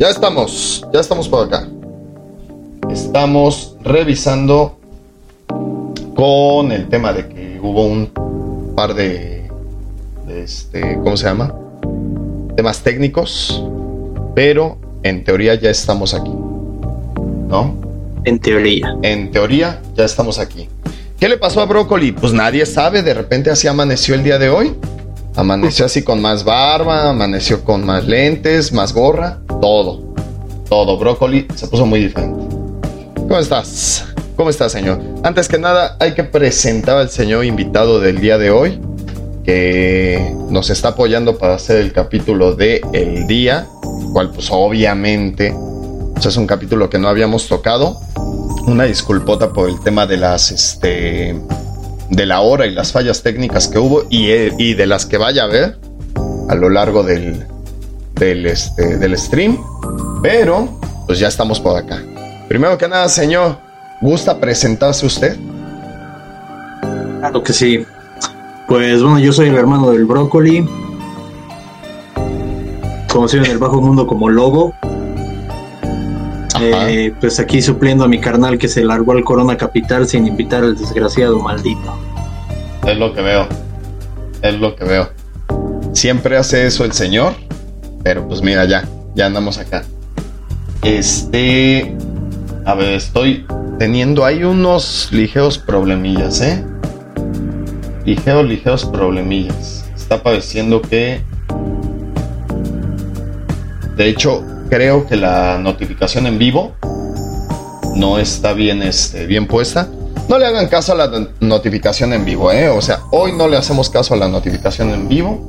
Ya estamos, ya estamos por acá. Estamos revisando con el tema de que hubo un par de, de este, ¿cómo se llama? Temas técnicos, pero en teoría ya estamos aquí. ¿No? En teoría. En teoría ya estamos aquí. ¿Qué le pasó a Brócoli? Pues nadie sabe, de repente así amaneció el día de hoy. Amaneció así con más barba, amaneció con más lentes, más gorra, todo. Todo, Brócoli se puso muy diferente. ¿Cómo estás? ¿Cómo estás, señor? Antes que nada, hay que presentar al señor invitado del día de hoy, que nos está apoyando para hacer el capítulo de El Día, cual pues obviamente pues, es un capítulo que no habíamos tocado. Una disculpota por el tema de las, este, de la hora y las fallas técnicas que hubo y, y de las que vaya a ver a lo largo del, del, este, del stream. Pero, pues ya estamos por acá. Primero que nada, señor, ¿gusta presentarse usted? Claro que sí. Pues bueno, yo soy el hermano del brócoli. Conocido en el bajo mundo como Lobo. Eh, pues aquí supliendo a mi carnal que se largó al Corona Capital sin invitar al desgraciado maldito. Es lo que veo. Es lo que veo. Siempre hace eso el señor. Pero pues mira, ya. Ya andamos acá. Este. A ver, estoy teniendo ahí unos ligeros problemillas, ¿eh? Ligeros, ligeros problemillas. Está pareciendo que. De hecho, creo que la notificación en vivo no está bien, este, bien puesta. No le hagan caso a la notificación en vivo, ¿eh? O sea, hoy no le hacemos caso a la notificación en vivo.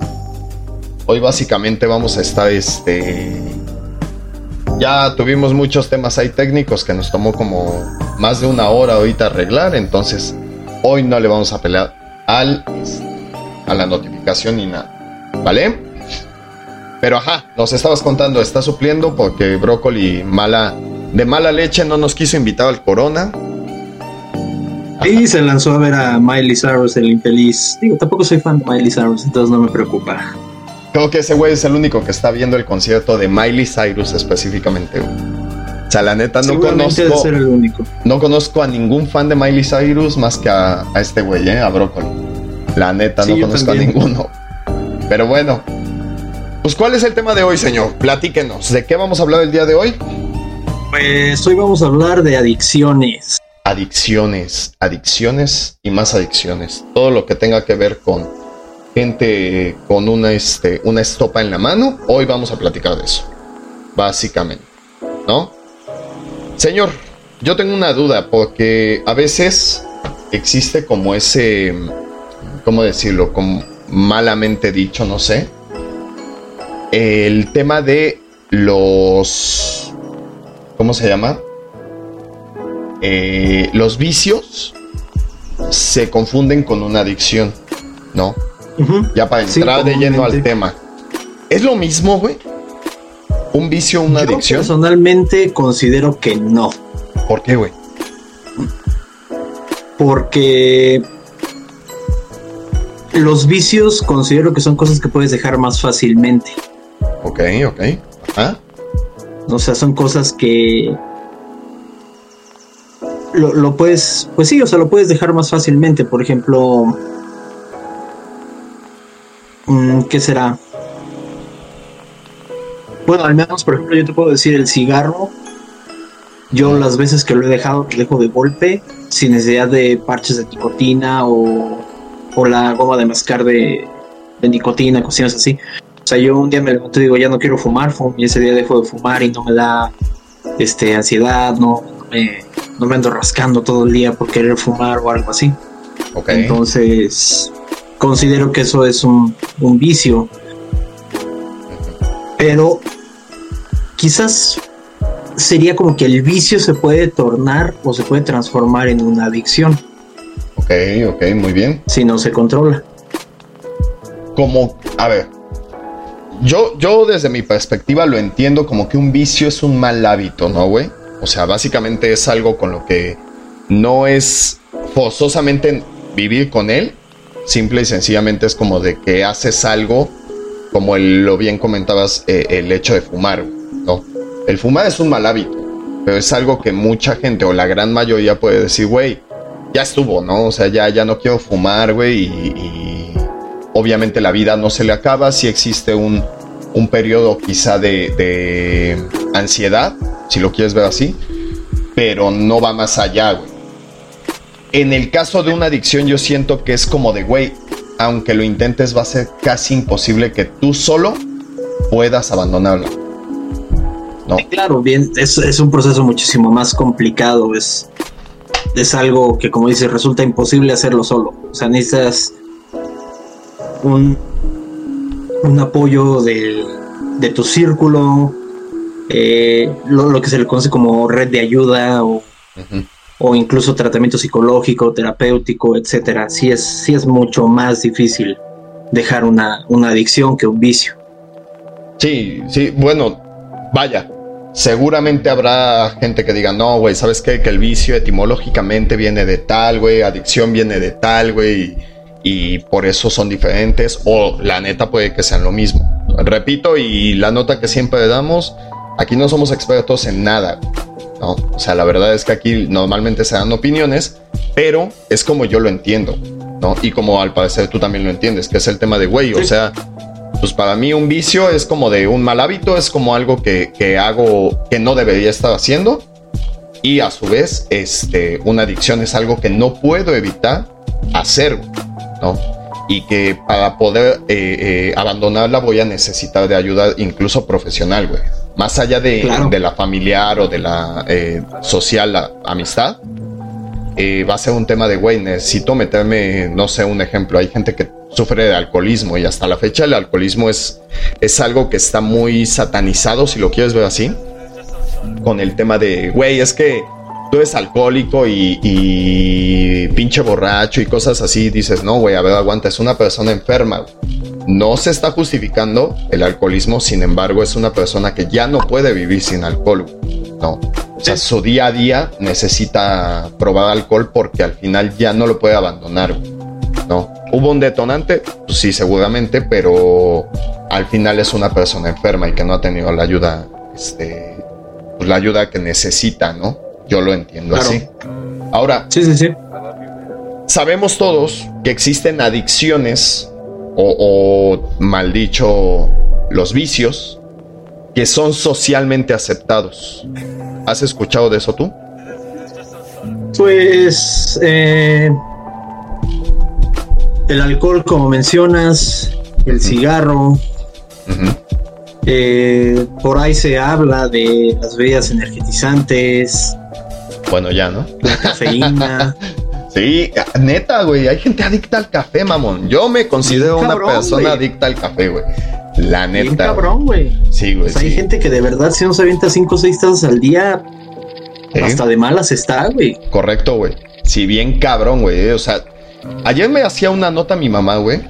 Hoy básicamente vamos a estar, este... Ya tuvimos muchos temas ahí técnicos que nos tomó como más de una hora ahorita arreglar, entonces hoy no le vamos a pelear al, a la notificación ni nada, ¿vale? Pero ajá, nos estabas contando, está supliendo porque Brócoli mala, de mala leche no nos quiso invitar al Corona. Y se lanzó a ver a Miley Cyrus, el infeliz. Digo, tampoco soy fan de Miley Cyrus, entonces no me preocupa. Creo que ese güey es el único que está viendo el concierto de Miley Cyrus específicamente. O sea, la neta no conozco. Ser el único. No conozco a ningún fan de Miley Cyrus más que a, a este güey, ¿eh? a Brócoli. La neta, sí, no conozco también. a ninguno. Pero bueno. Pues, ¿cuál es el tema de hoy, señor? Platíquenos. ¿De qué vamos a hablar el día de hoy? Pues hoy vamos a hablar de adicciones. Adicciones, adicciones y más adicciones. Todo lo que tenga que ver con gente con una, este, una estopa en la mano. Hoy vamos a platicar de eso. Básicamente. ¿No? Señor, yo tengo una duda porque a veces existe como ese, ¿cómo decirlo? Como malamente dicho, no sé. El tema de los, ¿cómo se llama? Eh, los vicios se confunden con una adicción, ¿no? Uh -huh. Ya para entrar sí, de lleno al tema. ¿Es lo mismo, güey? ¿Un vicio, una Yo adicción? Personalmente considero que no. ¿Por qué, güey? Porque los vicios considero que son cosas que puedes dejar más fácilmente. Ok, ok. ¿Ah? O sea, son cosas que lo, lo, puedes, pues sí, o sea, lo puedes dejar más fácilmente. Por ejemplo, ¿qué será? Bueno, al menos, por ejemplo, yo te puedo decir el cigarro. Yo las veces que lo he dejado, lo dejo de golpe, sin necesidad de parches de nicotina o, o la goma de mascar de, de nicotina, cosas así. Sea, yo un día me levanto y digo, ya no quiero fumar, y ese día dejo de fumar y no me da este, ansiedad, no, no, me, no me ando rascando todo el día por querer fumar o algo así. Okay. Entonces, considero que eso es un, un vicio. Pero quizás sería como que el vicio se puede tornar o se puede transformar en una adicción. Ok, ok, muy bien. Si no se controla. Como, a ver, yo, yo desde mi perspectiva lo entiendo como que un vicio es un mal hábito, ¿no, güey? O sea, básicamente es algo con lo que no es forzosamente vivir con él. Simple y sencillamente es como de que haces algo, como el, lo bien comentabas, eh, el hecho de fumar, ¿no? el fumar es un mal hábito, pero es algo que mucha gente o la gran mayoría puede decir, güey, ya estuvo, ¿no? O sea, ya, ya no quiero fumar, güey, y, obviamente la vida no se le acaba, si existe un, un periodo quizá de, de ansiedad, si lo quieres ver así, pero no va más allá, güey. En el caso de una adicción yo siento que es como de, güey, aunque lo intentes va a ser casi imposible que tú solo puedas abandonarla. ¿No? claro, bien, es, es, un proceso muchísimo más complicado, es, es algo que como dices resulta imposible hacerlo solo. O sea, necesitas un, un apoyo de, de tu círculo, eh, lo, que se le conoce como red de ayuda o, o incluso tratamiento psicológico, terapéutico, etcétera. Sí es, sí es mucho más difícil dejar una, una adicción que un vicio. Sí, sí, bueno, vaya, seguramente habrá gente que diga, no, güey, ¿sabes qué? Que el vicio etimológicamente viene de tal, güey, adicción viene de tal, güey, y, por eso son diferentes, o la neta puede que sean lo mismo. Repito, y la nota que siempre damos, Aquí no somos expertos en nada. ¿no? O sea, la verdad es que aquí normalmente se dan opiniones, pero es como yo lo entiendo. ¿no? Y como al parecer tú también lo entiendes, que es el tema de güey. O sea, pues para mí un vicio es como de un mal hábito, es como algo que, que hago que no debería estar haciendo. Y a su vez, este, una adicción es algo que no puedo evitar hacer, ¿no? Y que para poder eh, eh, abandonarla voy a necesitar de ayuda incluso profesional, güey. Más allá de, la familiar o de la eh, social la, amistad, va a ser un tema de, güey, necesito meterme, no sé, un ejemplo, hay gente que sufre de alcoholismo y hasta la fecha el alcoholismo es, es algo que está muy satanizado, si lo quieres ver así, con el tema de, güey, es que tú eres alcohólico y, y pinche borracho y cosas así, dices, no, güey, a ver, aguanta, es una persona enferma. No se está justificando el alcoholismo, sin embargo, es una persona que ya no puede vivir sin alcohol. No. O sea, su día a día necesita probar alcohol porque al final ya no lo puede abandonar. No. ¿Hubo un detonante? Pues sí, seguramente, pero al final es una persona enferma y que no ha tenido la ayuda, este, pues la ayuda que necesita, ¿no? Yo lo entiendo así. Ahora, sí, sí, sí. Sabemos todos que existen adicciones o, mal dicho, los vicios que son socialmente aceptados. ¿Has escuchado de eso tú? Pues eh, el alcohol, como mencionas, el cigarro. Eh, por ahí se habla de las bebidas energetizantes. Bueno, ya, ¿no? La cafeína. Sí, neta, güey. Hay gente adicta al café, mamón. Yo me considero una persona adicta al café, güey. La neta. Bien cabrón, güey. Sí, güey. Hay gente que de verdad, si no se avienta 5 o 6 tazas al día, hasta de malas está, güey. Correcto, güey. Sí, bien cabrón, güey. O sea, ayer me hacía una nota mi mamá, güey,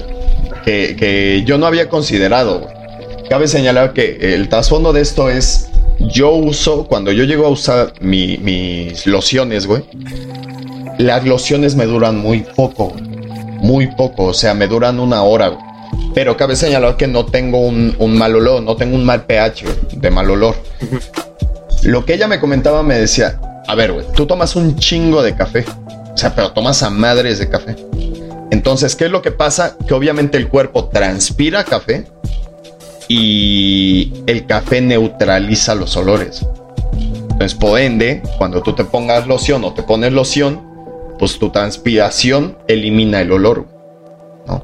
que, que yo no había considerado, güey. Cabe señalar que el trasfondo de esto es. Yo uso, cuando yo llego a usar mis lociones, güey, las lociones me duran muy poco, muy poco, o sea, me duran una hora. Pero cabe señalar que no tengo un, mal olor, no tengo un mal pH de mal olor. Lo que ella me comentaba me decía, a ver, güey, tú tomas un chingo de café, o sea, pero tomas a madres de café. Entonces, ¿qué es lo que pasa? Que obviamente el cuerpo transpira café y el café neutraliza los olores. Entonces, por ende, cuando tú te pongas loción o te pones loción, pues tu transpiración elimina el olor, ¿no?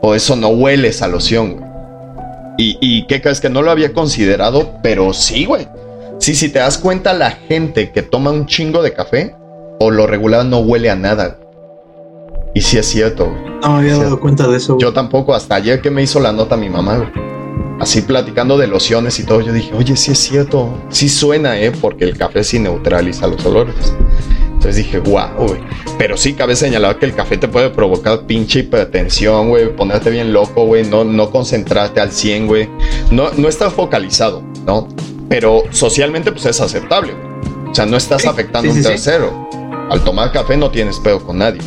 O eso no hueles a loción, Y, y qué crees que no lo había considerado, pero sí, güey. Sí, si te das cuenta, la gente que toma un chingo de café, o lo regular no huele a nada. Y sí es cierto. No me había dado cuenta de eso. Yo tampoco, hasta ayer que me hizo la nota mi mamá, güey. Así platicando de lociones y todo, yo dije, oye, sí es cierto. Sí suena, ¿eh? Porque el café sí neutraliza los olores. Entonces dije, guau, güey. Pero sí cabe señalar que el café te puede provocar pinche hipertensión, güey. Ponerte bien loco, güey. No, no concentrarte al 100, güey. No, no estás focalizado, ¿no? Pero socialmente, pues es aceptable. O sea, no estás afectando a un tercero. Al tomar café no tienes pedo con nadie,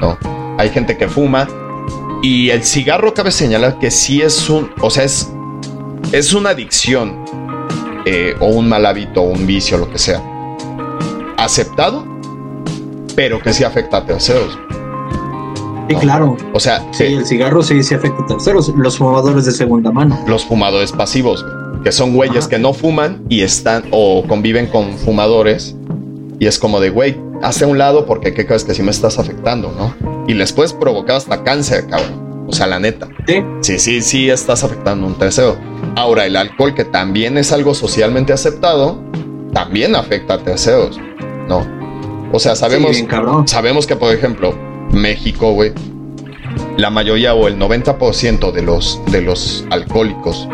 ¿no? Hay gente que fuma. Y el cigarro cabe señalar que sí es un. O sea, es. Es una adicción eh, o un mal hábito, o un vicio, lo que sea, aceptado, pero que sí afecta a terceros. Sí, claro. O sea, sí, el cigarro sí, sí afecta a terceros. Los fumadores de segunda mano. Los fumadores pasivos, que son güeyes que no fuman y están o conviven con fumadores. Y es como de, güey, hace un lado porque qué crees que sí me estás afectando, ¿no? Y les puedes provocar hasta cáncer, cabrón. O sea, la neta. Sí. Sí, sí, sí estás afectando un tercero. Ahora, el alcohol, que también es algo socialmente aceptado, también afecta a terceros, ¿no? O sea, sabemos, Sí, bien cabrón. sabemos que, por ejemplo, México, güey, la mayoría o el 90% de los, de los alcohólicos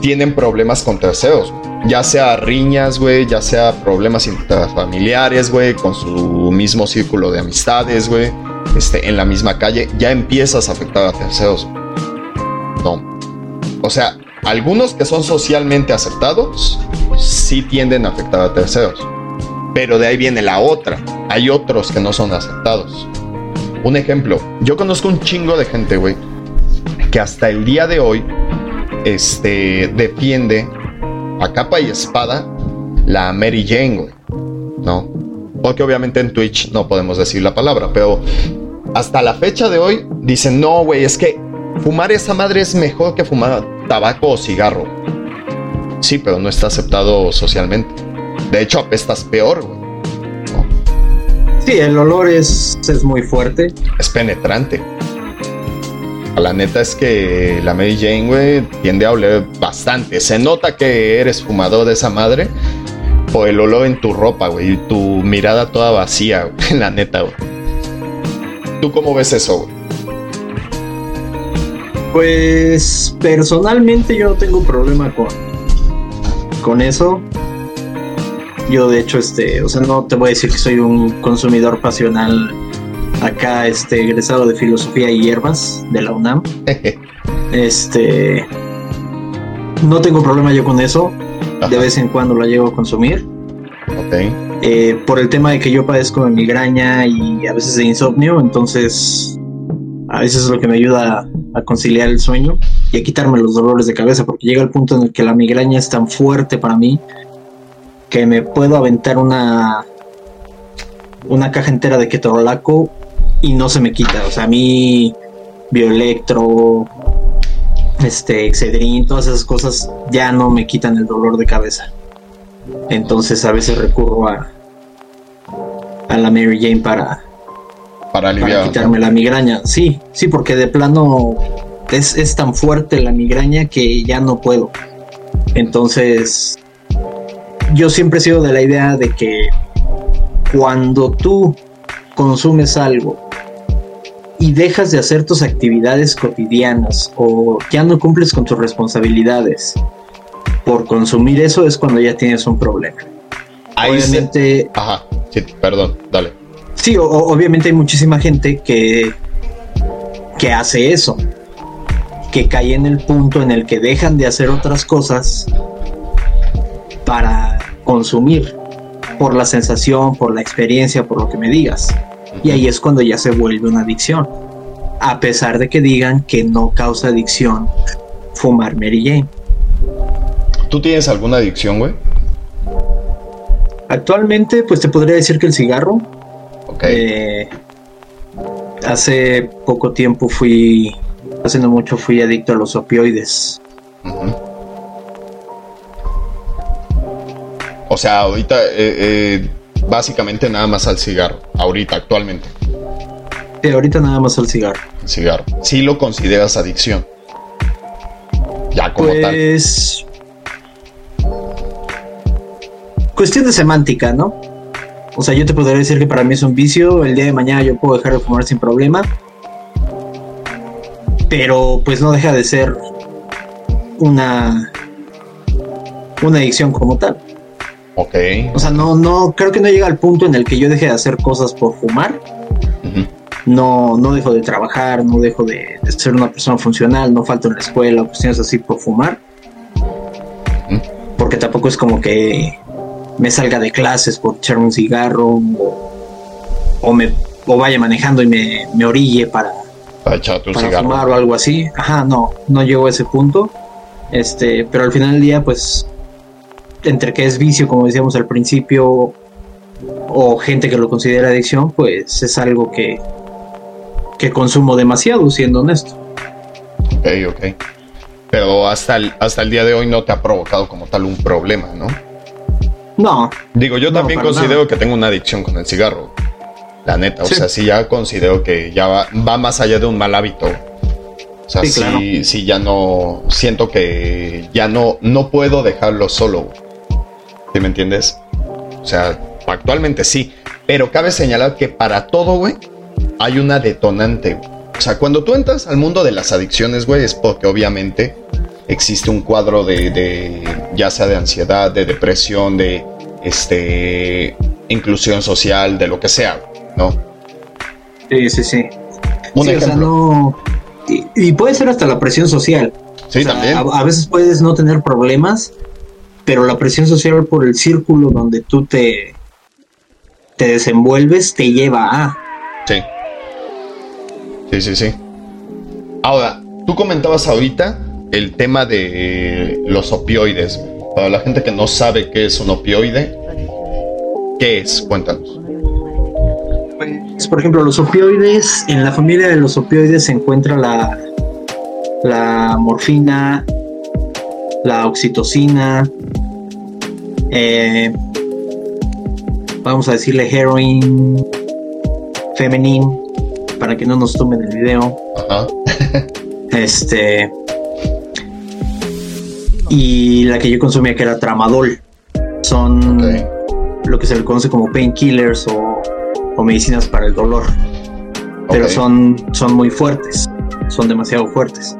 tienen problemas con terceros. Ya sea riñas, güey, ya sea problemas intrafamiliares, güey, con su mismo círculo de amistades, güey, este, en la misma calle, ya empiezas a afectar a terceros. O sea, algunos que son socialmente aceptados sí tienden a afectar a terceros. Pero de ahí viene la otra. Hay otros que no son aceptados. Un ejemplo, yo conozco un chingo de gente, güey, que hasta el día de hoy este, defiende a capa y espada la Mary Jane, güey. ¿No? Porque obviamente en Twitch no podemos decir la palabra, pero hasta la fecha de hoy dicen, no, güey, es que fumar esa madre es mejor que fumar tabaco o cigarro. Sí, pero no está aceptado socialmente. De hecho, apestas peor, güey. Sí, el olor es, es muy fuerte. Es penetrante. La neta es que la Mary Jane, güey, tiende a oler bastante. Se nota que eres fumador de esa madre por el olor en tu ropa, güey, y tu mirada toda vacía, güey, la neta, güey. ¿Tú cómo ves eso, güey? Pues personalmente yo no tengo problema con, con eso. Yo de hecho, este, o sea, no te voy a decir que soy un consumidor pasional acá, este, egresado de filosofía y hierbas de la UNAM. Este, no tengo problema yo con eso. De vez en cuando la llego a consumir. ok. Eh, por el tema de que yo padezco de migraña y a veces de insomnio, entonces a veces es lo que me ayuda a, conciliar el sueño y a quitarme los dolores de cabeza, porque llega el punto en el que la migraña es tan fuerte para mí que me puedo aventar una una caja entera de ketorolaco y no se me quita. O sea, a mí bioelectro, este, excedrin, todas esas cosas ya no me quitan el dolor de cabeza. Entonces a veces recurro a, a la Mary Jane para, Para quitarme la migraña. Sí, sí, porque de plano es, es tan fuerte la migraña que ya no puedo. Entonces, yo siempre he sido de la idea de que cuando tú consumes algo y dejas de hacer tus actividades cotidianas o ya no cumples con tus responsabilidades por consumir eso es cuando ya tienes un problema. Ahí se- Obviamente, Ajá, sí, perdón, dale. Sí, o- obviamente hay muchísima gente que, que hace eso, que cae en el punto en el que dejan de hacer otras cosas para consumir por la sensación, por la experiencia, por lo que me digas. Y ahí es cuando ya se vuelve una adicción. A pesar de que digan que no causa adicción fumar Mary Jane. ¿Tú tienes alguna adicción, güey? Actualmente, pues te podría decir que el cigarro, Eh, hace poco tiempo fui, hace no mucho fui adicto a los opioides. O sea, ahorita, eh, eh, básicamente nada más al cigarro. Ahorita, actualmente, Sí, ahorita nada más al cigarro. el cigarro. Sí lo consideras adicción. Ya como tal. Pues. Cuestión de semántica, ¿no? O sea, yo te podría decir que para mí es un vicio. El día de mañana yo puedo dejar de fumar sin problema. Pero pues no deja de ser una. Una adicción como tal. Ok. O sea, no, no, creo que no llega al punto en el que yo deje de hacer cosas por fumar. No, no dejo de trabajar, no dejo de, de ser una persona funcional, no falto en la escuela, cuestiones así por fumar. Porque tampoco es como que me salga de clases por echarme un cigarro o, o me o vaya manejando y me, me orille para, Para fumar o algo así. Ajá, no, no llego a ese punto. Este, pero al final del día, pues entre que es vicio, como decíamos al principio, o gente que lo considera adicción, pues es algo que, que consumo demasiado, siendo honesto. Ok, ok. Pero hasta el, hasta el día de hoy no te ha provocado como tal un problema, ¿no? No. Digo, yo también considero que tengo una adicción con el cigarro. La neta, o sea, sí ya considero que ya va, más allá de un mal hábito. O sea, sí, sí, ya no. Siento que ya no, no puedo dejarlo solo. ¿Sí me entiendes? O sea, actualmente sí. Pero cabe señalar que para todo, güey, hay una detonante. O sea, cuando tú entras al mundo de las adicciones, güey, es porque obviamente existe un cuadro de, ya sea de ansiedad, de depresión, de este inclusión social, de lo que sea, ¿no? Sí, sí, sí. Un ejemplo. y, puede ser hasta la presión social. Sí, también. A, veces puedes no tener problemas, pero la presión social por el círculo donde tú te, te desenvuelves te lleva a. Sí. Sí, sí, sí. Ahora, tú comentabas ahorita el tema de los opioides. Para la gente que no sabe qué es un opioide, ¿qué es? Cuéntanos. Pues, por ejemplo, los opioides, en la familia de los opioides se encuentra la, la morfina, la oxitocina, eh, vamos a decirle heroin, femenine, para que no nos tomen el video. Ajá. este, y la que yo consumía que era tramadol. Son lo que se le conoce como painkillers o, o medicinas para el dolor. Pero son, son muy fuertes, son demasiado fuertes.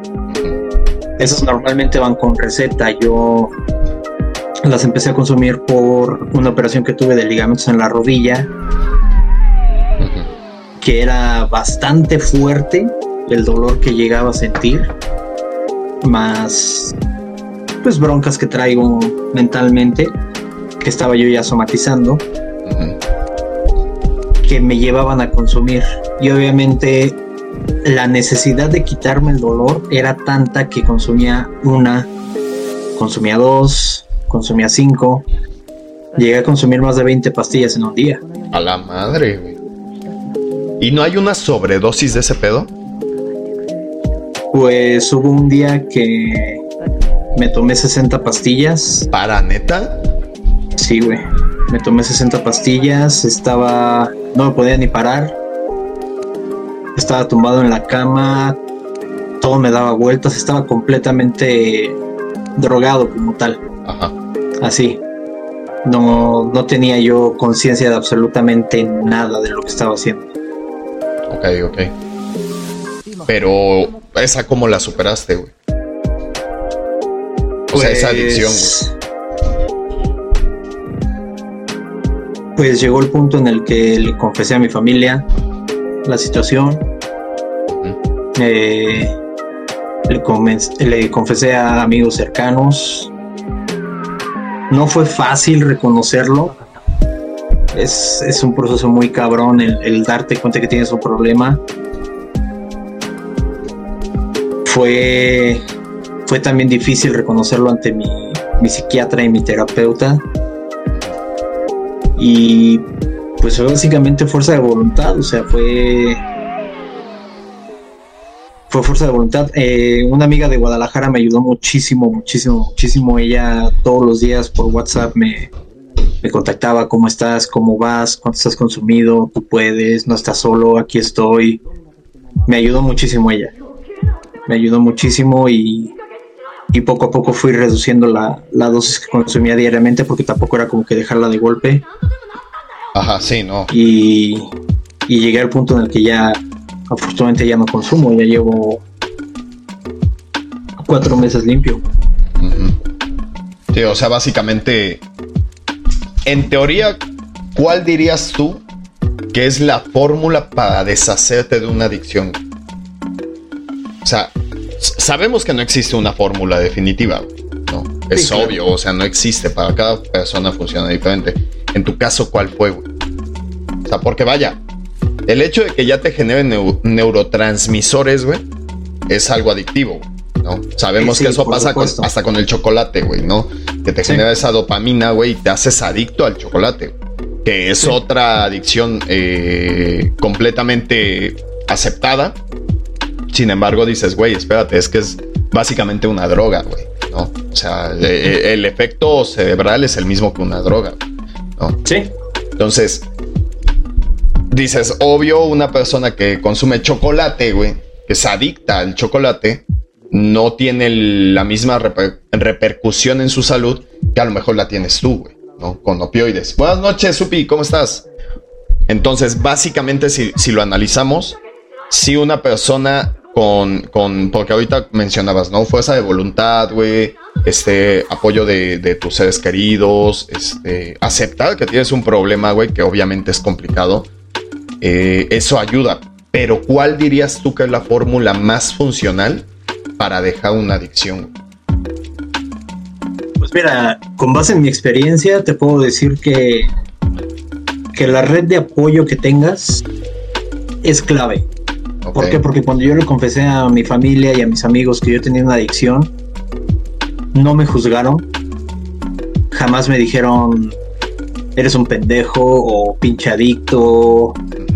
Esas normalmente van con receta. Yo las empecé a consumir por una operación que tuve de ligamentos en la rodilla, que era bastante fuerte el dolor que llegaba a sentir, más pues broncas que traigo mentalmente, que estaba yo ya somatizando, que me llevaban a consumir. Y obviamente la necesidad de quitarme el dolor era tanta que consumía una, consumía dos, consumía cinco. Llegué a consumir más de 20 pastillas en un día. A la madre, ¿Y no hay una sobredosis de ese pedo? Pues hubo un día que me tomé 60 pastillas. ¿Para neta? Sí, güey. Me tomé 60 pastillas, estaba... No me podía ni parar. Estaba tumbado en la cama, todo me daba vueltas, estaba completamente drogado como tal. Ajá. Así. No, no tenía yo conciencia de absolutamente nada de lo que estaba haciendo. Ok, ok. Pero esa cómo la superaste, güey. O sea, esa adicción. Pues llegó el punto en el que le confesé a mi familia la situación. Eh, le, le confesé a amigos cercanos. No fue fácil reconocerlo. Es, es un proceso muy cabrón el, el, darte cuenta que tienes un problema. Fue fue también difícil reconocerlo ante mi, psiquiatra y mi terapeuta. Y pues fue básicamente fuerza de voluntad, o sea, fue fue fuerza de voluntad. Eh, una amiga de Guadalajara me ayudó muchísimo, muchísimo, muchísimo. Ella todos los días por WhatsApp me, me contactaba, ¿cómo estás? ¿Cómo vas? ¿Cuánto estás consumido? ¿Tú puedes? ¿No estás solo? Aquí estoy. Me ayudó muchísimo ella. Me ayudó muchísimo y y poco a poco fui reduciendo la, dosis que consumía diariamente porque tampoco era como que dejarla de golpe. Ajá, sí, no. Y, y llegué al punto en el que ya, afortunadamente ya no consumo, ya llevo cuatro meses limpio. Sí, o sea, básicamente, en teoría, ¿cuál dirías tú que es la fórmula para deshacerte de una adicción? O sea, sabemos que no existe una fórmula definitiva, ¿no? Es obvio, o sea, no existe, para cada persona funciona diferente. En tu caso, ¿cuál fue, O sea, porque vaya, el hecho de que ya te generen neurotransmisores, güey, es algo adictivo, ¿no? ¿no? Sabemos que eso pasa hasta con el chocolate, güey, ¿no? Que te genera esa dopamina, güey, y te haces adicto al chocolate, que es otra adicción eh, completamente aceptada. Sin embargo, dices, güey, espérate, es que es básicamente una droga, güey, ¿no? O sea, eh, eh, el efecto cerebral es el mismo que una droga, ¿no? Sí. Entonces, dices, obvio, una persona que consume chocolate, güey, que se adicta al chocolate, no tiene la misma repercusión en su salud que a lo mejor la tienes tú, güey, ¿no? Con opioides. Buenas noches, Supi, ¿cómo estás? Entonces, básicamente, si, si lo analizamos, si una persona con, porque ahorita mencionabas, ¿no? Fuerza de voluntad, güey, este, apoyo de, de, tus seres queridos, este, aceptar que tienes un problema, güey, que obviamente es complicado, eh, eso ayuda. Pero ¿cuál dirías tú que es la fórmula más funcional para dejar una adicción? Pues mira, con base en mi experiencia te puedo decir que, que la red de apoyo que tengas es clave. ¿Por qué? Porque cuando yo le confesé a mi familia y a mis amigos que yo tenía una adicción, no me juzgaron. Jamás me dijeron, eres un pendejo o pinche adicto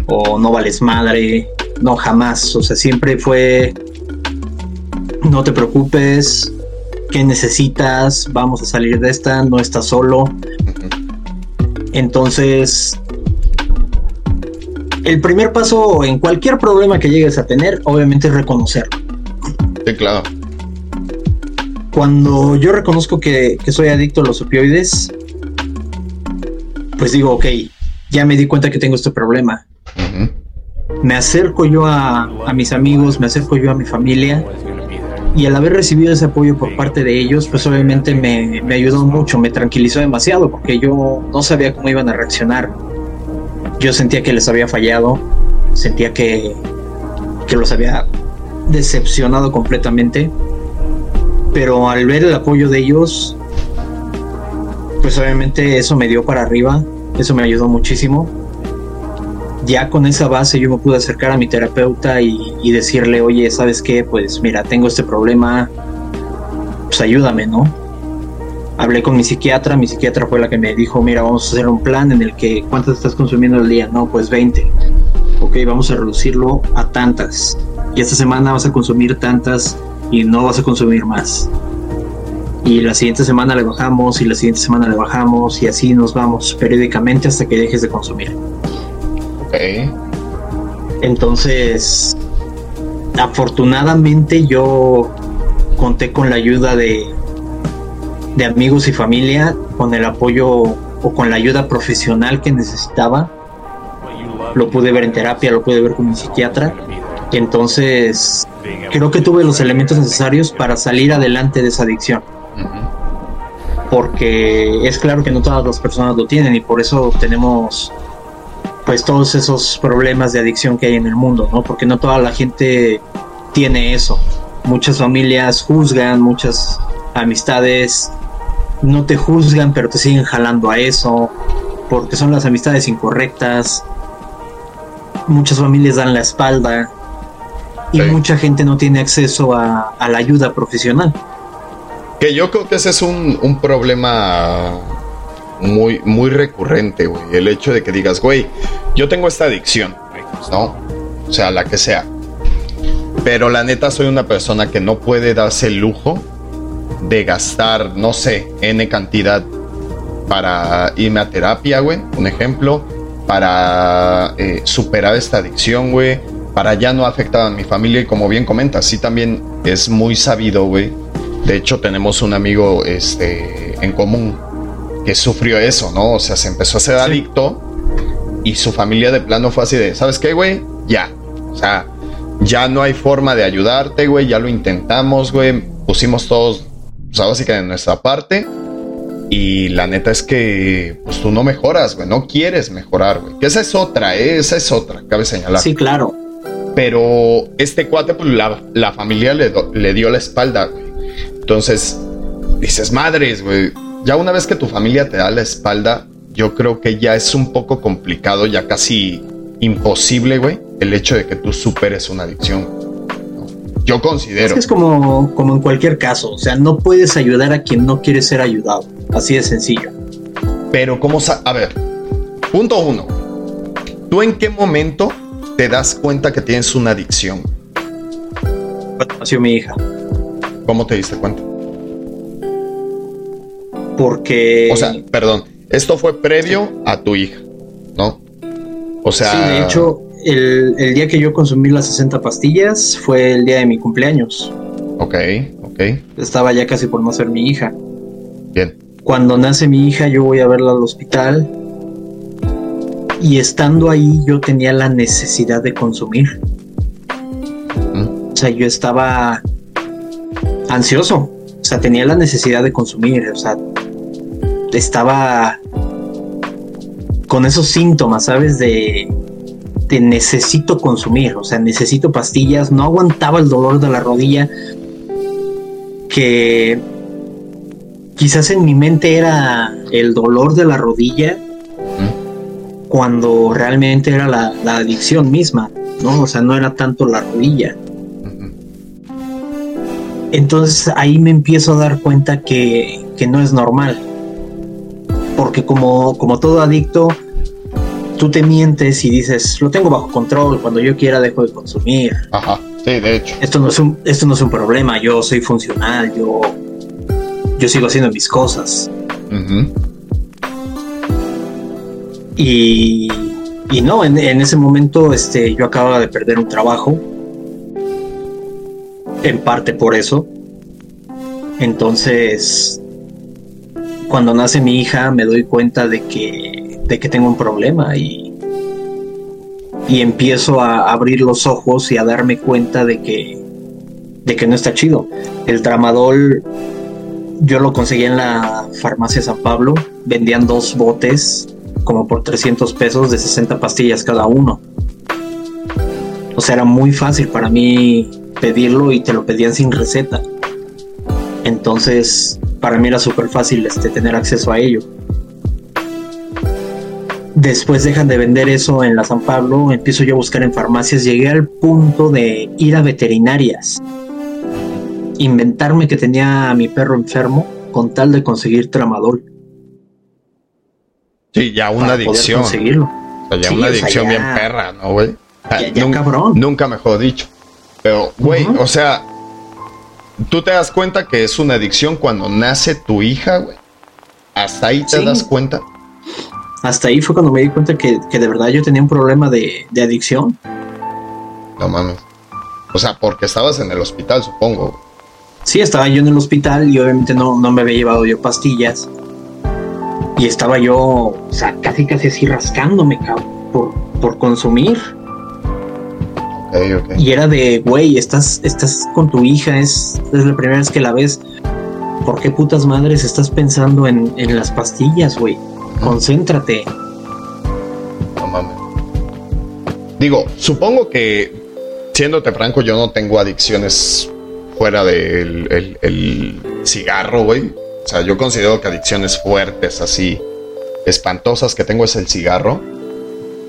o no vales madre. No, jamás. O sea, siempre fue, no te preocupes, ¿qué necesitas? Vamos a salir de esta, no estás solo. Entonces, el primer paso en cualquier problema que llegues a tener, obviamente es reconocerlo. Sí, claro. Cuando yo reconozco que, soy adicto a los opioides, pues digo, ok, ya me di cuenta que tengo este problema. Me acerco yo a, mis amigos, me acerco yo a mi familia y al haber recibido ese apoyo por parte de ellos, pues obviamente me, me, ayudó mucho, me tranquilizó demasiado porque yo no sabía cómo iban a reaccionar. Yo sentía que les había fallado, sentía que, que los había decepcionado completamente, pero al ver el apoyo de ellos, pues obviamente eso me dio para arriba, eso me ayudó muchísimo. Ya con esa base yo me pude acercar a mi terapeuta y, y decirle, oye, ¿sabes qué? Pues mira, tengo este problema, pues ayúdame, ¿no? Hablé con mi psiquiatra, mi psiquiatra fue la que me dijo, mira, vamos a hacer un plan en el que, ¿cuántas estás consumiendo al día? No, pues 20. Ok, vamos a reducirlo a tantas. Y esta semana vas a consumir tantas y no vas a consumir más. Y la siguiente semana le bajamos y la siguiente semana le bajamos y así nos vamos periódicamente hasta que dejes de consumir. Ok. Entonces, afortunadamente yo conté con la ayuda de de amigos y familia con el apoyo o con la ayuda profesional que necesitaba. Lo pude ver en terapia, lo pude ver con mi psiquiatra. Y entonces creo que tuve los elementos necesarios para salir adelante de esa adicción. Porque es claro que no todas las personas lo tienen y por eso tenemos pues todos esos problemas de adicción que hay en el mundo, ¿no? Porque no toda la gente tiene eso. Muchas familias juzgan, muchas amistades no te juzgan, pero te siguen jalando a eso, porque son las amistades incorrectas. Muchas familias dan la espalda y mucha gente no tiene acceso a, la ayuda profesional. Que yo creo que ese es un, problema muy, muy recurrente, güey. El hecho de que digas, güey, yo tengo esta adicción, ¿no? O sea, la que sea. Pero la neta soy una persona que no puede darse el lujo de gastar, no sé, N cantidad para irme a terapia, güey, un ejemplo, para eh, superar esta adicción, güey, para ya no afectar a mi familia y como bien comentas, sí también es muy sabido, güey. De hecho, tenemos un amigo este, en común que sufrió eso, ¿no? O sea, se empezó a ser adicto y su familia de plano fue así de, ¿sabes qué, güey? Ya. O sea, ya no hay forma de ayudarte, güey, ya lo intentamos, güey. Pusimos todos ahora sí que de nuestra parte. Y la neta es que pues tú no mejoras, güey, no quieres mejorar, güey. Que esa es otra, ¿eh? esa es otra, cabe señalar. Sí, claro. Pero este cuate, pues la, familia le, le, dio la espalda, güey. Entonces, dices, madres, güey. Ya una vez que tu familia te da la espalda, yo creo que ya es un poco complicado, ya casi imposible, güey, el hecho de que tú superes una adicción. Yo considero. Es, que es como, como en cualquier caso, o sea, no puedes ayudar a quien no quiere ser ayudado. Así de sencillo. Pero, ¿cómo? A ver, punto uno. ¿Tú en qué momento te das cuenta que tienes una adicción? Cuando nació mi hija. ¿Cómo te diste cuenta? Porque. O sea, perdón, esto fue previo a tu hija, ¿no? O sea. Sí, de hecho, el, el, día que yo consumí las 60 pastillas fue el día de mi cumpleaños. Ok, ok. Estaba ya casi por nacer mi hija. Bien. Cuando nace mi hija, yo voy a verla al hospital. Y estando ahí, yo tenía la necesidad de consumir. O sea, yo estaba ansioso. O sea, tenía la necesidad de consumir. O sea, estaba con esos síntomas, ¿sabes? De, necesito consumir. O sea, necesito pastillas. No aguantaba el dolor de la rodilla. Que quizás en mi mente era el dolor de la rodilla cuando realmente era la, la, adicción misma, ¿no? O sea, no era tanto la rodilla. Entonces ahí me empiezo a dar cuenta que, que no es normal. Porque como, como todo adicto, tú te mientes y dices, lo tengo bajo control, cuando yo quiera dejo de consumir. Ajá, sí, de hecho. Esto no es un, esto no es un problema, yo soy funcional, yo, yo sigo haciendo mis cosas. Y, y no, en, en, ese momento este, yo acababa de perder un trabajo, en parte por eso. Entonces, cuando nace mi hija me doy cuenta de que, de que tengo un problema y, y empiezo a abrir los ojos y a darme cuenta de que, de que no está chido. El tramadol yo lo conseguí en la farmacia San Pablo, vendían dos botes como por 300 pesos de 60 pastillas cada uno. O sea, era muy fácil para mí pedirlo y te lo pedían sin receta. Entonces, para mí era súper fácil este, tener acceso a ello. Después dejan de vender eso en la San Pablo, empiezo yo a buscar en farmacias, llegué al punto de ir a veterinarias, inventarme que tenía a mi perro enfermo con tal de conseguir tramadol. Sí, ya una adicción. Conseguirlo. O sea, ya sí, una adicción o sea, ya... bien perra, ¿no, güey? Ya, ya nunca, cabrón. Nunca mejor dicho. Pero, güey, uh -huh. o sea, tú te das cuenta que es una adicción cuando nace tu hija, güey. Hasta ahí te sí. das cuenta. Hasta ahí fue cuando me di cuenta que, que de verdad yo tenía un problema de, de, adicción. No mames. O sea, porque estabas en el hospital, supongo. Sí, estaba yo en el hospital y obviamente no, no me había llevado yo pastillas. Y estaba yo, o sea, casi casi así rascándome, cabrón, por, por consumir. Okay, okay. Y era de, güey, estás, estás con tu hija, es, es la primera vez que la ves. ¿Por qué putas madres estás pensando en, en las pastillas, güey? Concéntrate. No mames. Digo, supongo que, siéndote franco, yo no tengo adicciones fuera del el, el cigarro, güey. O sea, yo considero que adicciones fuertes, así, espantosas que tengo es el cigarro.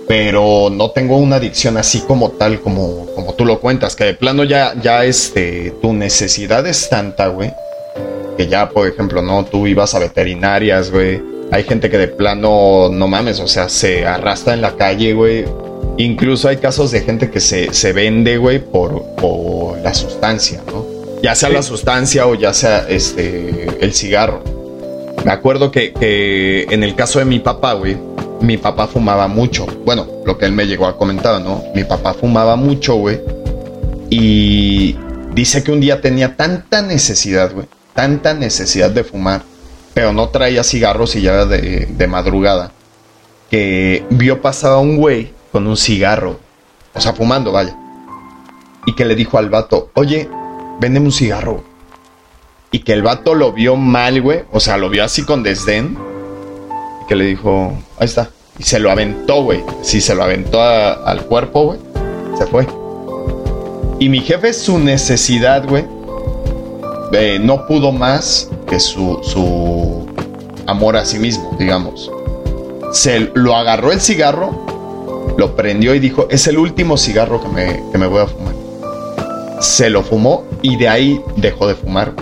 Pero no tengo una adicción así como tal, como, como tú lo cuentas, que de plano ya, ya este, tu necesidad es tanta, güey. Que ya, por ejemplo, no, tú ibas a veterinarias, güey. Hay gente que de plano, no mames, o sea, se arrastra en la calle, güey. Incluso hay casos de gente que se, se vende, güey, por, por la sustancia, ¿no? ya sea la sustancia o ya sea este el cigarro. Me acuerdo que, que en el caso de mi papá, güey, mi papá fumaba mucho. Bueno, lo que él me llegó a comentar, ¿no? Mi papá fumaba mucho, güey. Y dice que un día tenía tanta necesidad, güey, tanta necesidad de fumar, pero no traía cigarros y ya era de, de madrugada, que vio pasar a un güey con un cigarro, o sea, fumando, vaya. Y que le dijo al vato, oye, véndeme un cigarro. Y que el vato lo vio mal, güey. O sea, lo vio así con desdén. Y que le dijo, ahí está. Y se lo aventó, güey. Sí, se lo aventó al cuerpo, güey. Se fue. Y mi jefe, su necesidad, güey. No pudo más que su, su amor a sí mismo, digamos. Se lo agarró el cigarro, lo prendió y dijo, es el último cigarro que me, que me voy a fumar se lo fumó y de ahí dejó de fumar.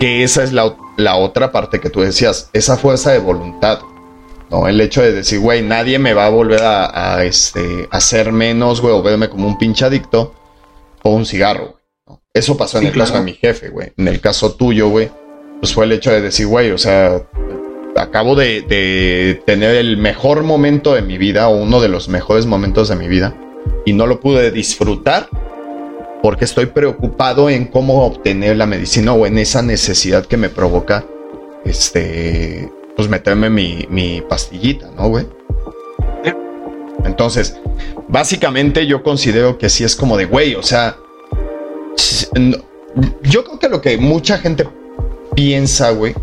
Que esa es la, la otra parte que tú decías, esa fuerza de voluntad. ¿no? El hecho de decir, güey, nadie me va a volver a, a este, hacer menos, güey, o verme como un pinche adicto o un cigarro. Eso pasó en el caso de mi jefe, güey. En el caso tuyo, güey, pues fue el hecho de decir, güey, o sea, acabo de, de tener el mejor momento de mi vida, o uno de los mejores momentos de mi vida, y no lo pude disfrutar porque estoy preocupado en cómo obtener la medicina o en esa necesidad que me provoca, este, pues meterme mi, mi pastillita, ¿no, güey? Entonces, básicamente yo considero que sí es como de, güey, o sea, yo creo que lo que mucha gente piensa, güey,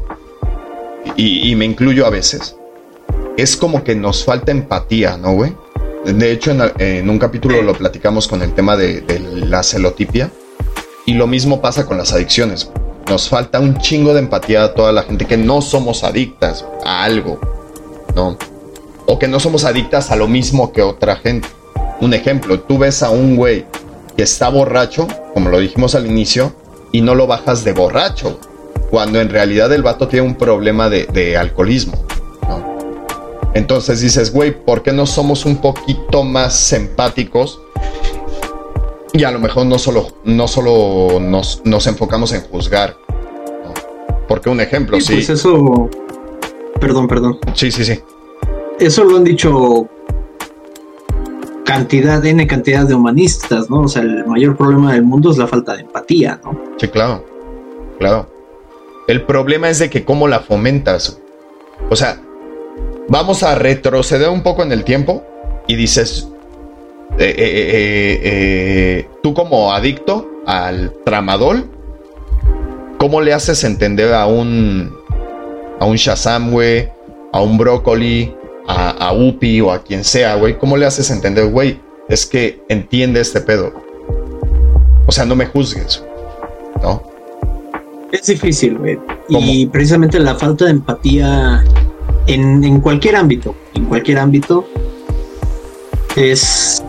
y, me incluyo a veces, es como que nos falta empatía, ¿no, güey? De hecho, en, un capítulo lo platicamos con el tema de, la celotipia. Y lo mismo pasa con las adicciones. Nos falta un chingo de empatía a toda la gente que no somos adictas a algo, ¿no? O que no somos adictas a lo mismo que otra gente. Un ejemplo, tú ves a un güey que está borracho, como lo dijimos al inicio, y no lo bajas de borracho, cuando en realidad el vato tiene un problema de, de alcoholismo, ¿no? Entonces dices, güey, ¿por qué no somos un poquito más empáticos? Y a lo mejor no solo, no solo nos, nos enfocamos en juzgar. ¿no? Porque un ejemplo, Sí, sí. Pues eso. Perdón, perdón. Sí, sí, sí. Eso lo han dicho cantidad, N cantidad de humanistas, ¿no? O sea, el mayor problema del mundo es la falta de empatía, ¿no? Sí, claro. Claro. El problema es de que cómo la fomentas. O sea, vamos a retroceder un poco en el tiempo y dices, eh, eh, eh, tú como adicto al tramadol, ¿cómo le haces entender a un a un Shazam, a un brócoli, a, a Upi o a quien sea, güey? ¿Cómo le haces entender, güey? Es que entiende este pedo. O sea, no me juzgues, ¿no? Es difícil, güey. Y precisamente la falta de empatía en, en cualquier ámbito, en cualquier ámbito, es,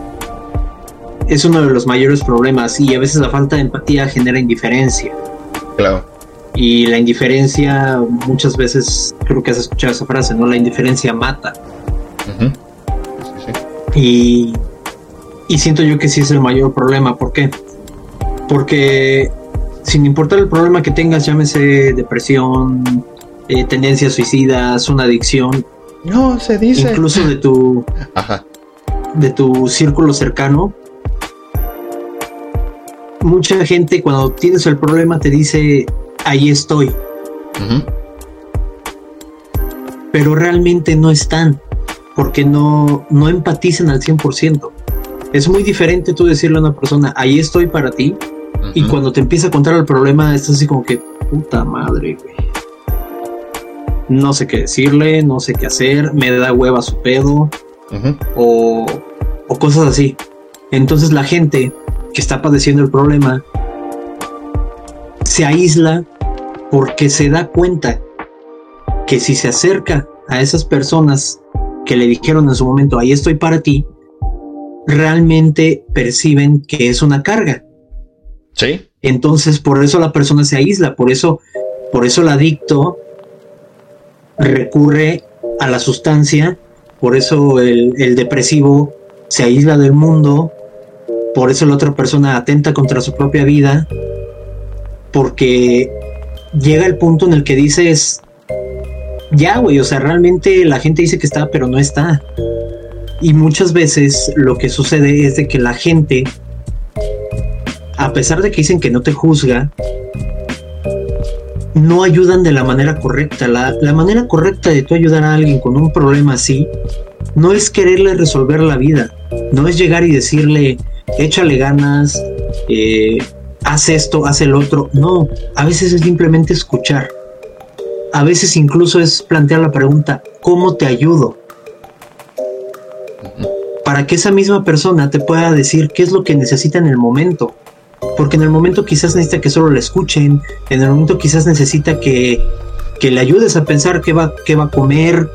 es uno de los mayores problemas. Y a veces la falta de empatía genera indiferencia. Claro. Y la indiferencia, muchas veces, creo que has escuchado esa frase, ¿no? La indiferencia mata. Sí, sí. Y, y siento yo que sí es el mayor problema. ¿Por qué? Porque sin importar el problema que tengas, llámese depresión, eh, tendencias suicidas, una adicción, No, se dice. incluso de tu, Ajá. de tu círculo cercano, mucha gente cuando tienes el problema te dice, ahí estoy, pero realmente no están, porque no, no empatizan al 100%. Es muy diferente tú decirle a una persona, ahí estoy para ti, y cuando te empieza a contar el problema, estás así como que, puta madre, güey. No sé qué decirle, no sé qué hacer, me da hueva su pedo, o, o cosas así. Entonces la gente que está padeciendo el problema se aísla porque se da cuenta que si se acerca a esas personas que le dijeron en su momento, ahí estoy para ti, realmente perciben que es una carga. Sí. Entonces, por eso la persona se aísla, por eso, por eso el adicto recurre a la sustancia, por eso el, el depresivo se aísla del mundo, por eso la otra persona atenta contra su propia vida, porque llega el punto en el que dices, ya, güey, o sea, realmente la gente dice que está, pero no está. Y muchas veces lo que sucede es de que la gente a pesar de que dicen que no te juzga, no ayudan de la manera correcta. La, la manera correcta de tú ayudar a alguien con un problema así no es quererle resolver la vida, no es llegar y decirle, échale ganas, eh, haz esto, haz el otro. No, a veces es simplemente escuchar. A veces incluso es plantear la pregunta, ¿cómo te ayudo? Para que esa misma persona te pueda decir qué es lo que necesita en el momento porque en el momento quizás necesita que solo le escuchen, en el momento quizás necesita que, que le ayudes a pensar qué va, qué va a comer,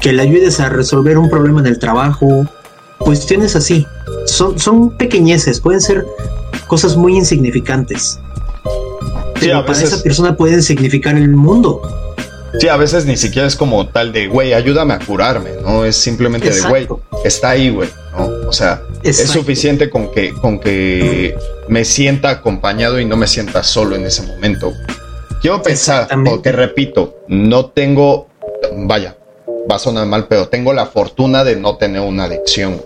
que le ayudes a resolver un problema en el trabajo, cuestiones así. Son, son pequeñeces, pueden ser cosas muy insignificantes. Sí, Pero a para esa persona pueden significar el mundo. Sí, a veces ni siquiera es como tal de, güey, ayúdame a curarme, ¿no? Es simplemente de, güey, está ahí, güey, ¿no? O sea, es suficiente con que, con que me sienta acompañado y no me sienta solo en ese momento. Quiero pensar, porque repito, no tengo, vaya, va a sonar mal, pero tengo la fortuna de no tener una adicción.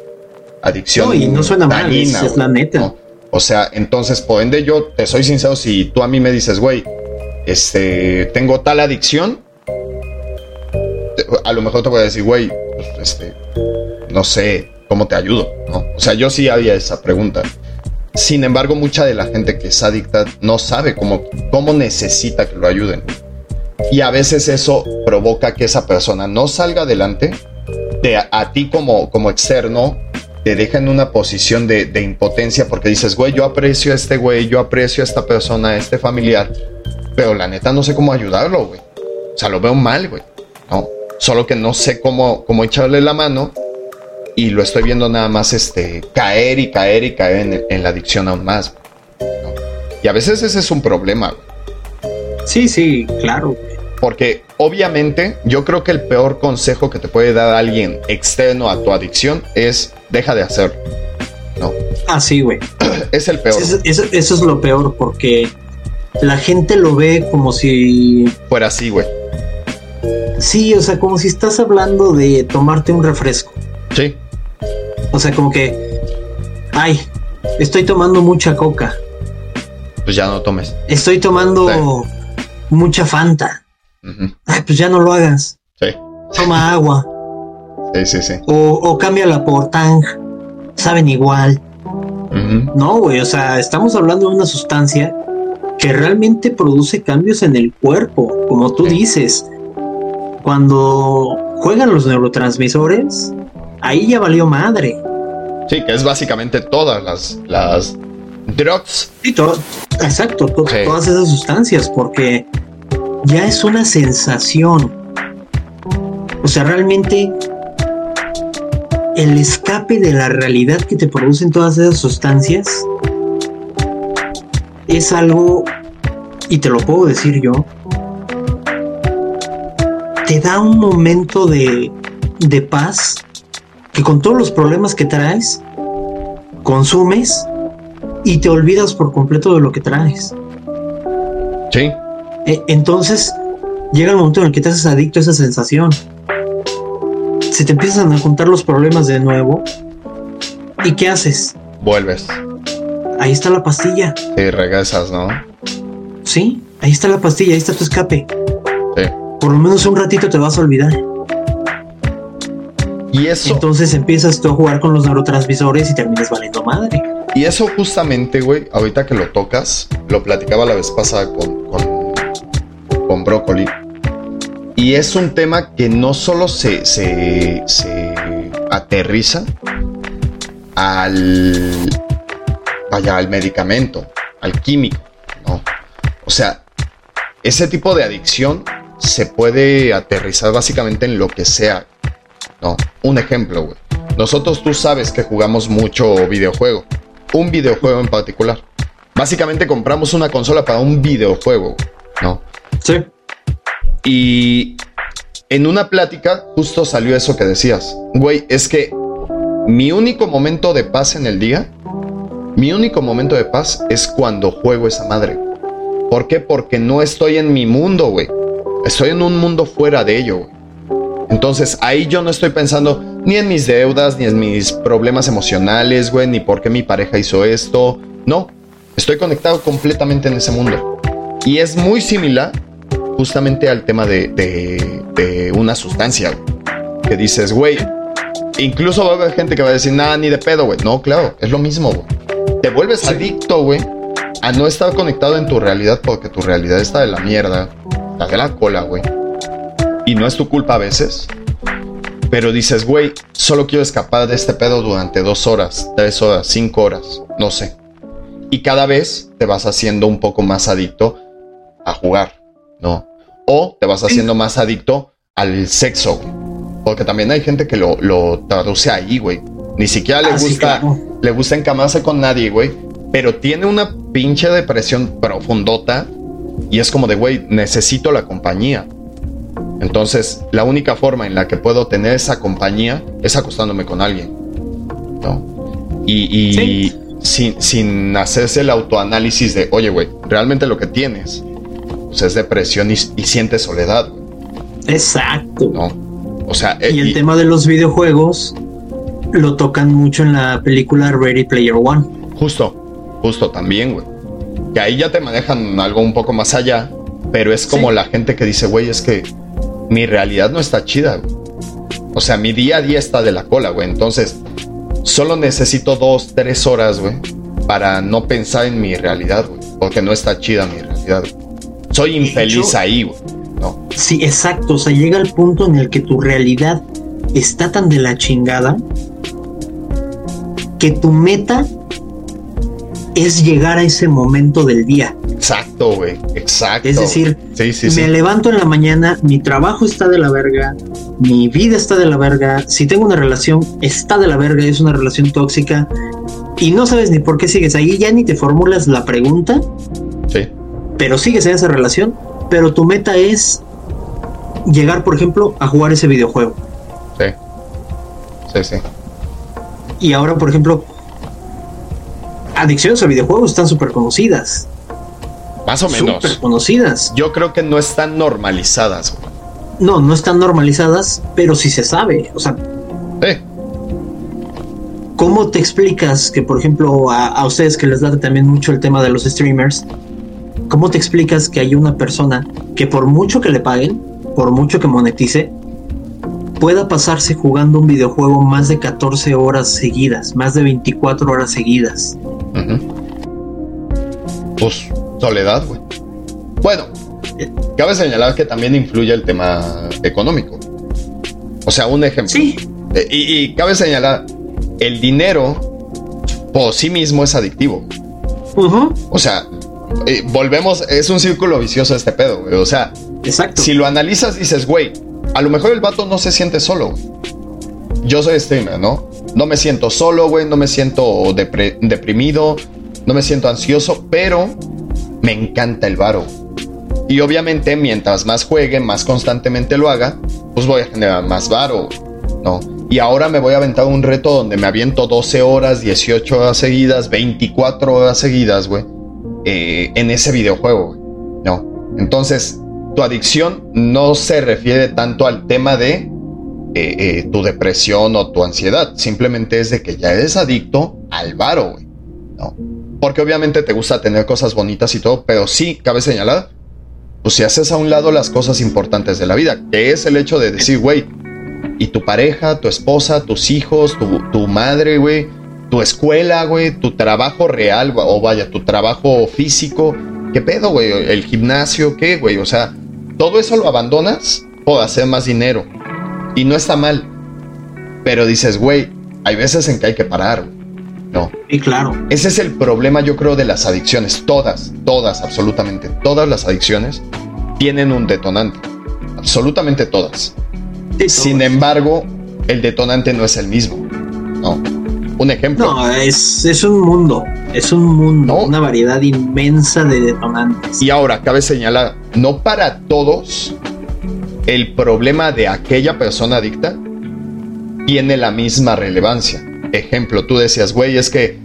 Adicción. No, y no suena mal, dañina, es- es güey, la neta. ¿no? O sea, entonces, por ende, yo te soy sincero, si tú a mí me dices, güey, este, tengo tal adicción, a lo mejor te voy a decir, güey, pues, este, no sé cómo te ayudo, ¿no? O sea, yo sí había esa pregunta. Sin embargo, mucha de la gente que es adicta no sabe cómo, cómo necesita que lo ayuden. Y a veces eso provoca que esa persona no salga adelante, te, a, a ti como, como externo, te deja en una posición de, impotencia porque dices, güey, yo aprecio a este güey, yo aprecio a esta persona, a este familiar, pero la neta no sé cómo ayudarlo, güey. O sea, lo veo mal, güey. No, solo que no sé cómo, cómo echarle la mano y lo estoy viendo nada más este, caer y caer y caer en, la adicción aún más. Y a veces ese es un problema. Sí, sí, claro. Porque obviamente yo creo que el peor consejo que te puede dar alguien externo a tu adicción es deja de hacerlo. No, Ah, sí, güey. es el peor. Eso, eso- eso es lo peor porque la gente lo ve como si... Fuera así, güey. Sí, o sea, como si estás hablando de tomarte un refresco. Sí, O sea, como que... Ay, estoy tomando mucha coca. pues ya no tomes. Estoy tomando mucha Fanta. Ay, pues ya no lo hagas. Sí, Toma agua. sí, sí, sí. O, o cámbiala por Tang. Saben igual. No, güey, o sea, estamos hablando de una sustancia que realmente produce cambios en el cuerpo, como tú Sí. dices. Cuando juegan los neurotransmisores, ahí ya valió madre. Sí, que es básicamente todas las, las drugs. Todo, exacto, to- Sí. todas esas sustancias, porque ya es una sensación. O sea, realmente el escape de la realidad que te producen todas esas sustancias es algo, y te lo puedo decir yo, te da un momento de, de paz que con todos los problemas que traes, consumes y te olvidas por completo de lo que traes. Sí, E- Entonces llega el momento en el que te haces adicto a esa sensación. Se te empiezan a juntar los problemas de nuevo. ¿Y qué haces? vuelves. Ahí está la pastilla. Sí, regresas, ¿no? Sí, ahí está la pastilla, ahí está tu escape. Sí. Por lo menos un ratito te vas a olvidar. Y eso, Entonces empiezas tú a jugar con los neurotransmisores y terminas valiendo madre. y eso justamente, güey, ahorita que lo tocas, lo platicaba la vez pasada con, con, con Brócoli. Y es un tema que no solo se, se, se aterriza al, vaya, al medicamento, al químico, ¿no? O sea, ese tipo de adicción se puede aterrizar básicamente en lo que sea, ¿no? Un ejemplo, güey. Nosotros tú sabes que jugamos mucho videojuego, un videojuego en particular. Básicamente compramos una consola para un videojuego, ¿no? Sí. Y en una plática justo salió eso que decías. Güey, es que mi único momento de paz en el día, mi único momento de paz es cuando juego esa madre. ¿Por qué? Porque no estoy en mi mundo, güey. Estoy en un mundo fuera de ello, güey. Entonces ahí yo no estoy pensando ni en mis deudas, ni en mis problemas emocionales, güey, ni por qué mi pareja hizo esto. No, estoy conectado completamente en ese mundo. Y es muy similar justamente al tema de, de- de una sustancia, güey. Que dices, güey, incluso va a haber gente que va a decir, nada, ni de pedo, güey. No, claro, es lo mismo, güey. Te vuelves adicto, güey, a no estar conectado en tu realidad porque tu realidad está de la mierda, está de la cola, güey. Y no es tu culpa a veces. Pero dices, güey, solo quiero escapar de este pedo durante dos horas, tres horas, cinco horas, no sé. Y cada vez te vas haciendo un poco más adicto a jugar, ¿no? O te vas haciendo más adicto al sexo, güey. Porque también hay gente que lo, lo traduce ahí, güey. Ni siquiera le Ah, sí, gusta, claro. le gusta encamarse con nadie, güey. pero tiene una pinche depresión profundota y es como de, güey, necesito la compañía. Entonces, la única forma en la que puedo tener esa compañía es acostándome con alguien. ¿no? Y, sin, sin, hacerse el autoanálisis de, oye, güey, realmente lo que tienes pues, es depresión y, sientes soledad. Exacto. ¿no? O sea, y el tema de los videojuegos lo tocan mucho en la película Ready Player One. Justo, justo también, güey. Que ahí ya te manejan algo un poco más allá, pero es como la gente que dice, güey, es que mi realidad no está chida, güey. O sea, mi día a día está de la cola, güey. Entonces, solo necesito dos, tres horas, güey, para no pensar en mi realidad, güey. Porque no está chida mi realidad, Soy infeliz ahí, güey. No. Sí, exacto. O sea, llega el punto en el que tu realidad está tan de la chingada que tu meta es llegar a ese momento del día. Exacto, güey. Exacto. Es decir, me levanto en la mañana, mi trabajo está de la verga, mi vida está de la verga, si tengo una relación, está de la verga, es una relación tóxica y no sabes ni por qué sigues ahí, ya ni te formulas la pregunta. Sí. Pero sigues en esa relación, pero tu meta es llegar, por ejemplo, a jugar ese videojuego. Sí. Sí, sí. Y ahora, por ejemplo, adicciones a videojuegos están súper conocidas. Más o menos. Súper conocidas. Yo creo que no están normalizadas. No, no están normalizadas, pero sí se sabe. O sea. Eh. ¿Cómo te explicas que, por ejemplo, a, ustedes que les da también mucho el tema de los streamers, ¿cómo te explicas que hay una persona que por mucho que le paguen, por mucho que monetice, pueda pasarse jugando un videojuego más de 14 horas seguidas, más de 24 horas seguidas. Pues soledad, güey. Bueno, cabe señalar que también influye el tema económico. O sea, un ejemplo. Sí. Eh, y, cabe señalar, el dinero por sí mismo es adictivo. O sea, eh, volvemos, es un círculo vicioso este pedo, güey. O sea, Exacto. si lo analizas, dices, güey, a lo mejor el vato no se siente solo. Yo soy streamer, ¿no? No me siento solo, güey, no me siento deprimido, no me siento ansioso, pero me encanta el varo. Y obviamente, mientras más juegue, más constantemente lo haga, pues voy a generar más varo, ¿no? Y ahora me voy a aventar un reto donde me aviento 12 horas, 18 horas seguidas, 24 horas seguidas, güey, eh, en ese videojuego, ¿no? Entonces, tu adicción no se refiere tanto al tema de eh, eh, tu depresión o tu ansiedad. Simplemente es de que ya eres adicto al varo. ¿no? Porque obviamente te gusta tener cosas bonitas y todo, pero sí, cabe señalar, pues si haces a un lado las cosas importantes de la vida, que es el hecho de decir, güey, y tu pareja, tu esposa, tus hijos, tu, tu madre, güey, tu escuela, güey, tu trabajo real, o vaya, tu trabajo físico, ¿qué pedo, güey? El gimnasio, ¿qué, güey? O sea, todo eso lo abandonas por hacer más dinero. Y no está mal. Pero dices, güey, hay veces en que hay que parar. No. Y claro. Ese es el problema, yo creo, de las adicciones. Todas, todas, absolutamente todas las adicciones tienen un detonante. Absolutamente todas. Sin embargo, el detonante no es el mismo. No. Un ejemplo. No, es, es un mundo. Es un mundo. Una variedad inmensa de detonantes. Y ahora, cabe señalar, no para todos el problema de aquella persona adicta tiene la misma relevancia. Ejemplo, tú decías, güey, es que,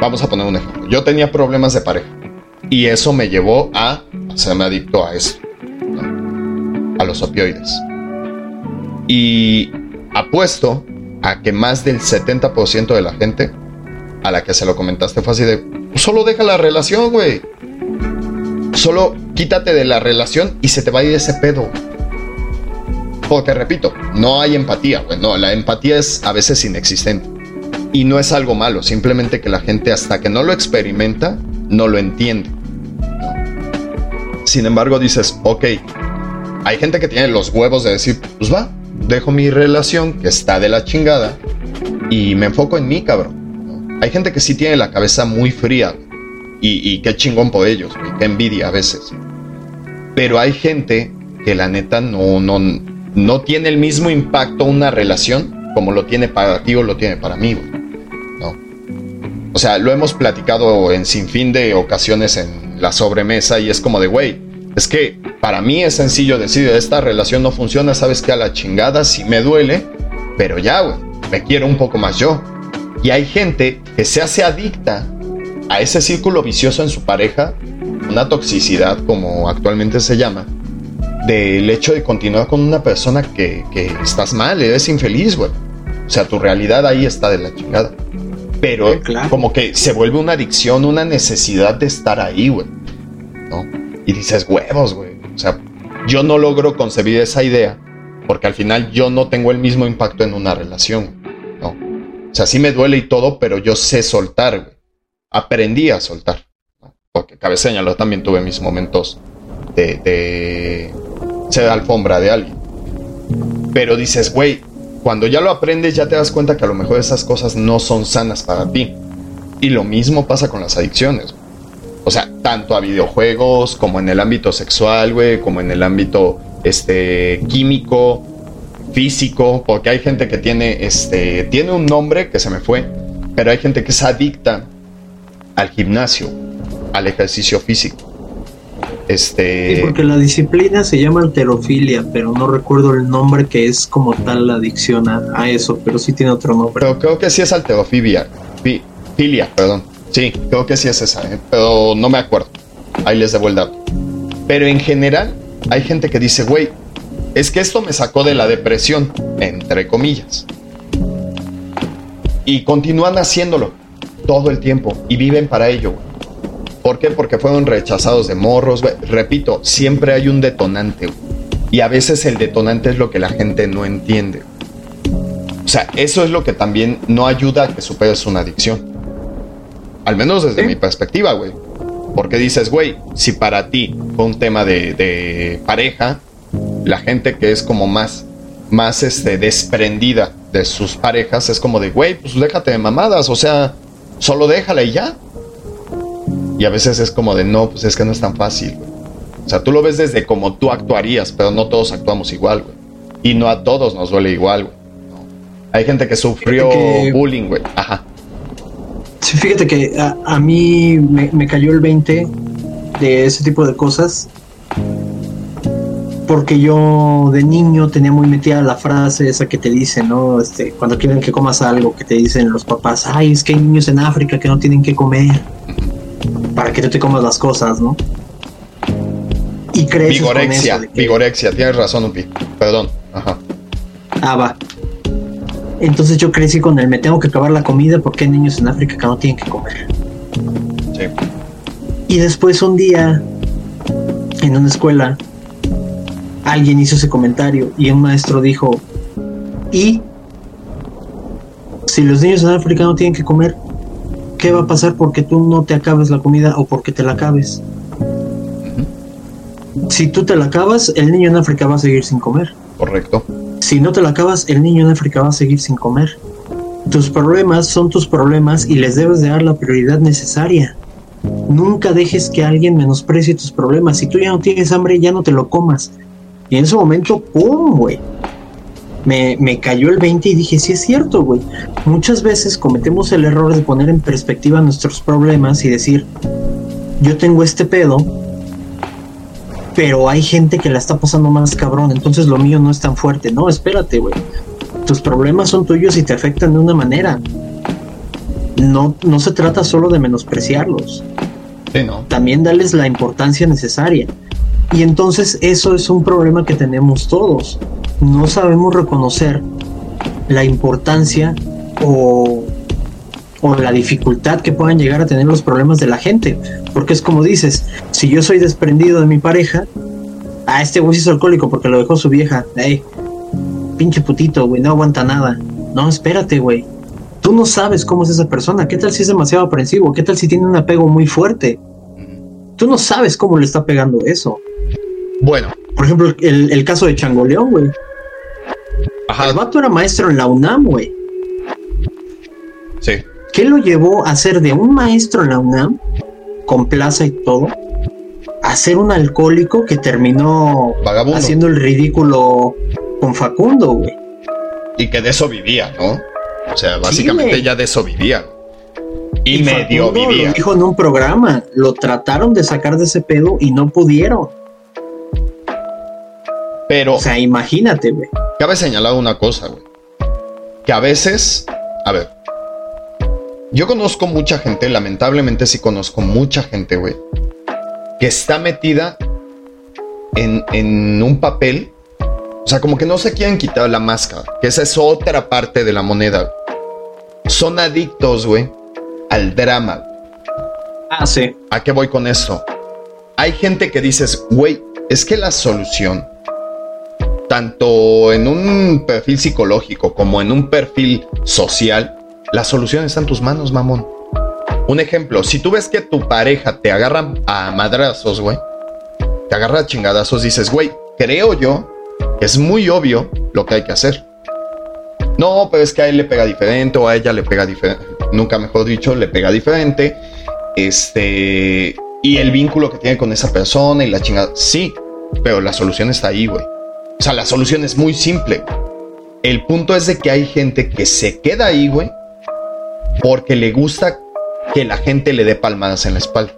vamos a poner un ejemplo, yo tenía problemas de pareja y eso me llevó a hacerme adicto a eso, a los opioides. Y apuesto a que más del 70% de la gente a la que se lo comentaste fue así de, solo deja la relación, güey. Solo quítate de la relación y se te va a ir ese pedo. Porque repito, no hay empatía, güey. No, la empatía es a veces inexistente. Y no es algo malo, simplemente que la gente hasta que no lo experimenta, no lo entiende. Sin embargo, dices, ok, hay gente que tiene los huevos de decir, pues va, dejo mi relación que está de la chingada y me enfoco en mí, cabrón. Hay gente que sí tiene la cabeza muy fría y, qué chingón por ellos, qué envidia a veces. Pero hay gente que la neta no, no, no tiene el mismo impacto una relación como lo tiene para ti o lo tiene para mí, ¿no? O sea, lo hemos platicado en sinfín de ocasiones en la sobremesa y es como de, güey, es que para mí es sencillo decir, esta relación no funciona, sabes que a la chingada sí me duele, pero ya, güey, me quiero un poco más yo. Y hay gente que se hace adicta a ese círculo vicioso en su pareja, una toxicidad como actualmente se llama, del hecho de continuar con una persona que, que estás mal, eres infeliz, güey. O sea, tu realidad ahí está de la chingada. Pero como que se vuelve una adicción, una necesidad de estar ahí, güey. ¿No? Y dices, huevos, güey. O sea, yo no logro concebir esa idea porque al final yo no tengo el mismo impacto en una relación, ¿no? O sea, sí me duele y todo, pero yo sé soltar, güey. Aprendí a soltar. Porque cabe señalar, también tuve mis momentos de, de ser alfombra de alguien. Pero dices, güey, cuando ya lo aprendes ya te das cuenta que a lo mejor esas cosas no son sanas para ti. Y lo mismo pasa con las adicciones. O sea, tanto a videojuegos como en el ámbito sexual, güey, como en el ámbito este químico, físico, porque hay gente que tiene este tiene un nombre que se me fue, pero hay gente que es adicta al gimnasio, al ejercicio físico. Este. Sí, porque la disciplina se llama alterofilia, pero no recuerdo el nombre que es como tal la adicción a, eso, pero sí tiene otro nombre. Pero creo que sí es alterofilia. filia, perdón. Sí, creo que sí es esa, ¿eh? pero no me acuerdo. Ahí les debo el dato. Pero en general, hay gente que dice, güey, es que esto me sacó de la depresión, entre comillas. Y continúan haciéndolo todo el tiempo y viven para ello. ¿Por qué? Porque fueron rechazados de morros. Repito, siempre hay un detonante. Y a veces el detonante es lo que la gente no entiende. O sea, eso es lo que también no ayuda a que superes una adicción. Al menos desde mi perspectiva, güey. Porque dices, güey, si para ti fue un tema de, pareja, la gente que es como más, más este, desprendida de sus parejas es como de, güey, pues déjate de mamadas, o sea, solo déjala y ya. Y a veces es como de, no, pues es que no es tan fácil. O sea, tú lo ves desde como tú actuarías, pero no todos actuamos igual, güey. Y no a todos nos duele igual, güey. Hay gente que sufrió bullying, güey. Ajá. Sí, fíjate que a, mí me, cayó el 20 de ese tipo de cosas. Porque yo de niño tenía muy metida la frase esa que te dicen, ¿no? Este, cuando quieren que comas algo, que te dicen los papás, ay, es que hay niños en África que no tienen que comer para que tú te comas las cosas, ¿no? Y crees Vigorexia, vigorexia, tienes razón, Upi. Perdón. Ajá. Ah, va. Entonces yo crecí con el me tengo que acabar la comida porque hay niños en África que no tienen que comer. Sí. Y después un día, en una escuela, alguien hizo ese comentario y un maestro dijo, ¿y si los niños en África no tienen que comer, ¿qué va a pasar porque tú no te acabes la comida o porque te la acabes? Si tú te la acabas, el niño en África va a seguir sin comer. Correcto. Si no te la acabas, el niño en África va a seguir sin comer. Tus problemas son tus problemas y les debes de dar la prioridad necesaria. Nunca dejes que alguien menosprecie tus problemas. Si tú ya no tienes hambre, ya no te lo comas. Y en ese momento, ¡pum, güey! me, cayó el 20 y dije, sí es cierto, güey. Muchas veces cometemos el error de poner en perspectiva nuestros problemas y decir, yo tengo este pedo, pero hay gente que la está pasando más cabrón, entonces lo mío no es tan fuerte. No, espérate, güey. Tus problemas son tuyos y te afectan de una manera. No, no se trata solo de menospreciarlos. Sí, no. También darles la importancia necesaria. Y entonces eso es un problema que tenemos todos. No sabemos reconocer la importancia o, la dificultad que puedan llegar a tener los problemas de la gente. Porque es como dices, si yo soy desprendido de mi pareja, a este güey es alcohólico porque lo dejó su vieja. Ey, pinche putito, güey, no aguanta nada. No, espérate, güey. Tú no sabes cómo es esa persona. ¿Qué tal si es demasiado aprensivo? ¿Qué tal si tiene un apego muy fuerte? Tú no sabes cómo le está pegando eso. Bueno. Por ejemplo, el, caso de Changoleón, güey. El vato era maestro en la UNAM, güey. Sí. ¿Qué lo llevó a ser de un maestro en la UNAM, con plaza y todo, a ser un alcohólico que terminó haciendo el ridículo con Facundo, güey? Y que de eso vivía, ¿no? O sea, básicamente ya de eso vivía. Y, medio vivía. Lo dijo en un programa, lo trataron de sacar de ese pedo y no pudieron. Pero. O sea, imagínate, güey. Cabe señalar una cosa, güey. Que a veces. A ver. Yo conozco mucha gente, lamentablemente sí conozco mucha gente, güey. Que está metida en, en un papel. O sea, como que no se quieren quitar la máscara. Que esa es otra parte de la moneda. Son adictos, güey, al drama. Ah, sí. ¿A qué voy con esto? Hay gente que dices, güey, es que la solución, tanto en un perfil psicológico como en un perfil social, la solución está en tus manos, mamón. Un ejemplo, si tú ves que tu pareja te agarra a madrazos, güey, te agarra a chingadazos, dices, güey, creo yo que es muy obvio lo que hay que hacer. No, pero es que a él le pega diferente o a ella le pega diferente. Nunca mejor dicho, le pega diferente. Este. Y el vínculo que tiene con esa persona y la chingada. Sí, pero la solución está ahí, güey. O sea, la solución es muy simple. El punto es de que hay gente que se queda ahí, güey, porque le gusta que la gente le dé palmadas en la espalda.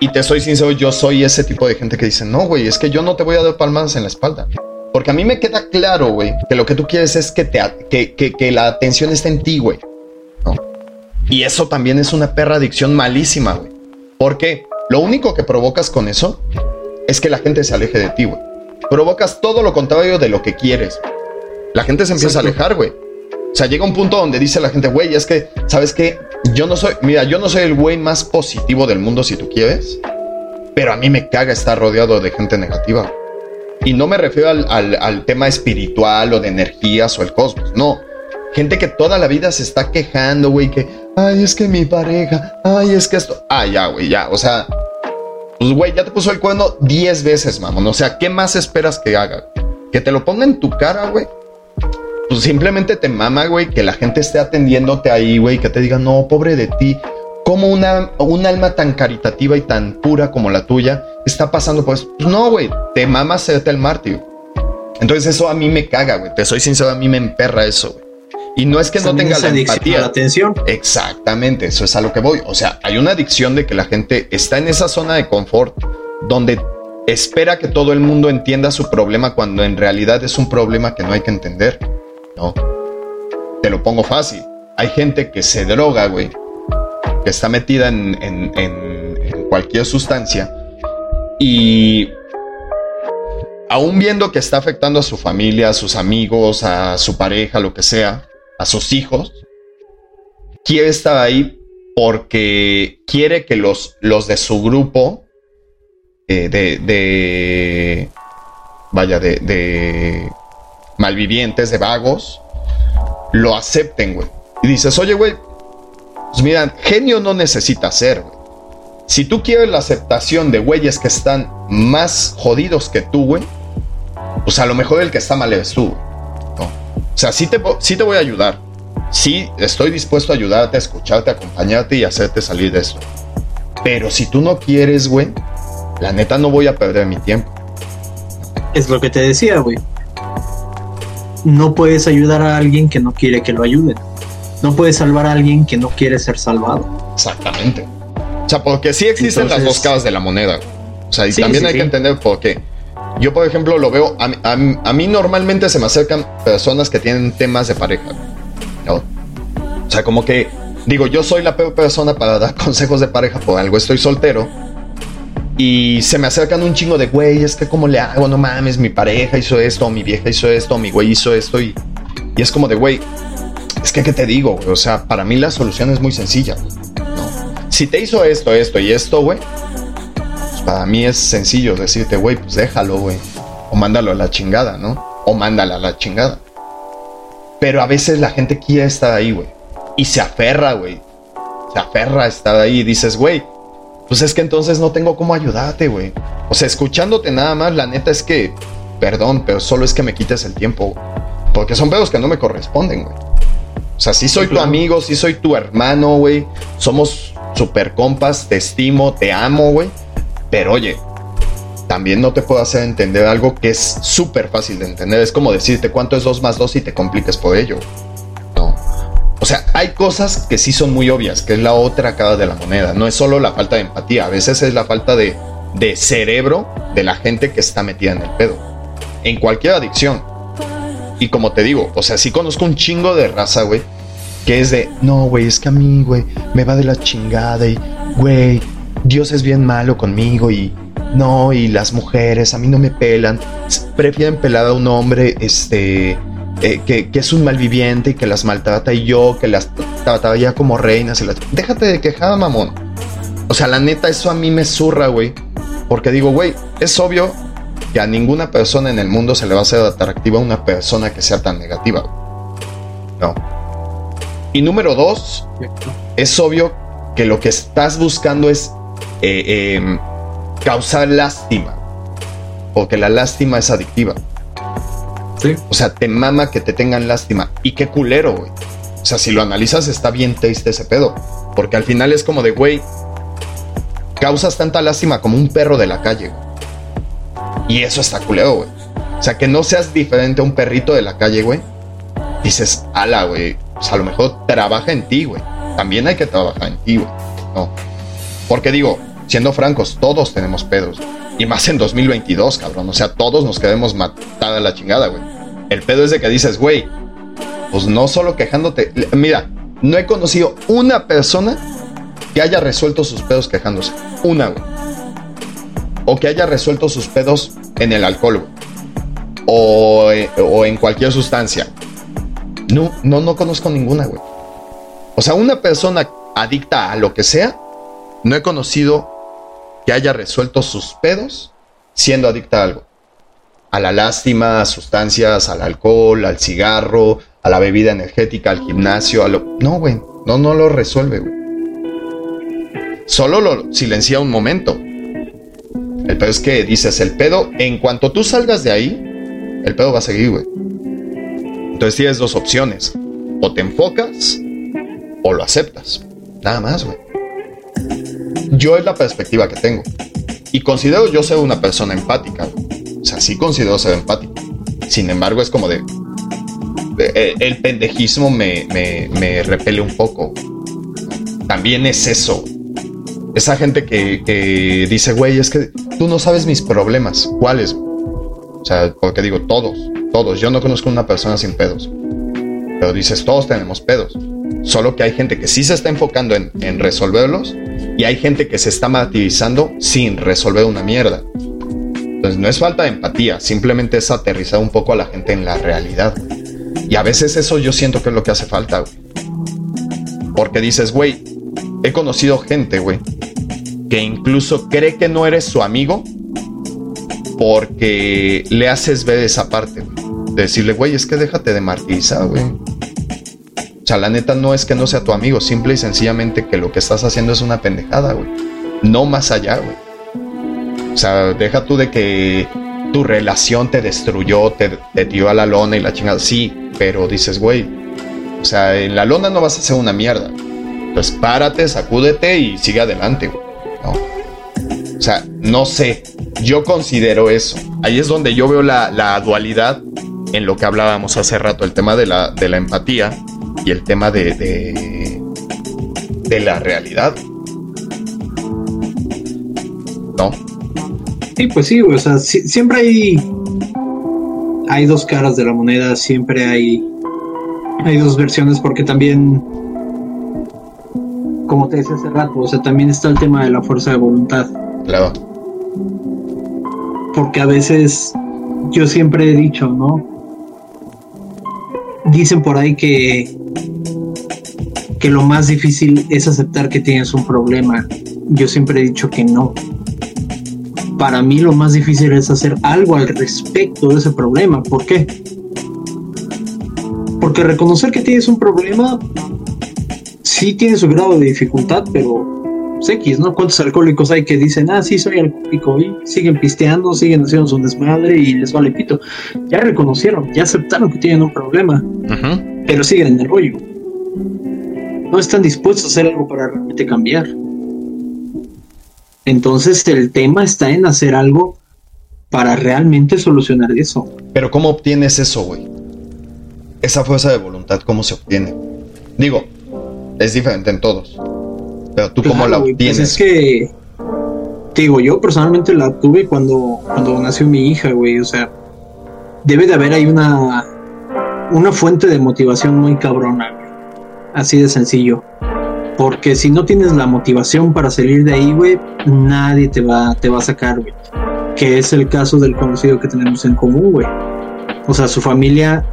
Y te soy sincero, yo soy ese tipo de gente que dice, no, güey, es que yo no te voy a dar palmadas en la espalda. Porque a mí me queda claro, güey, que lo que tú quieres es que, te, que, que, la atención esté en ti, güey. Y eso también es una perra adicción malísima, güey. Porque lo único que provocas con eso es que la gente se aleje de ti, güey. Provocas todo lo contrario de lo que quieres. La gente se empieza a alejar, güey. O sea, llega un punto donde dice la gente, güey, es que, ¿sabes qué? Yo no soy, mira, yo no soy el güey más positivo del mundo si tú quieres, pero a mí me caga estar rodeado de gente negativa. Y no me refiero al, tema espiritual o de energías o el cosmos, no. Gente que toda la vida se está quejando, güey, que, ay, es que mi pareja, ay, es que esto, ah, ya, güey, ya, o sea, pues, güey, ya te puso el cuerno 10 veces, mamón, o sea, ¿qué más esperas que haga? Que te lo ponga en tu cara, güey. Pues simplemente te mama, güey, que la gente esté atendiéndote ahí, güey, que te diga, no, pobre de ti, como una, un alma tan caritativa y tan pura como la tuya está pasando por eso. Pues no, güey, te mama hacerte el mártir. Entonces eso a mí me caga, güey. Te soy sincero, a mí me emperra eso, güey. Y no es que no tenga la empatía. La atención. Exactamente, eso es a lo que voy. O sea, hay una adicción de que la gente está en esa zona de confort donde espera que todo el mundo entienda su problema cuando en realidad es un problema que no hay que entender. No. Te lo pongo fácil. Hay gente que se droga, güey, que está metida en, cualquier sustancia y aún viendo que está afectando a su familia, a sus amigos, a su pareja, lo que sea, a sus hijos, quiere estar ahí porque quiere que los, los de su grupo eh, de, de, vaya, de, de malvivientes, de vagos, lo acepten, güey. Y dices, oye, güey, pues mira, genio no necesita ser, güey. Si tú quieres la aceptación de güeyes que están más jodidos que tú, güey, pues a lo mejor el que está mal eres tú. ¿no? O sea, sí te, te voy a ayudar. Sí, estoy dispuesto a ayudarte, a escucharte, a acompañarte y hacerte salir de esto. Pero si tú no quieres, güey, la neta no voy a perder mi tiempo. Es lo que te decía, güey. No puedes ayudar a alguien que no quiere que lo ayuden. No puedes salvar a alguien que no quiere ser salvado. Exactamente. O sea, porque sí existen las dos caras de la moneda. O sea, y también hay que entender por qué. Yo, por ejemplo, lo veo. A, mí normalmente se me acercan personas que tienen temas de pareja. O sea, como que digo, yo soy la peor persona para dar consejos de pareja por algo. Estoy soltero. Y se me acercan un chingo de güey, es que como le hago, no mames, mi pareja hizo esto, mi vieja hizo esto, mi güey hizo esto. Y, y es como de güey, es que, ¿qué te digo? O sea, para mí la solución es muy sencilla. Si te hizo esto, esto y esto, güey, pues para mí es sencillo decirte, güey, pues déjalo, güey. O mándalo a la chingada, ¿no? O mándala a la chingada. Pero a veces la gente quiere estar ahí, güey. Y se aferra, güey. Se aferra a estar ahí y dices, güey, pues es que entonces no tengo cómo ayudarte, güey. O sea, escuchándote nada más, la neta es que, perdón, pero solo es que me quites el tiempo. Porque son pedos que no me corresponden, güey. O sea, sí soy tu amigo, sí soy tu hermano, güey. Somos super compas, te estimo, te amo, güey. Pero oye, también no te puedo hacer entender algo que es súper fácil de entender. Es como decirte cuánto es 2 más 2 y te compliques por ello. O sea, hay cosas que sí son muy obvias, que es la otra cara de la moneda. No es solo la falta de empatía, a veces es la falta de, de cerebro de la gente que está metida en el pedo. En cualquier adicción. Y como te digo, o sea, sí conozco un chingo de raza, güey, que es de, no, güey, es que a mí, güey, me va de la chingada y, güey, Dios es bien malo conmigo y, no, y las mujeres a mí no me pelan. Prefieren pelar a un hombre, este, eh, que, es un malviviente y que las maltrata y yo, que las trataría como reinas las... Déjate de quejar, mamón. O sea, la neta, eso a mí me zurra, güey. Porque digo, güey, es obvio que a ninguna persona en el mundo se le va a hacer atractiva una persona que sea tan negativa. No. Y número dos, es obvio que lo que estás buscando es eh, em, causar lástima. Porque la lástima es adictiva. O sea, te mama que te tengan lástima. Y qué culero, güey. O sea, si lo analizas, está bien triste ese pedo. Porque al final es como de, güey, causas tanta lástima como un perro de la calle. Y eso está culero, güey. O sea, que no seas diferente a un perrito de la calle, güey. Dices, ala, güey. O sea, a lo mejor trabaja en ti, güey. También hay que trabajar en ti, güey. No. Porque digo, siendo francos, todos tenemos pedos. Y más en 2022, cabrón. O sea, todos nos queremos matar a la chingada, güey. El pedo es de que dices, güey, pues no solo quejándote. Mira, no he conocido una persona que haya resuelto sus pedos quejándose. Una, güey. O que haya resuelto sus pedos en el alcohol, güey. O, eh, o en cualquier sustancia. No, no, no conozco ninguna, güey. O sea, una persona adicta a lo que sea, no he conocido que haya resuelto sus pedos siendo adicta a algo. A la lástima, a sustancias, al alcohol, al cigarro, a la bebida energética, al gimnasio, a lo... No, güey, no, no lo resuelve, güey. Solo lo silencia un momento. El pedo es que dices, el pedo, en cuanto tú salgas de ahí, el pedo va a seguir, güey. Entonces tienes dos opciones. O te enfocas o lo aceptas. Nada más, güey. Yo es la perspectiva que tengo. Y considero yo ser una persona empática. O sea, sí considero ser empático. Sin embargo, es como de... Eh, el pendejismo me, me, repele un poco. También es eso. Esa gente que, dice, güey, es que tú no sabes mis problemas. ¿Cuáles? O sea, porque digo, todos, todos. Yo no conozco una persona sin pedos. Pero dices, todos tenemos pedos. Solo que hay gente que sí se está enfocando en, en resolverlos y hay gente que se está martirizando sin resolver una mierda. Entonces no es falta de empatía, simplemente es aterrizar un poco a la gente en la realidad. Y a veces eso yo siento que es lo que hace falta, güey. Porque dices, güey, he conocido gente, güey, que incluso cree que no eres su amigo porque le haces ver esa parte, De decirle, güey, es que déjate de martirizar, güey. Sea, la neta no es que no sea tu amigo, simple y sencillamente que lo que estás haciendo es una pendejada, güey. No más allá, güey. O sea, deja tú de que tu relación te destruyó, te, te a la lona y la chingada. Sí, pero dices, güey, o sea, en la lona no vas a hacer una mierda. Entonces párate, sacúdete y sigue adelante, güey. No. O sea, no sé. Yo considero eso. Ahí es donde yo veo la, dualidad en lo que hablábamos hace rato, el tema de la empatía y el tema de, de, la realidad. ¿No? Sí, pues sí, o sea, siempre hay, hay dos caras de la moneda, siempre hay, hay dos versiones, porque también, como te decía hace rato, o sea, también está el tema de la fuerza de voluntad. Claro. Porque a veces yo siempre he dicho, ¿no? Dicen por ahí que que lo más difícil es aceptar que tienes un problema. Yo siempre he dicho que no. Para mí lo más difícil es hacer algo al respecto de ese problema. ¿Por qué? Porque reconocer que tienes un problema sí tiene su grado de dificultad, pero es X, ¿no? ¿Cuántos alcohólicos hay que dicen, ah, sí, soy alcohólico y siguen pisteando, siguen haciendo su desmadre y les vale pito? Ya reconocieron, ya aceptaron que tienen un problema, pero siguen en el rollo no están dispuestos a hacer algo para realmente cambiar. Entonces el tema está en hacer algo para realmente solucionar eso. Pero ¿cómo obtienes eso, güey? Esa fuerza de voluntad, ¿cómo se obtiene? Digo, es diferente en todos. Pero tú cómo la güey, obtienes. Pues es que, digo, yo personalmente la tuve cuando, cuando nació mi hija, güey. O sea, debe de haber ahí una, una fuente de motivación muy cabrona, güey. Así de sencillo. Porque si no tienes la motivación para salir de ahí, güey, nadie te va, te va a sacar, güey. Que es el caso del conocido que tenemos en común, güey. O sea, su familia,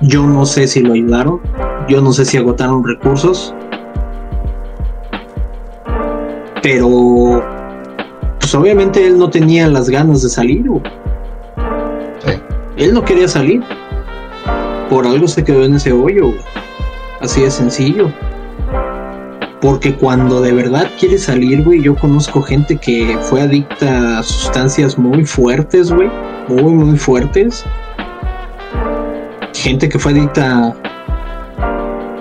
yo no sé si lo ayudaron, yo no sé si agotaron recursos, pero pues obviamente él no tenía las ganas de salir, güey. Sí. Él no quería salir. Por algo se quedó en ese hoyo, güey. Así de sencillo. Porque cuando de verdad quiere salir, güey, yo conozco gente que fue adicta a sustancias muy fuertes, güey. Muy, muy fuertes. Gente que fue adicta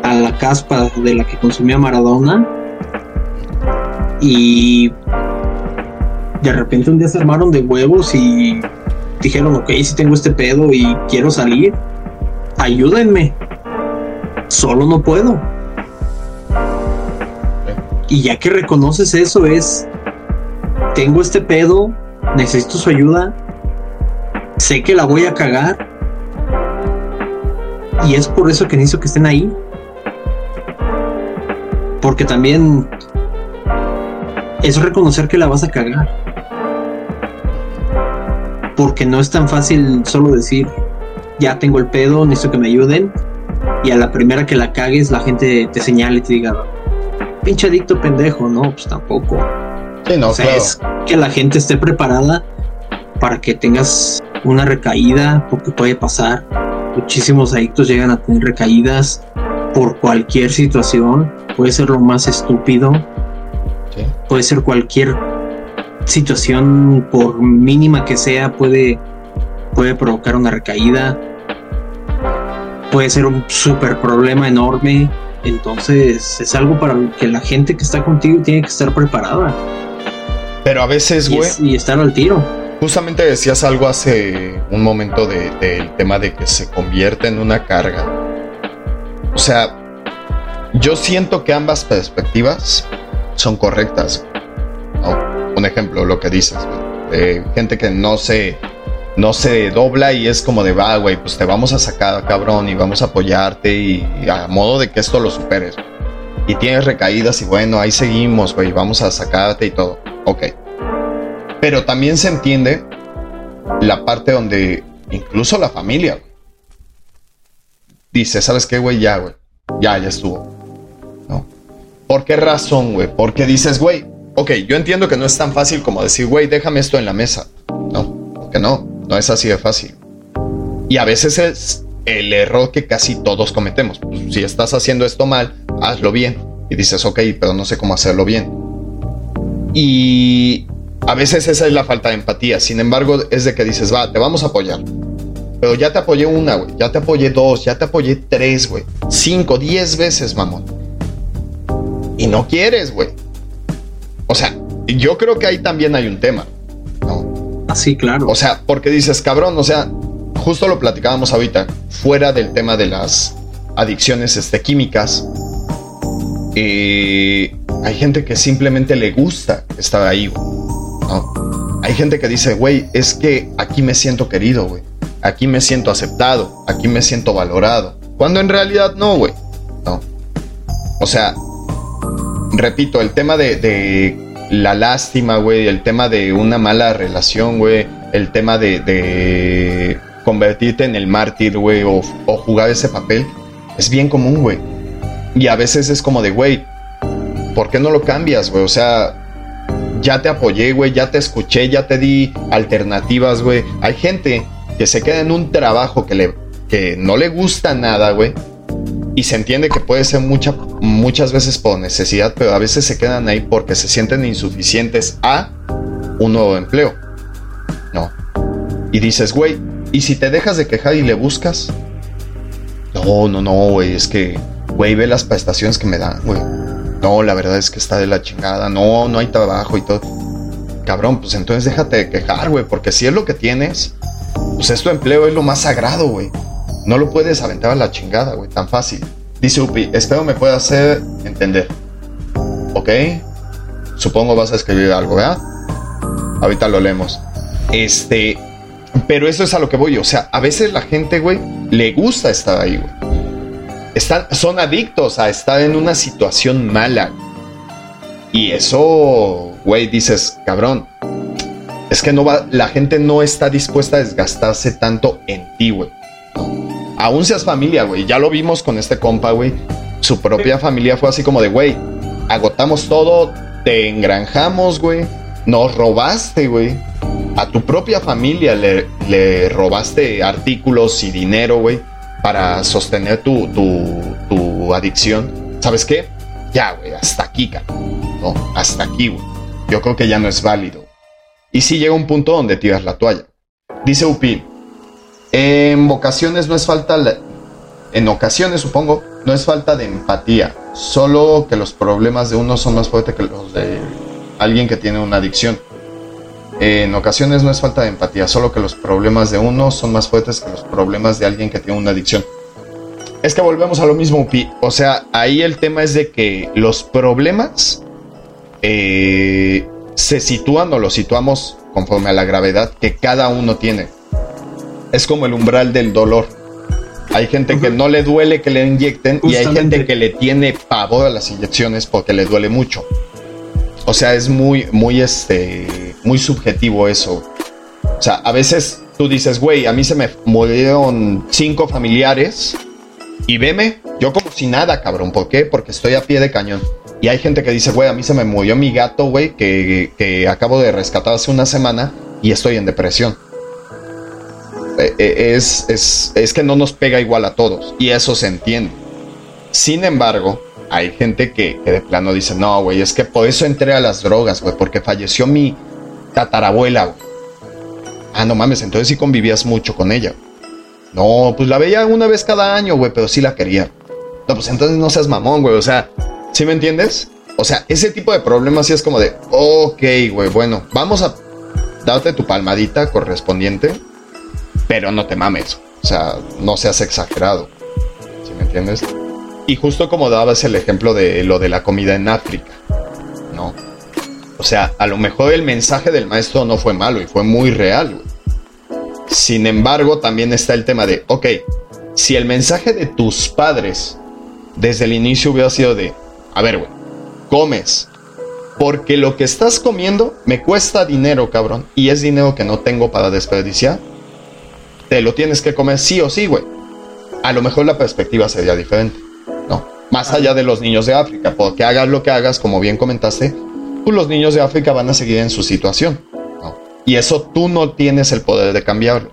a la caspa de la que consumía Maradona. Y de repente un día se armaron de huevos y dijeron, ok, si tengo este pedo y quiero salir, ayúdenme. Solo no puedo. Y ya que reconoces eso es, tengo este pedo, necesito su ayuda, sé que la voy a cagar. Y es por eso que necesito que estén ahí. Porque también es reconocer que la vas a cagar. Porque no es tan fácil solo decir, ya tengo el pedo, necesito que me ayuden. Y a la primera que la cagues, la gente te señale y te diga, pinche adicto pendejo, no, pues tampoco. Sí, no, o sea, claro. es que la gente esté preparada para que tengas una recaída, porque puede pasar. Muchísimos adictos llegan a tener recaídas por cualquier situación. Puede ser lo más estúpido, Sí. puede ser cualquier situación, por mínima que sea, puede, puede provocar una recaída. Puede ser un super problema enorme. Entonces es algo para que la gente que está contigo tiene que estar preparada Pero a veces, y, güey, es- y estar al tiro. justamente decías algo hace un momento de- del tema de que se convierte en una carga. O sea, yo siento que ambas perspectivas son correctas. ¿no? Un ejemplo, lo que dices, güey, de gente que no se, no se dobla y es como de, va, güey, pues te vamos a sacar, cabrón, y vamos a apoyarte y, a modo de que esto lo superes. Y tienes recaídas y bueno, ahí seguimos, güey, vamos a sacarte y todo. Ok. Pero también se entiende la parte donde incluso la familia güey, dice, ¿sabes qué, güey? Ya, güey. Ya, ya estuvo. ¿No? ¿Por qué razón, güey? Porque dices, güey, ok, yo entiendo que no es tan fácil como decir, güey, déjame esto en la mesa. No, porque no, no es así de fácil. Y a veces es el error que casi todos cometemos. Pues, si estás haciendo esto mal, hazlo bien. Y dices, ok, pero no sé cómo hacerlo bien. Y a veces esa es la falta de empatía. Sin embargo, es de que dices, va, te vamos a apoyar. Pero ya te apoyé una, güey. Ya te apoyé dos, ya te apoyé tres, güey. Cinco, diez veces, mamón. Y no quieres, güey. O sea, yo creo que ahí también hay un tema. Así, claro. O sea, porque dices, cabrón, o sea, justo lo platicábamos ahorita, fuera del tema de las adicciones este, químicas. eh, hay gente que simplemente le gusta estar ahí, güey. Hay gente que dice, güey, es que aquí me siento querido, güey. Aquí me siento aceptado, aquí me siento valorado. Cuando en realidad no, güey. No. O sea, repito, el tema de la lástima, güey, el tema de una mala relación, güey, el tema de, convertirte en el mártir, güey, o, o jugar ese papel, es bien común, güey. Y a veces es como de, güey, ¿por qué no lo cambias, güey? O sea, ya te apoyé, güey, ya te escuché, ya te di alternativas, güey. Hay gente que se queda en un trabajo que, le, que no le gusta nada, güey. Y se entiende que puede ser mucha, muchas veces por necesidad, pero a veces se quedan ahí porque se sienten insuficientes a un nuevo empleo. No. Y dices, güey, ¿y si te dejas de quejar y le buscas? No, no, no, güey, es que, güey, ve las prestaciones que me dan, güey. No, la verdad es que está de la chingada. No, no hay trabajo y todo. Cabrón, pues entonces déjate de quejar, güey, porque si es lo que tienes, pues es tu empleo, es lo más sagrado, güey. No lo puedes aventar a la chingada, güey, tan fácil. Dice Upi, espero me pueda hacer entender. ¿Ok? Supongo vas a escribir algo, ¿verdad? Ahorita lo leemos. Este, pero eso es a lo que voy. O sea, a veces la gente, güey, le gusta estar ahí, güey. Están, son adictos a estar en una situación mala. Y eso, güey, dices, cabrón. Es que no va, la gente no está dispuesta a desgastarse tanto en ti, güey. Aún seas familia, güey. Ya lo vimos con este compa, güey. Su propia familia fue así como de, güey, agotamos todo, te engranjamos, güey. Nos robaste, güey a tu propia familia le, robaste artículos y dinero, güey, para sostener tu, tu, adicción, ¿sabes qué? Ya, güey, hasta aquí, cabrón. No, hasta aquí, güey. Yo creo que ya no es válido. Y si llega un punto donde tiras la toalla. Dice Upi, en ocasiones no es falta, en ocasiones supongo, no es falta de empatía, solo que los problemas de uno son más fuertes que los de alguien que tiene una adicción. En ocasiones no es falta de empatía, solo que los problemas de uno son más fuertes que los problemas de alguien que tiene una adicción. Es que volvemos a lo mismo. O sea, ahí el tema es de que los problemas eh, se sitúan o los situamos conforme a la gravedad que cada uno tiene. Es como el umbral del dolor. Hay gente que no le duele que le inyecten y hay gente que le tiene pavor a las inyecciones porque le duele mucho. O sea, es muy, muy, este, muy subjetivo eso. O sea, a veces tú dices, güey, a mí se me murieron cinco familiares y veme, yo como si nada, cabrón. ¿Por qué? Porque estoy a pie de cañón. Y hay gente que dice, güey, a mí se me murió mi gato, güey, que, que acabo de rescatar hace una semana y estoy en depresión. E, e, es, es, es que no nos pega igual a todos y eso se entiende. Sin embargo, hay gente que, de plano dice, no, güey, es que por eso entré a las drogas, güey, porque falleció mi tatarabuela. Ah, no mames, entonces sí convivías mucho con ella. No, pues la veía una vez cada año, güey, pero sí la quería. No, pues entonces no seas mamón, güey, o sea, ¿sí me entiendes? O sea, ese tipo de problemas sí es como de, ok, güey, bueno, vamos a darte tu palmadita correspondiente, pero no te mames. O sea, no seas exagerado. ¿Sí me entiendes? Y justo como dabas el ejemplo de lo de la comida en África, ¿no? O sea, a lo mejor el mensaje del maestro no fue malo y fue muy real, Sin embargo, también está el tema de, ok, si el mensaje de tus padres desde el inicio hubiera sido de, a ver, güey, comes, porque lo que estás comiendo me cuesta dinero, cabrón, y es dinero que no tengo para desperdiciar, te lo tienes que comer sí o sí, güey. A lo mejor la perspectiva sería diferente. Más allá de los niños de África, porque hagas lo que hagas, como bien comentaste, pues los niños de África van a seguir en su situación. Y eso tú no tienes el poder de cambiarlo.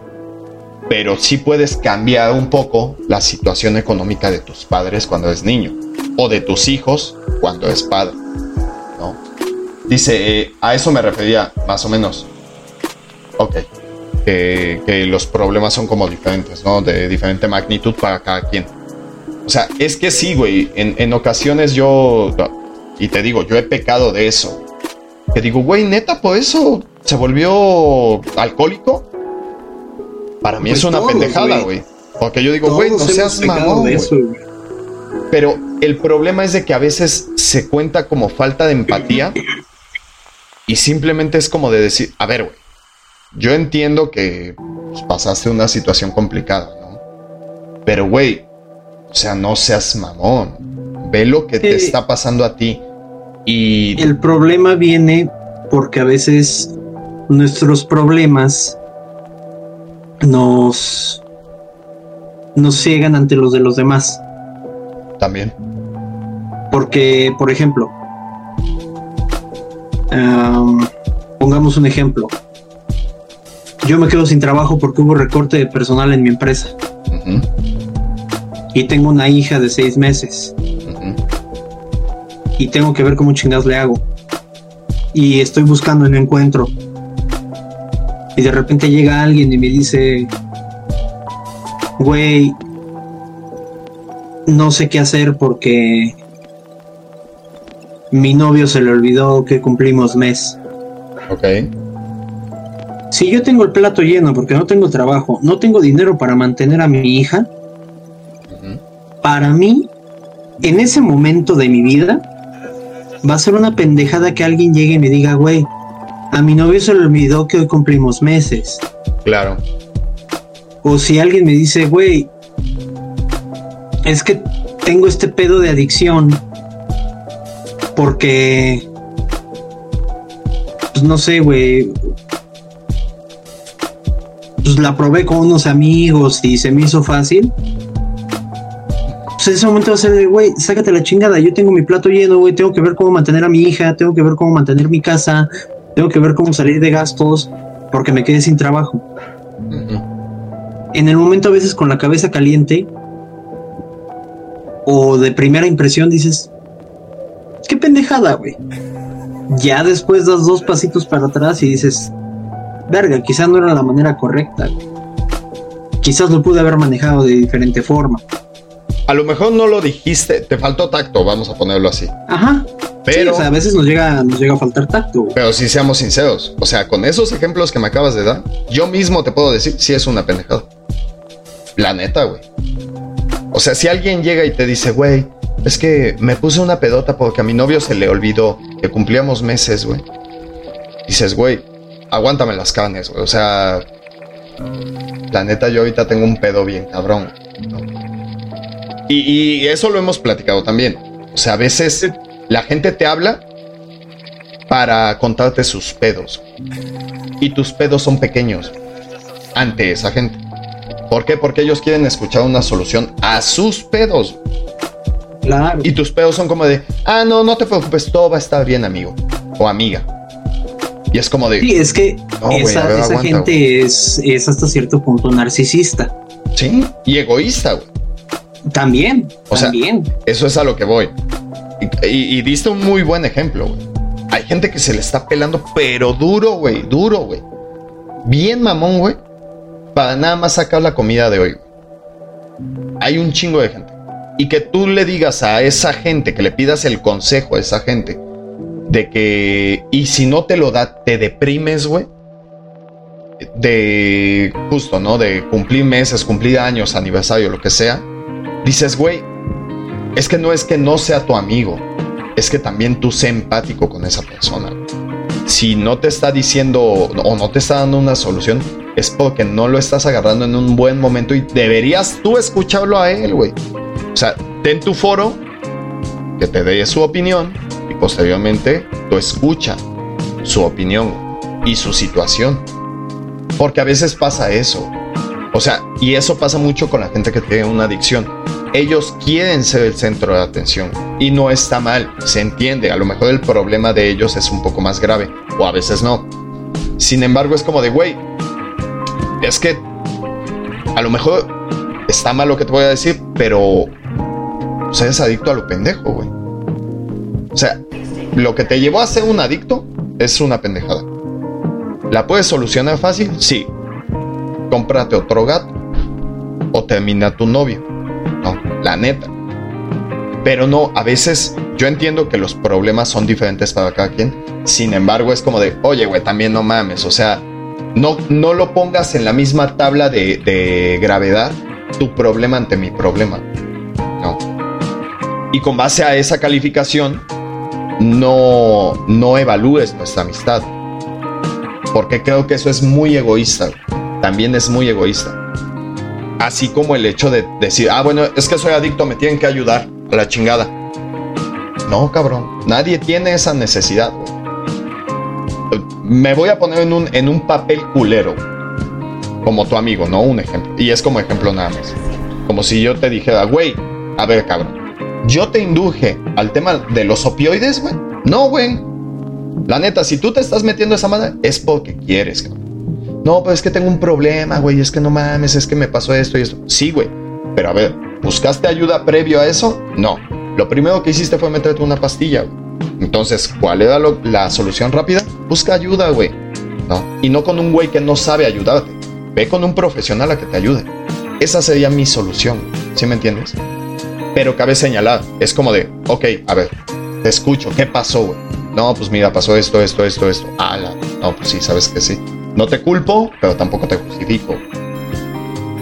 Pero sí puedes cambiar un poco la situación económica de tus padres cuando eres niño. O de tus hijos cuando eres padre. ¿no? Dice, eh, a eso me refería, más o menos. Ok. Que los problemas son como diferentes, ¿no? De diferente magnitud para cada quien. O sea, es que sí, güey. En, ocasiones yo. Y te digo, yo he pecado de eso. Que digo, güey, neta, por eso se volvió alcohólico. Para mí es pues una pendejada, güey. Porque yo digo, güey, no seas mamón. Pero el problema es de que a veces se cuenta como falta de empatía. Y simplemente es como de decir, a ver, güey. Yo entiendo que pues, pasaste una situación complicada, ¿no? Pero, güey, o sea, no seas mamón. Ve lo que te está pasando a ti. Y. El problema viene porque a veces nuestros problemas nos. nos ciegan ante los de los demás. También. Porque, por ejemplo, pongamos un ejemplo. Yo me quedo sin trabajo porque hubo recorte de personal en mi empresa. Y tengo una hija de seis meses. Y tengo que ver cómo chingados le hago. Y estoy buscando un encuentro. Y de repente llega alguien y me dice güey no sé qué hacer porque mi novio se le olvidó que cumplimos mes. Ok. Si yo tengo el plato lleno porque no tengo trabajo, no tengo dinero para mantener a mi hija, para mí en ese momento de mi vida va a ser una pendejada que alguien llegue y me diga, güey, a mi novio se le olvidó que hoy cumplimos meses. Claro. O si alguien me dice, güey, es que tengo este pedo de adicción porque, pues no sé, güey, pues la probé con unos amigos y se me hizo fácil. Pues en ese momento va a ser de, güey, sácate la chingada, yo tengo mi plato lleno, güey, tengo que ver cómo mantener a mi hija, tengo que ver cómo mantener mi casa, tengo que ver cómo salir de gastos porque me quedé sin trabajo. En el momento a veces con la cabeza caliente o de primera impresión dices, qué pendejada, güey. Ya después das dos pasitos para atrás y dices, verga, quizás no era la manera correcta. Quizás lo pude haber manejado de diferente forma. A lo mejor no lo dijiste, te faltó tacto, vamos a ponerlo así. Ajá. Pero, o sea, a veces nos llega, nos llega a faltar tacto. Pero si seamos sinceros, o sea, con esos ejemplos que me acabas de dar, yo mismo te puedo decir si es una pendejada. La neta, güey. O sea, si alguien llega y te dice, güey, es que me puse una pedota porque a mi novio se le olvidó que cumplíamos meses, güey. Dices, güey, aguántame las canes, güey. O sea, la neta, yo ahorita tengo un pedo bien cabrón. Y, y, eso lo hemos platicado también. O sea, a veces la gente te habla para contarte sus pedos. Y tus pedos son pequeños ante esa gente. ¿Por qué? Porque ellos quieren escuchar una solución a sus pedos. Claro. Y tus pedos son como de, ah, no, no te preocupes, todo va a estar bien, amigo o amiga. Y es como de. Sí, es que esa, gente es, es, hasta cierto punto narcisista. Sí, y egoísta, güey. También, o también. Sea, eso es a lo que voy. Y, diste un muy buen ejemplo, güey. Hay gente que se le está pelando, pero duro, güey, duro, güey. Bien mamón, güey. Para nada más sacar la comida de hoy. Hay un chingo de gente. Y que tú le digas a esa gente, que le pidas el consejo a esa gente, de que, y si no te lo da, te deprimes, güey. De justo, ¿no? De cumplir meses, cumplir años, aniversario, lo que sea. Dices, güey, es que no es que no sea tu amigo, es que también tú sé empático con esa persona. Si no te está diciendo o no te está dando una solución, es porque no lo estás agarrando en un buen momento y deberías tú escucharlo a él, güey. O sea, ten tu foro, que te dé su opinión posteriormente tú escucha su opinión y su situación. Porque a veces pasa eso. O sea, y eso pasa mucho con la gente que tiene una adicción. Ellos quieren ser el centro de atención y no está mal, se entiende. A lo mejor el problema de ellos es un poco más grave o a veces no. Sin embargo, es como de, güey, es que a lo mejor está mal lo que te voy a decir, pero o sea, eres adicto a lo pendejo, güey. O sea, lo que te llevó a ser un adicto es una pendejada. ¿La puedes solucionar fácil? Sí. Cómprate otro gato. O termina tu novio. No, la neta. Pero no, a veces yo entiendo que los problemas son diferentes para cada quien. Sin embargo, es como de, oye, güey, también no mames. O sea, no, no lo pongas en la misma tabla de, de gravedad tu problema ante mi problema. No. Y con base a esa calificación, no, no evalúes nuestra amistad. Porque creo que eso es muy egoísta. También es muy egoísta. Así como el hecho de decir, ah, bueno, es que soy adicto, me tienen que ayudar a la chingada. No, cabrón. Nadie tiene esa necesidad. Me voy a poner en un, en un papel culero. Como tu amigo, ¿no? Un ejemplo. Y es como ejemplo nada más. Como si yo te dijera, güey, a ver, cabrón yo te induje al tema de los opioides, güey. No, güey. La neta, si tú te estás metiendo esa madre, es porque quieres. No, pues es que tengo un problema, güey. Es que no mames, es que me pasó esto y esto. Sí, güey. Pero a ver, ¿buscaste ayuda previo a eso? No. Lo primero que hiciste fue meterte una pastilla, güey. Entonces, ¿cuál era la solución rápida? Busca ayuda, güey. ¿No? Y no con un güey que no sabe ayudarte. Ve con un profesional a que te ayude. Esa sería mi solución. ¿Sí me entiendes? Pero cabe señalar, es como de, ok, a ver, te escucho, ¿qué pasó, güey? No, pues mira, pasó esto, esto, esto, esto. Ah, no, pues sí, sabes que sí. No te culpo, pero tampoco te justifico.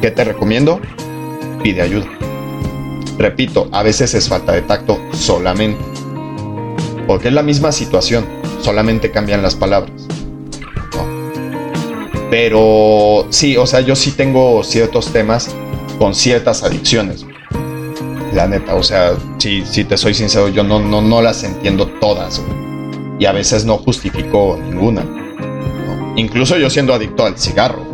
¿Qué te recomiendo? Pide ayuda. Repito, a veces es falta de tacto solamente. Porque es la misma situación, solamente cambian las palabras. Pero sí, o sea, yo sí tengo ciertos temas con ciertas adicciones. La neta, o sea, si, si te soy sincero, yo no, no, no las entiendo todas. Y a veces no justifico ninguna. Incluso yo siendo adicto al cigarro.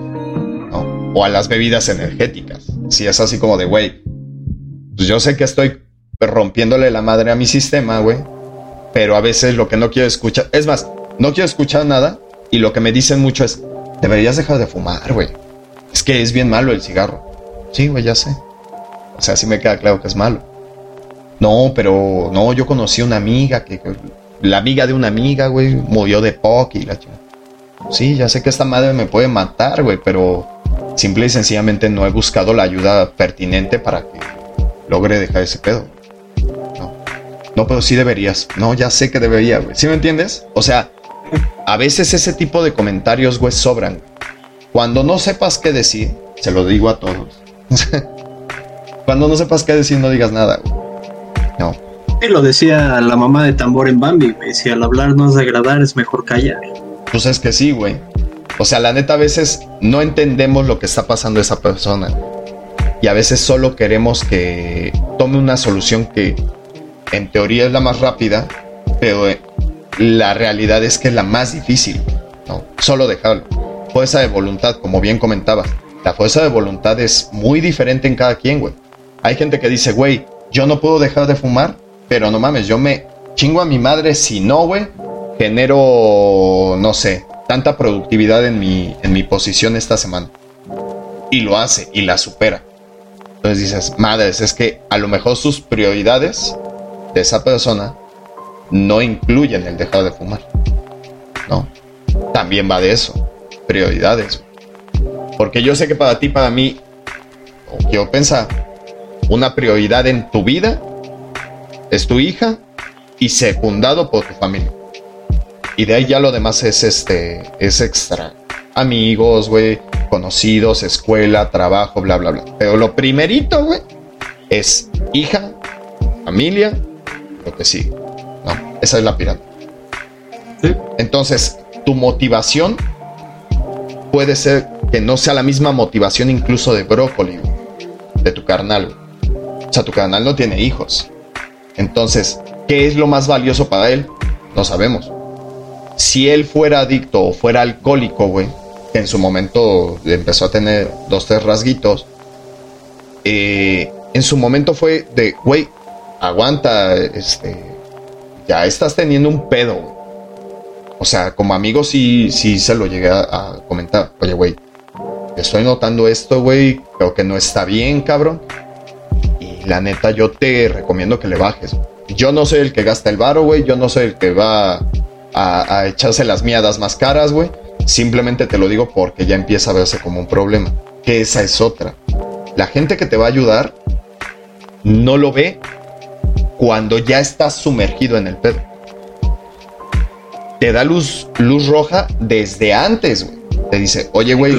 O a las bebidas energéticas. Si es así como de, güey, pues yo sé que estoy rompiéndole la madre a mi sistema, güey. Pero a veces lo que no quiero escuchar, es más, no quiero escuchar nada y lo que me dicen mucho es, deberías dejar de fumar, güey. Es que es bien malo el cigarro. Sí, güey, ya sé. O sea, sí me queda claro que es malo. No, pero no, yo conocí una amiga que, la amiga de una amiga, güey, murió de POC y la Sí, ya sé que esta madre me puede matar, güey, pero simple y sencillamente no he buscado la ayuda pertinente para que logre dejar ese pedo. No, no pero sí deberías. No, ya sé que debería, güey. ¿Sí me entiendes? O sea, a veces ese tipo de comentarios, güey, sobran. Cuando no sepas qué decir, se lo digo a todos. Cuando no sepas qué decir, no digas nada, güey. No. Y lo decía la mamá de tambor en Bambi, me decía, al hablar no es agradar, es mejor callar. Pues es que sí, güey. O sea, la neta, a veces no entendemos lo que está pasando esa persona. Y a veces solo queremos que tome una solución que en teoría es la más rápida, pero eh, la realidad es que es la más difícil. ¿no? Solo dejarlo. Fuerza de voluntad, como bien comentabas. La fuerza de voluntad es muy diferente en cada quien, güey. Hay gente que dice, güey, yo no puedo dejar de fumar, pero no mames, yo me chingo a mi madre si no, güey, genero, no sé, tanta productividad en mi, en mi posición esta semana. Y lo hace y la supera. Entonces dices, madres, es que a lo mejor sus prioridades de esa persona no incluyen el dejar de fumar. No. También va de eso. Prioridades. Porque yo sé que para ti, para mí, o quiero pensar, una prioridad en tu vida es tu hija y secundado por tu familia. Y de ahí ya lo demás es este, es extra. Amigos, güey, conocidos, escuela, trabajo, bla, bla, bla. Pero lo primerito, güey, es hija, familia, lo que sigue. No, esa es la pirámide. Entonces, tu motivación puede ser que no sea la misma motivación incluso de brócoli, de tu carnal. O sea, tu carnal no tiene hijos. Entonces, ¿qué es lo más valioso para él? No sabemos si él fuera adicto o fuera alcohólico, güey, que en su momento empezó a tener dos, tres rasguitos, eh, en su momento fue de, güey, aguanta, este, ya estás teniendo un pedo. O sea, como amigo sí, sí se lo llegué a, comentar. Oye, güey, estoy notando esto, güey, creo que no está bien, cabrón. La neta, yo te recomiendo que le bajes. Yo no soy el que gasta el varo, güey, yo no soy el que va a, echarse las miadas más caras, güey. Simplemente te lo digo porque ya empieza a verse como un problema. Que esa es otra. La gente que te va a ayudar no lo ve cuando ya estás sumergido en el pedo. Te da luz, luz roja desde antes, güey. Te dice, oye, güey,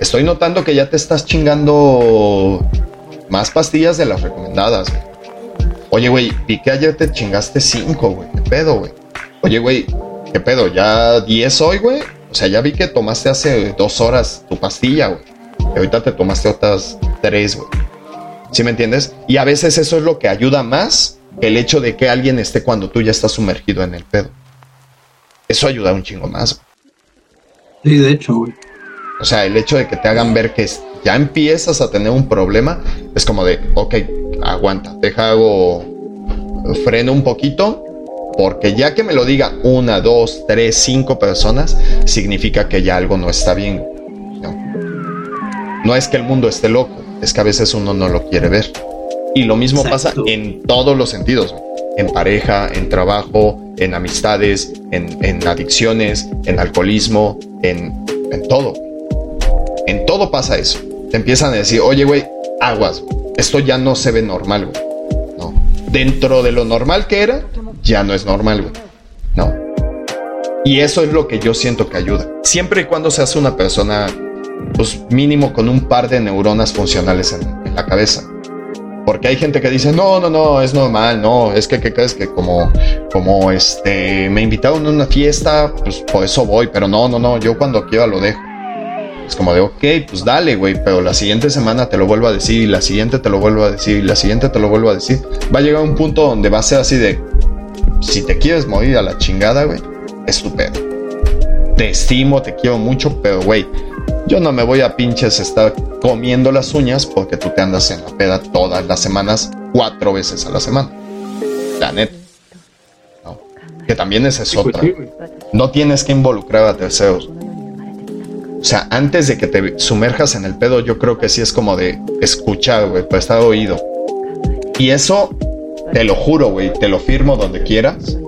estoy notando que ya te estás chingando más pastillas de las recomendadas, güey. Oye, güey, vi que ayer te chingaste cinco, güey. ¿Qué pedo, güey? Oye, güey, ¿qué pedo? ¿Ya 10 hoy, güey? O sea, ya vi que tomaste hace dos horas tu pastilla, güey. Y ahorita te tomaste otras tres, güey. ¿Sí me entiendes? Y a veces eso es lo que ayuda más que el hecho de que alguien esté cuando tú ya estás sumergido en el pedo. Eso ayuda un chingo más. Sí, de hecho, güey. O sea, el hecho de que te hagan ver que ya empiezas a tener un problema es como de, ok, aguanta, deja hago freno un poquito porque ya que me lo diga una, dos, tres, cinco personas, significa que ya algo no está bien. No, es que el mundo esté loco, es que a veces uno no lo quiere ver. Y lo mismo pasa en todos los sentidos. En pareja, en trabajo, en amistades, en, adicciones, en alcoholismo, en, en todo. En todo pasa eso. Te empiezan a decir, oye, güey, aguas, esto ya no se ve normal, güey. No. Dentro de lo normal que era, ya no es normal, güey. No. Y eso es lo que yo siento que ayuda. Siempre y cuando se hace una persona, pues mínimo con un par de neuronas funcionales en, la cabeza. Porque hay gente que dice, no, no, no, es normal, no, es que, ¿qué crees? Que como, como, este, me invitaron a una fiesta, pues por eso voy, pero no, no, no, yo cuando quiera lo dejo. Es como de, ok, pues dale, güey, pero la siguiente semana te lo vuelvo a decir, y la siguiente te lo vuelvo a decir, y la siguiente te lo vuelvo a decir. Va a llegar un punto donde va a ser así de, si te quieres morir a la chingada, güey, es tu pedo. Te estimo, te quiero mucho, pero, güey, yo no me voy a pinches estar comiendo las uñas porque tú te andas en la peda todas las semanas, cuatro veces a la semana. La neta. ¿No? Que también esa es pues otra. No tienes que involucrar a terceros. O sea, antes de que te sumerjas en el pedo, yo creo que sí es como de escuchar, güey, pues estar oído. Y eso, te lo juro, güey, te lo firmo donde quieras.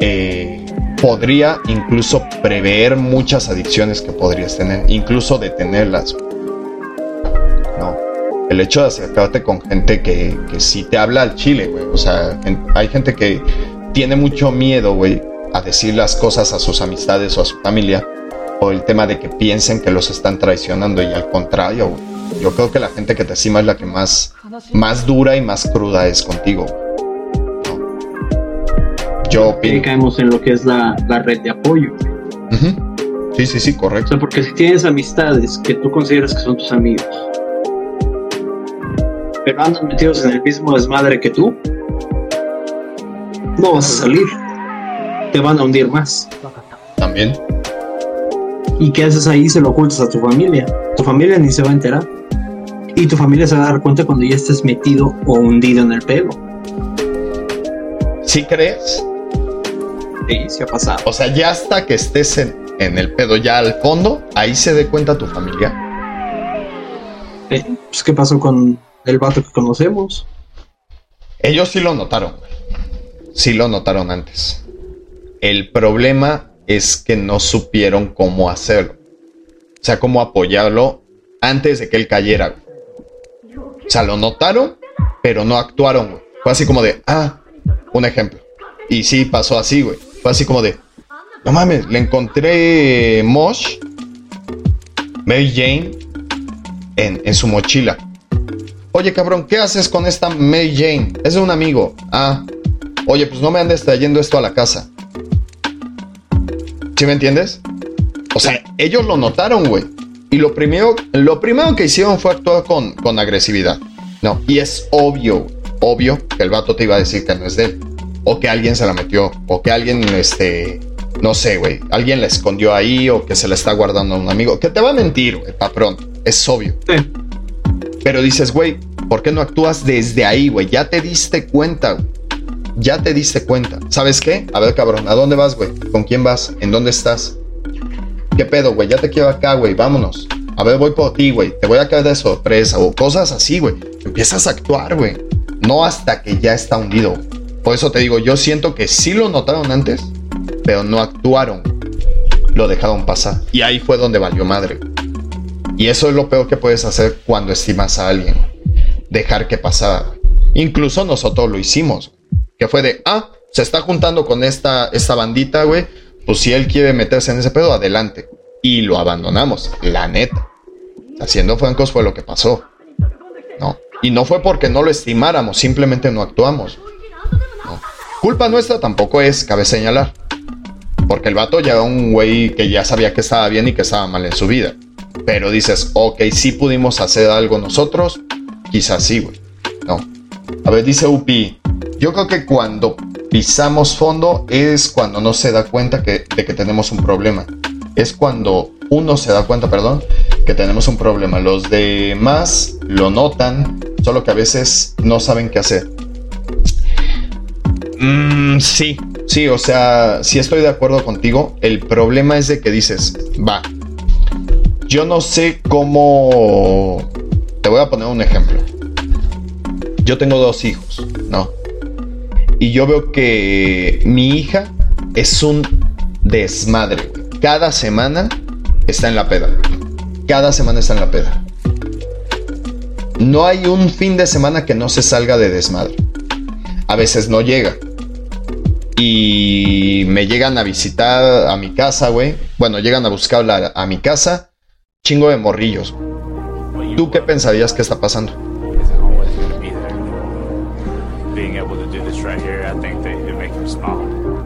Eh, podría incluso prever muchas adicciones que podrías tener, incluso detenerlas. No. El hecho de acercarte con gente que, que sí te habla al chile, güey. O sea, hay gente que tiene mucho miedo, güey, a decir las cosas a sus amistades o a su familia por el tema de que piensen que los están traicionando y al contrario, güey. Yo creo que la gente que te estima es la que más, más dura y más cruda es contigo. ¿no? Yo opino. caemos en lo que es la, la red de apoyo. Sí, sí, sí, O correcto. sea, porque si tienes amistades que tú consideras que son tus amigos, pero andan metidos en el mismo desmadre que tú, no vas a salir. Te van a hundir más. También. ¿Y qué haces ahí? Se lo ocultas a tu familia. Tu familia ni se va a enterar. Y tu familia se va a dar cuenta cuando ya estés metido o hundido en el pelo. ¿Sí crees? Sí, se ha pasado. O sea, ya hasta que estés en, en el pedo, ya al fondo, ahí se dé cuenta tu familia. Eh, Pues, ¿qué pasó con el vato que conocemos? Ellos sí lo notaron. Sí lo notaron antes. El problema es que no supieron cómo hacerlo. O sea, cómo apoyarlo antes de que él cayera. O sea, lo notaron, pero no actuaron. güey. Fue así como de, ah, un ejemplo. Y sí, pasó así, güey. Fue así como de, no mames, le encontré Mosh, Mary Jane, en, en su mochila. Oye, cabrón, ¿qué haces con esta Mary Jane? Es de un amigo. Ah, oye, pues no me andes trayendo esto a la casa. ¿Sí me entiendes? O sea, ellos lo notaron, güey. Y lo primero, lo primero que hicieron fue actuar con, con agresividad. No, y es obvio, obvio que el vato te iba a decir que no es de él. O que alguien se la metió. O que alguien, este, no sé, güey. Alguien la escondió ahí o que se la está guardando a un amigo. Que te va a mentir, güey, pa' pronto. Es obvio. Sí. Pero dices, güey, ¿por qué no actúas desde ahí, güey? Ya te diste cuenta, güey. Ya te diste cuenta. ¿Sabes qué? A ver, cabrón, ¿a dónde vas, güey? ¿Con quién vas? ¿En dónde estás? ¿Qué pedo, güey? Ya te quiero acá, güey. Vámonos. A ver, voy por ti, güey. Te voy a caer de sorpresa o cosas así, güey. Empiezas a actuar, güey. No hasta que ya está hundido. Por eso te digo, yo siento que sí lo notaron antes, pero no actuaron. Lo dejaron pasar. Y ahí fue donde valió madre. Y eso es lo peor que puedes hacer cuando estimas a alguien. Dejar que pasara. Incluso nosotros lo hicimos. Que fue de, ah, se está juntando con esta, esta bandita, güey. Pues si él quiere meterse en ese pedo, adelante. Y lo abandonamos, la neta. Haciendo francos fue lo que pasó. No. Y no fue porque no lo estimáramos, simplemente no actuamos. Culpa nuestra tampoco es, cabe señalar. Porque el vato ya era un güey que ya sabía que estaba bien y que estaba mal en su vida. Pero dices, ok, sí pudimos hacer algo nosotros. Quizás sí, güey. No. A ver, dice Upi. Yo creo que cuando pisamos fondo es cuando no se da cuenta que, de que tenemos un problema. Es cuando uno se da cuenta, perdón, que tenemos un problema. Los demás lo notan, solo que a veces no saben qué hacer. Mm, sí, sí, o sea, sí estoy de acuerdo contigo. El problema es de que dices, va, yo no sé cómo... Te voy a poner un ejemplo. Yo tengo dos hijos. Y yo veo que mi hija es un desmadre. Cada semana está en la peda. Cada semana está en la peda. No hay un fin de semana que no se salga de desmadre. A veces no llega. Y me llegan a visitar a mi casa, güey. Bueno, llegan a buscarla a mi casa. Chingo de morrillos. ¿Tú qué pensarías que está pasando?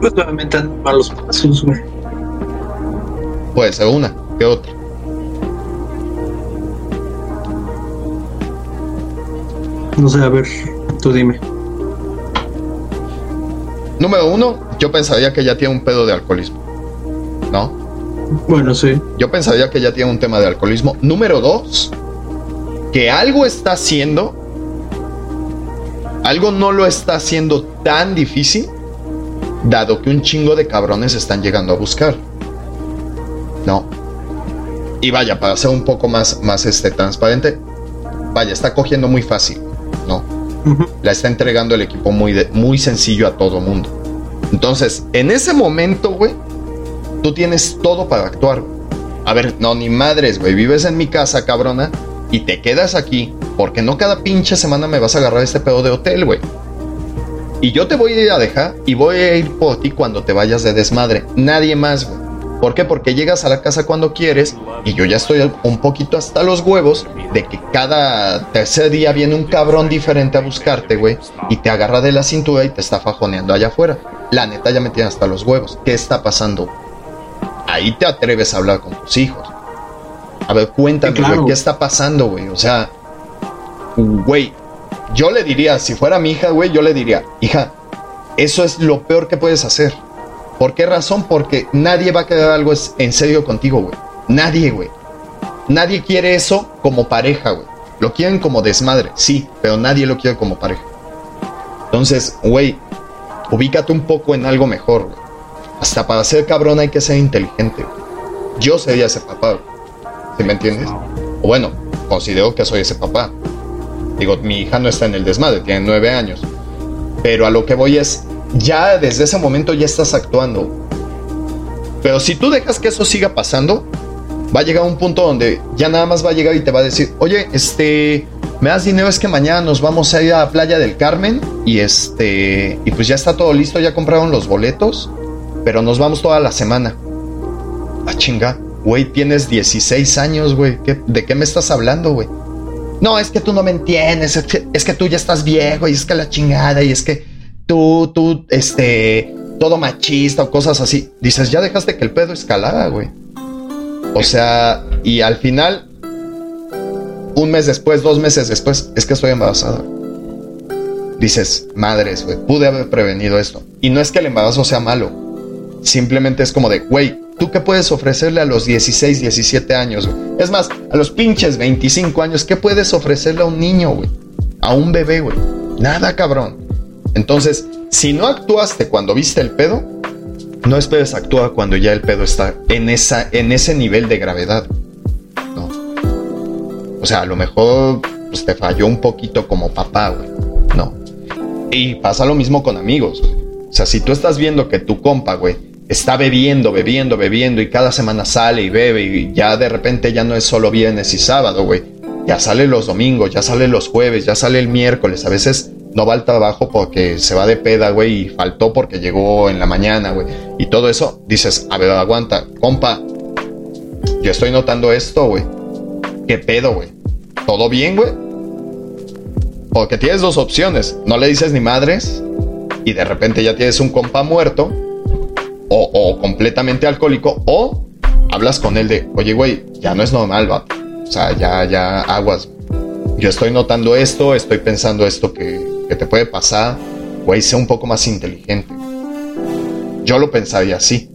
Pues obviamente malos pasos, güey. Puede ser una, que otra. No sé, a ver, tú dime. Número uno, yo pensaría que ya tiene un pedo de alcoholismo. ¿No? Bueno, sí. Yo pensaría que ya tiene un tema de alcoholismo. Número dos, que algo está haciendo, algo no lo está haciendo tan difícil, dado que un chingo de cabrones están llegando a buscar. No. Y vaya, para ser un poco más, más este, transparente, vaya, está cogiendo muy fácil. No. La está entregando el equipo muy, muy sencillo a todo mundo. Entonces, en ese momento, güey, tú tienes todo para actuar. A ver, no, ni madres, güey. Vives en mi casa, cabrona, y te quedas aquí, porque no cada pinche semana me vas a agarrar este pedo de hotel, güey. Y yo te voy a ir a dejar y voy a ir por ti cuando te vayas de desmadre. Nadie más, güey. ¿Por qué? Porque llegas a la casa cuando quieres y yo ya estoy un poquito hasta los huevos de que cada tercer día viene un cabrón diferente a buscarte, güey, y te agarra de la cintura y te está fajoneando allá afuera. La neta ya me tiene hasta los huevos. ¿Qué está pasando? Ahí te atreves a hablar con tus hijos. A ver, cuéntame, güey, ¿qué está pasando, güey? O sea, güey, yo le diría, si fuera mi hija, güey, yo le diría, hija, eso es lo peor que puedes hacer ¿Por qué razón? Porque nadie va a quedar algo en serio contigo, güey. Nadie, güey. Nadie quiere eso como pareja, güey. Lo quieren como desmadre, sí, pero nadie lo quiere como pareja. Entonces, güey, ubícate un poco en algo mejor, güey. Hasta para ser cabrón hay que ser inteligente, güey. Yo sería ese papá, güey. ¿Sí me entiendes? Bueno, considero que soy ese papá. Digo, mi hija no está en el desmadre, tiene nueve años. Pero a lo que voy es, ya desde ese momento ya estás actuando. Pero si tú dejas que eso siga pasando, va a llegar un punto donde ya nada más va a llegar y te va a decir, oye, este, me das dinero, es que mañana nos vamos a ir a la playa del Carmen y este, y pues ya está todo listo, ya compraron los boletos, pero nos vamos toda la semana. Ah, chinga, güey, tienes 16 años, güey, ¿de qué me estás hablando, güey? No, es que tú no me entiendes, es que, tú ya estás viejo y es que la chingada y es que tú, tú, este, todo machista o cosas así. Dices, ya dejaste que el pedo escalara, güey. O sea, y al final, un mes después, dos meses después, es que estoy embarazada. Dices, madres, güey, pude haber prevenido esto. Y no es que el embarazo sea malo. Simplemente es como de, güey, ¿tú qué puedes ofrecerle a los 16, 17 años? Es más, a los pinches 25 años, ¿qué puedes ofrecerle a un niño, güey? A un bebé, güey. Nada, cabrón. Entonces, si no actuaste cuando viste el pedo, no esperes actuar cuando ya el pedo está en, esa, en ese nivel de gravedad. No. O sea, a lo mejor pues, te falló un poquito como papá, güey. No. Y pasa lo mismo con amigos. O sea, si tú estás viendo que tu compa, güey, está bebiendo, bebiendo, bebiendo y cada semana sale y bebe y ya de repente ya no es solo viernes y sábado, güey. Ya sale los domingos, ya sale los jueves, ya sale el miércoles. A veces no va al trabajo porque se va de peda, güey, y faltó porque llegó en la mañana, güey. Y todo eso, dices, a ver, aguanta, compa, yo estoy notando esto, güey. ¿Qué pedo, güey? ¿Todo bien, güey? Porque tienes dos opciones. No le dices ni madres y de repente ya tienes un compa muerto o, o completamente alcohólico o hablas con él de, oye, güey, ya no es normal, va. O sea, ya, ya aguas. Yo estoy notando esto, estoy pensando esto que, que te puede pasar, güey, sea un poco más inteligente. Yo lo pensaría así.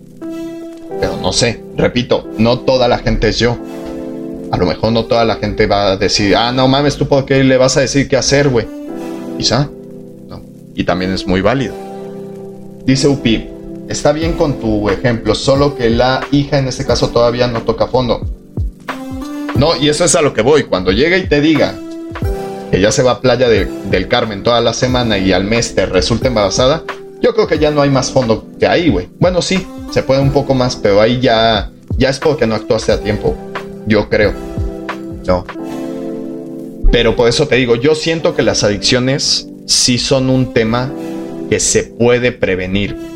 Pero no sé, repito, no toda la gente es yo. A lo mejor no toda la gente va a decir, ah, no mames, tú por qué le vas a decir qué hacer, güey. Quizá. No. Y también es muy válido. Dice Upi, está bien con tu ejemplo, solo que la hija en este caso todavía no toca fondo. No, y eso es a lo que voy. Cuando llega y te diga, que ya se va a Playa del Carmen toda la semana y al mes te resulta embarazada, yo creo que ya no hay más fondo que ahí, güey. Bueno, sí, se puede un poco más, pero ahí ya, ya es porque no actuaste a tiempo. Yo creo. No. Pero por eso te digo, yo siento que las adicciones sí son un tema que se puede prevenir.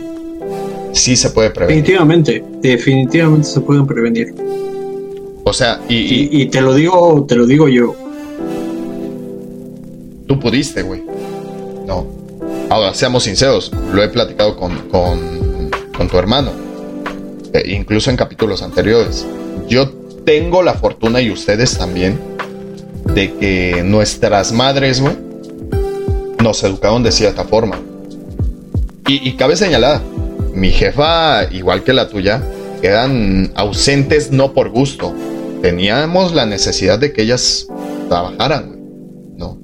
Sí se puede prevenir. Definitivamente, definitivamente se pueden prevenir. O sea, y, y te lo digo, te lo digo yo. Tú pudiste, güey. No. Ahora, seamos sinceros, lo he platicado con, con, tu hermano. E incluso en capítulos anteriores. Yo tengo la fortuna y ustedes también de que nuestras madres, güey, nos educaron de cierta forma. Y, y, cabe señalar, mi jefa, igual que la tuya, eran ausentes no por gusto. Teníamos la necesidad de que ellas trabajaran. ¿no?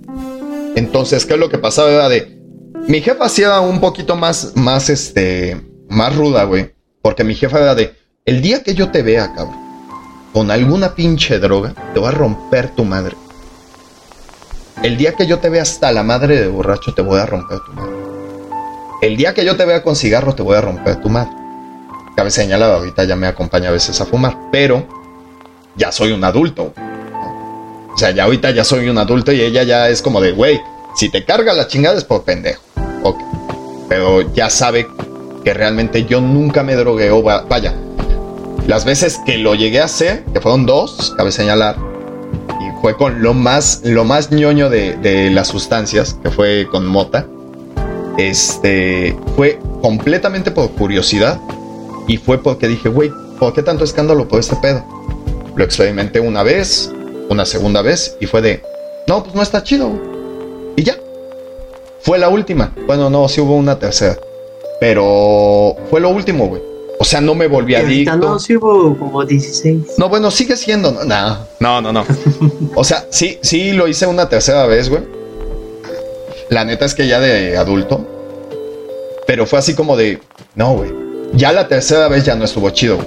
Entonces, ¿qué es lo que pasaba? Era de, mi jefa hacía un poquito más, más, este, más ruda, güey. Porque mi jefa era de, el día que yo te vea, cabrón, con alguna pinche droga, te voy a romper tu madre. El día que yo te vea hasta la madre de borracho, te voy a romper tu madre. El día que yo te vea con cigarro, te voy a romper tu madre. Cabe señalar, ahorita ya me acompaña a veces a fumar, pero ya soy un adulto. O sea, ya ahorita ya soy un adulto y ella ya es como de, güey, si te carga la chingada es por pendejo. Ok. Pero ya sabe que realmente yo nunca me drogué o vaya. Las veces que lo llegué a hacer, que fueron dos, cabe señalar, y fue con lo más, lo más ñoño de, de las sustancias, que fue con mota. Este fue completamente por curiosidad y fue porque dije, güey, ¿por qué tanto escándalo por este pedo? Lo experimenté una vez, una segunda vez y fue de, no, pues no está chido. Y ya. Fue la última. Bueno, no, sí hubo una tercera. Pero fue lo último, güey. O sea, no me volví adicto. No, sí hubo como 16. No, bueno, sigue siendo. No, no, no, no. o sea, sí, sí lo hice una tercera vez, güey. La neta es que ya de adulto. Pero fue así como de, no, güey. Ya la tercera vez ya no estuvo chido.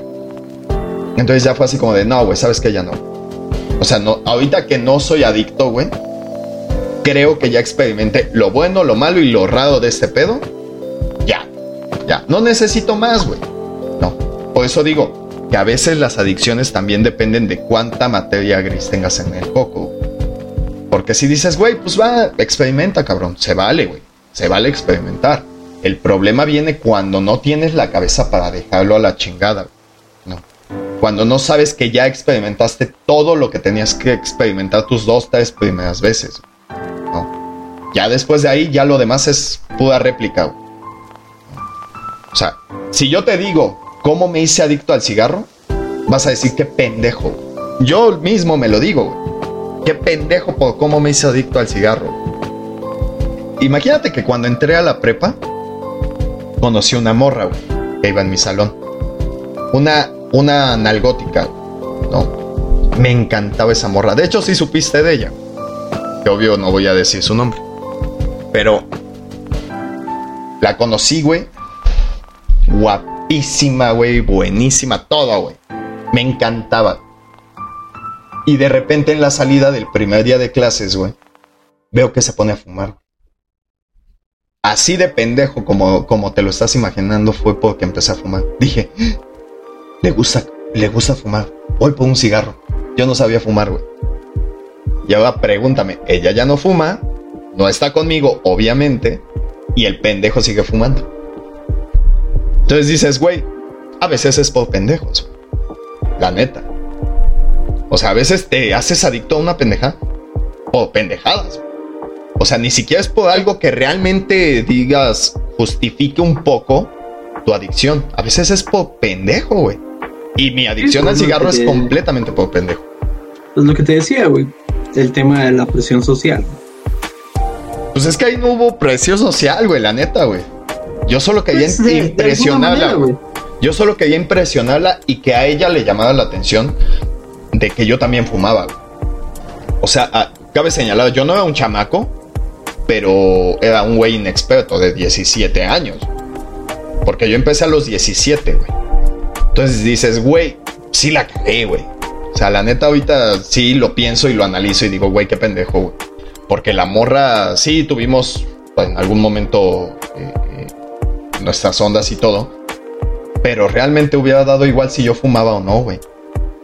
Entonces ya fue así como de, no, güey, ¿sabes qué? Ya no. O sea, no, ahorita que no soy adicto, güey, creo que ya experimenté lo bueno, lo malo y lo raro de este pedo. Ya, ya. No necesito más, güey. No. Por eso digo que a veces las adicciones también dependen de cuánta materia gris tengas en el coco. Porque si dices, güey, pues va, experimenta, cabrón. Se vale, güey. Se vale experimentar. El problema viene cuando no tienes la cabeza para dejarlo a la chingada. No. Cuando no sabes que ya experimentaste todo lo que tenías que experimentar tus dos, tres primeras veces. Ya después de ahí, ya lo demás es pura réplica. O sea, si yo te digo cómo me hice adicto al cigarro, vas a decir qué pendejo. Yo mismo me lo digo, Qué pendejo por cómo me hice adicto al cigarro. Imagínate que cuando entré a la prepa, conocí una morra, que iba en mi salón. Una, una nalgótica, ¿no? Me encantaba esa morra. De hecho, sí supiste de ella. Obvio no voy a decir su nombre. Pero la conocí, güey. Guapísima, güey. Buenísima, todo, güey. Me encantaba. Y de repente en la salida del primer día de clases, güey, veo que se pone a fumar así de pendejo como, como te lo estás imaginando fue porque empecé a fumar. Dije, le gusta, le gusta fumar. Voy por un cigarro. Yo no sabía fumar, güey. Y ahora pregúntame, ella ya no fuma, no está conmigo, obviamente, y el pendejo sigue fumando. Entonces dices, güey, a veces es por pendejos. La neta. O sea, a veces te haces adicto a una pendeja o pendejadas. O sea, ni siquiera es por algo que realmente digas justifique un poco tu adicción. A veces es por pendejo, güey. Y mi adicción al cigarro es completamente por pendejo. Pues lo que te decía, güey. El tema de la presión social. Pues es que ahí no hubo presión social, güey, la neta, güey. Yo solo quería pues impresionarla. Yo solo quería impresionarla y que a ella le llamara la atención de que yo también fumaba. O sea, ah, cabe señalar, yo no era un chamaco, pero era un güey inexperto de 17 años. Porque yo empecé a los 17, güey. Entonces dices, güey, sí la cagué, güey. O sea, la neta ahorita sí lo pienso y lo analizo y digo, güey, qué pendejo, güey. Porque la morra, sí tuvimos en algún momento eh, eh, nuestras ondas y todo. Pero realmente hubiera dado igual si yo fumaba o no, güey.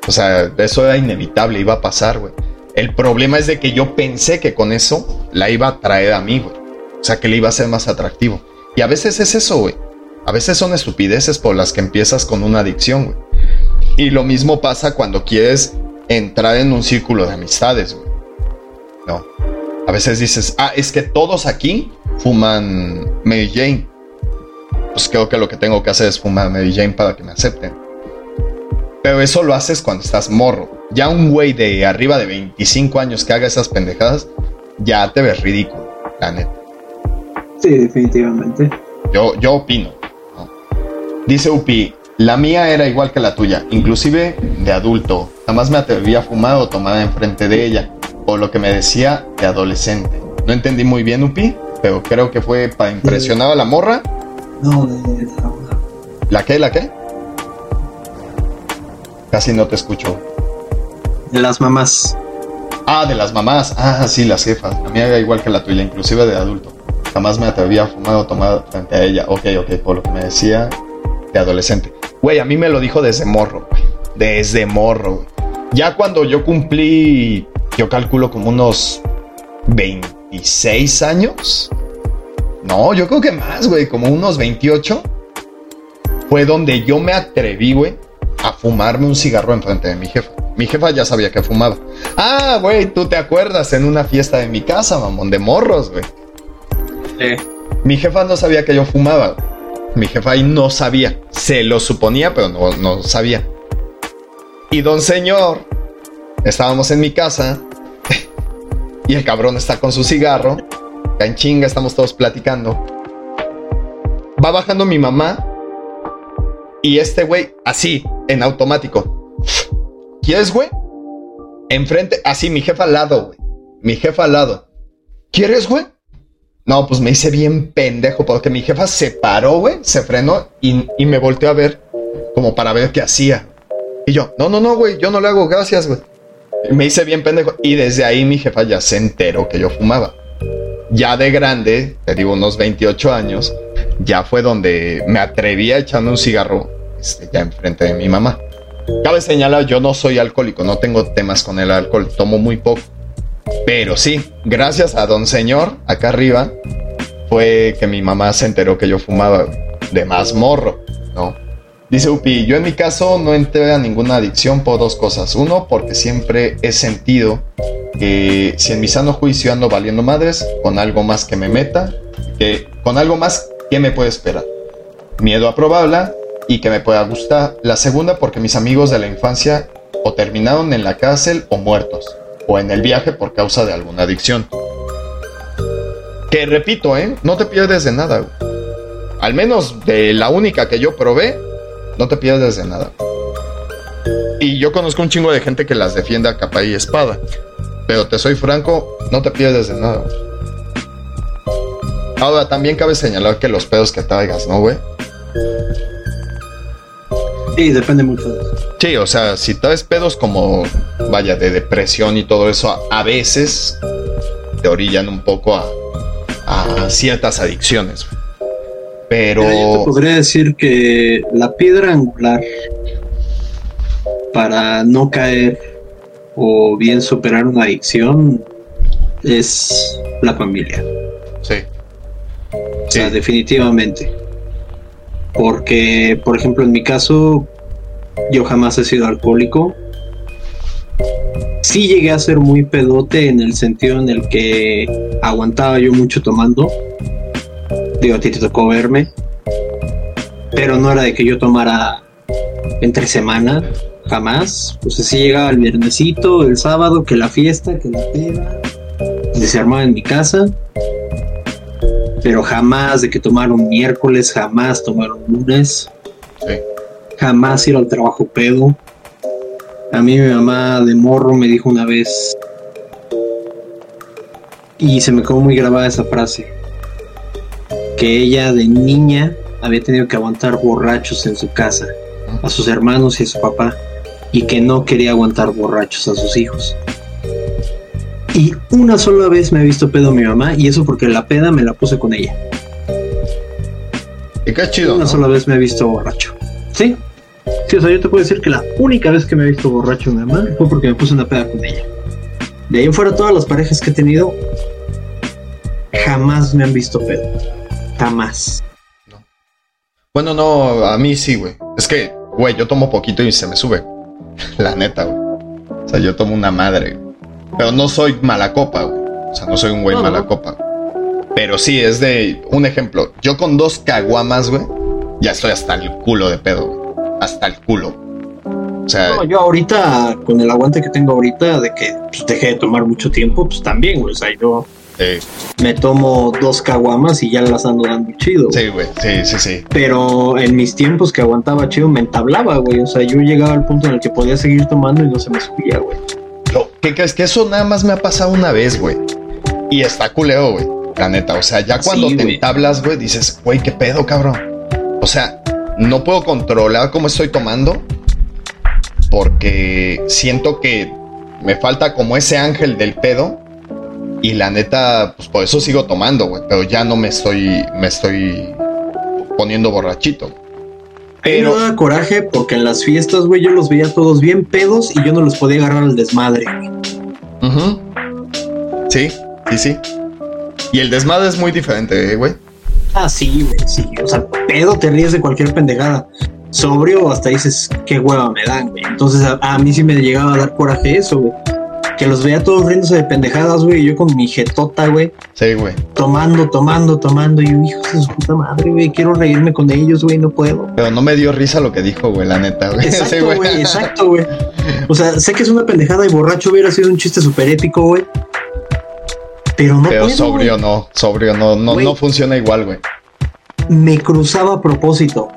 O sea, eso era inevitable, iba a pasar, güey. El problema es de que yo pensé que con eso la iba a traer a mí, güey. O sea, que le iba a ser más atractivo. Y a veces es eso, güey. A veces son estupideces por las que empiezas con una adicción, güey. Y lo mismo pasa cuando quieres entrar en un círculo de amistades, güey. No. A veces dices, ah, es que todos aquí fuman Mary Jane. pues creo que lo que tengo que hacer es fumar Mary Jane para que me acepten. Pero eso lo haces cuando estás morro. Ya un güey de arriba de 25 años que haga esas pendejadas, ya te ves ridículo, la neta. Sí, definitivamente. Yo, yo opino. ¿no? Dice Upi, la mía era igual que la tuya, inclusive de adulto. Jamás me atrevía a fumar o tomar enfrente de ella, o lo que me decía de adolescente. No entendí muy bien, Upi, pero creo que fue para impresionar a la morra. No, de, de la ¿La qué? ¿La qué? Casi no te escucho. de las mamás. Ah, de las mamás. Ah, sí, las jefas. La mía era igual que la tuya, inclusive de adulto. Jamás me atrevía a fumar o tomar frente a ella. Ok, ok, por lo que me decía de adolescente. Güey, a mí me lo dijo desde morro, güey. Desde morro, güey. Ya cuando yo cumplí, yo calculo como unos 26 años. No, yo creo que más, güey, como unos 28. Fue donde yo me atreví, güey, a fumarme un cigarro enfrente de mi jefa. Mi jefa ya sabía que fumaba. Ah, güey, tú te acuerdas en una fiesta de mi casa, mamón, de morros, güey. Eh, Mi jefa no sabía que yo fumaba. Mi jefa ahí no sabía. Se lo suponía, pero no, no sabía. Y don señor, estábamos en mi casa y el cabrón está con su cigarro. En chinga, estamos todos platicando. Va bajando mi mamá y este güey, así, en automático. ¿Quieres, güey? Enfrente, así, mi jefa al lado, güey. Mi jefa al lado. ¿Quieres, güey? No, pues me hice bien pendejo porque mi jefa se paró, güey, se frenó y, y me volteó a ver como para ver qué hacía. Y yo, no, no, no, güey, yo no le hago gracias, güey. Me hice bien pendejo y desde ahí mi jefa ya se enteró que yo fumaba. Ya de grande, te digo unos 28 años, ya fue donde me atreví a echarme un cigarro este, ya enfrente de mi mamá. Cabe señalar, yo no soy alcohólico, no tengo temas con el alcohol, tomo muy poco. Pero sí, gracias a don señor, acá arriba, fue que mi mamá se enteró que yo fumaba de más morro, ¿no? Dice Upi, yo en mi caso no entré a ninguna adicción por dos cosas. Uno, porque siempre he sentido que si en mi sano juicio ando valiendo madres, con algo más que me meta, que con algo más que me puede esperar. Miedo a probarla y que me pueda gustar. La segunda, porque mis amigos de la infancia o terminaron en la cárcel o muertos, o en el viaje por causa de alguna adicción. Que repito, ¿eh? No te pierdes de nada. Al menos de la única que yo probé, no te pierdes de nada. Y yo conozco un chingo de gente que las defiende a capa y espada. Pero te soy franco, no te pierdes de nada. Ahora, también cabe señalar que los pedos que traigas, ¿no, güey? Sí, depende mucho de eso. Sí, o sea, si traes pedos como, vaya, de depresión y todo eso, a, veces te orillan un poco a, a ciertas adicciones. Pero... Mira, yo te podría decir que la piedra angular para no caer o bien superar una adicción es la familia. Sí. O Sí. sea, definitivamente. Porque, por ejemplo, en mi caso, yo jamás he sido alcohólico. Sí llegué a ser muy pedote en el sentido en el que aguantaba yo mucho tomando. Digo, a ti te tocó verme. Pero no era de que yo tomara entre semana, jamás. Pues así llegaba el viernesito, el sábado, que la fiesta, que la peda. Se armaba en mi casa pero jamás de que tomaron miércoles, jamás tomaron lunes, Sí. jamás ir al trabajo pedo. A mí mi mamá de morro me dijo una vez y se me quedó muy grabada esa frase que ella de niña había tenido que aguantar borrachos en su casa, a sus hermanos y a su papá, y que no quería aguantar borrachos a sus hijos. Y una sola vez me ha visto pedo mi mamá, y eso porque la peda me la puse con ella. Y qué chido. Una ¿no? sola vez me he visto borracho. ¿Sí? Sí, o sea, yo te puedo decir que la única vez que me he visto borracho mi mamá fue porque me puse una peda con ella. De ahí en fuera, todas las parejas que he tenido jamás me han visto pedo. Jamás. Bueno, no, a mí sí, güey. Es que, güey, yo tomo poquito y se me sube. La neta, güey. O sea, yo tomo una madre. Pero no soy mala copa, güey. O sea, no soy un güey No, no. mala copa. güey. Pero sí, es de un ejemplo. Yo con dos caguamas, güey, ya estoy hasta el culo de pedo, güey. Hasta el culo. O sea, No, yo ahorita, con el aguante que tengo ahorita, de que pues, dejé de tomar mucho tiempo, pues también, güey. O sea, yo eh, me tomo dos caguamas y ya las ando dando chido. güey. sí, güey, sí, sí, sí. Pero en mis tiempos que aguantaba chido, me entablaba, güey. O sea, yo llegaba al punto en el que podía seguir tomando y no se me subía, güey. ¿Qué crees? Que eso nada más me ha pasado una vez, güey. Y está culeo, güey. La neta. O sea, ya cuando Sí, te güey. entablas, güey, dices, güey, qué pedo, cabrón. O sea, no puedo controlar cómo estoy tomando. Porque siento que me falta como ese ángel del pedo. Y la neta, pues por eso sigo tomando, güey. Pero ya no me estoy, me estoy poniendo borrachito. Pero me da coraje porque en las fiestas, güey, yo los veía todos bien pedos y yo no los podía agarrar al desmadre. Ujú. Sí, sí, sí. Y el desmadre es muy diferente, eh, güey. Ah, sí, güey, sí. O sea, pedo te ríes de cualquier pendejada. Sobrio, hasta dices, qué hueva me dan, güey. Entonces a, a mí sí me llegaba a dar coraje eso, güey. Que los veía todos riéndose de pendejadas, güey. Yo con mi jetota, güey, Sí, güey. tomando, tomando, tomando. Y yo, hijo de su puta madre, güey. Quiero reírme con ellos, güey, no puedo. Pero no me dio risa lo que dijo, güey, la neta, güey. Sí, Exacto, güey, exacto, güey. O sea, sé que es una pendejada y borracho hubiera sido un chiste súper épico, güey. Pero no Pero puedo, sobrio güey. no, sobrio no, no, Güey. no funciona igual, güey. Me cruzaba a propósito.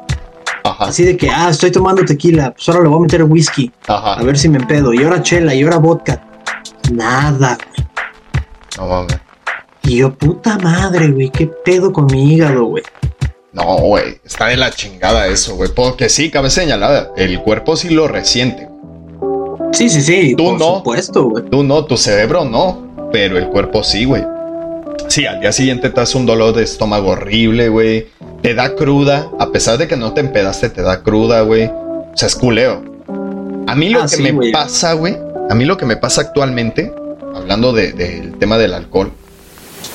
Ajá, Así de que, ah, estoy tomando tequila. Pues ahora le voy a meter whisky. A ajá. ver si me empedo. Y ahora chela, y ahora vodka. Nada, güey. No mames. Y yo, puta madre, güey. ¿Qué pedo con mi hígado, güey? No, güey, está de la chingada eso, güey. Porque sí, cabe señalada, el cuerpo sí lo resiente. Sí, sí, sí. Tú por no. supuesto, güey. Tú no, tu cerebro no, pero el cuerpo sí, güey. Sí, al día siguiente te hace un dolor de estómago horrible, güey. Te da cruda, a pesar de que no te empedaste, te da cruda, güey. O sea, es culeo. A mí lo Ah, que sí, me pasa, güey, a mí lo que me pasa actualmente, hablando de- del tema del alcohol,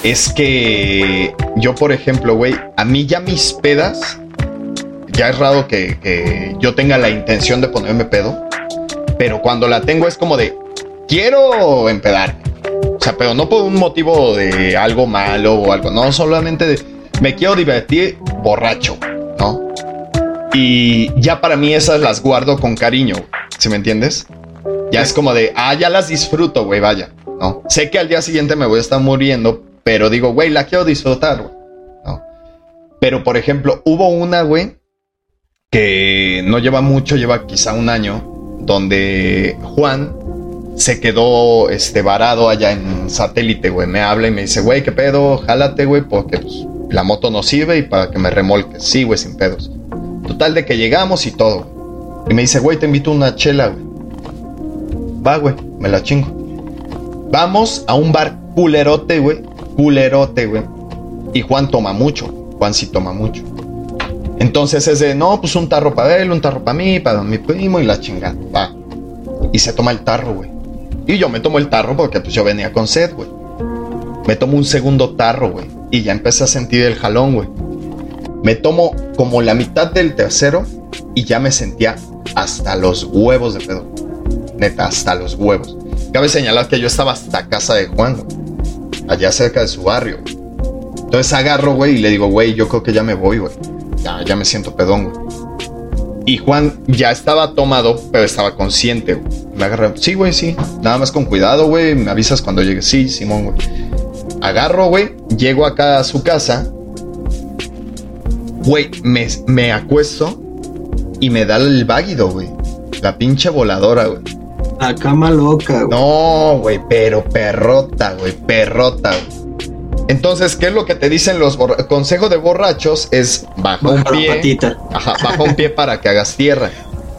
es que yo, por ejemplo, güey, a mí ya mis pedas, ya es raro que, que yo tenga la intención de ponerme pedo, pero cuando la tengo es como de, quiero empedarme. O sea, pero no por un motivo de algo malo o algo, no, solamente de, me quiero divertir borracho, ¿no? Y ya para mí esas las guardo con cariño, ¿sí me entiendes? Ya es como de, ah, ya las disfruto, güey, vaya, ¿no? Sé que al día siguiente me voy a estar muriendo, pero digo, güey, la quiero disfrutar, güey, ¿no? Pero, por ejemplo, hubo una, güey, que no lleva mucho, lleva quizá un año, donde Juan se quedó este varado allá en satélite, güey. Me habla y me dice, güey, ¿qué pedo? Jálate, güey, porque pues, la moto no sirve y para que me remolques. Sí, güey, sin pedos. Total de que llegamos y todo. Y me dice, güey, te invito a una chela, güey. Va, güey, me la chingo. Vamos a un bar culerote, güey. Culerote, güey. Y Juan toma mucho. Juan sí toma mucho. Entonces es de, no, pues un tarro para él, un tarro para mí, para mi primo y la chingada. Va. Y se toma el tarro, güey. Y yo me tomo el tarro porque pues yo venía con sed, güey. Me tomo un segundo tarro, güey. Y ya empecé a sentir el jalón, güey. Me tomo como la mitad del tercero y ya me sentía hasta los huevos de pedo. Hasta los huevos. Cabe señalar que yo estaba hasta casa de Juan. Allá cerca de su barrio. Entonces agarro, güey, y le digo, güey, yo creo que ya me voy, güey. Ya, ya me siento pedón, güey. Y Juan ya estaba tomado, pero estaba consciente, güey. Me agarré, sí, güey, sí. Nada más con cuidado, güey. Me avisas cuando llegue. Sí, Simón, güey. Agarro, güey. Llego acá a su casa. Güey, me, me acuesto y me da el váguido, güey. La pinche voladora, güey. La cama loca, güey. No, güey, pero perrota, güey, perrota, güey. Entonces, ¿qué es lo que te dicen los borra- consejo de borrachos? Es baja un Baja pie. Ajá, baja un pie para que hagas tierra.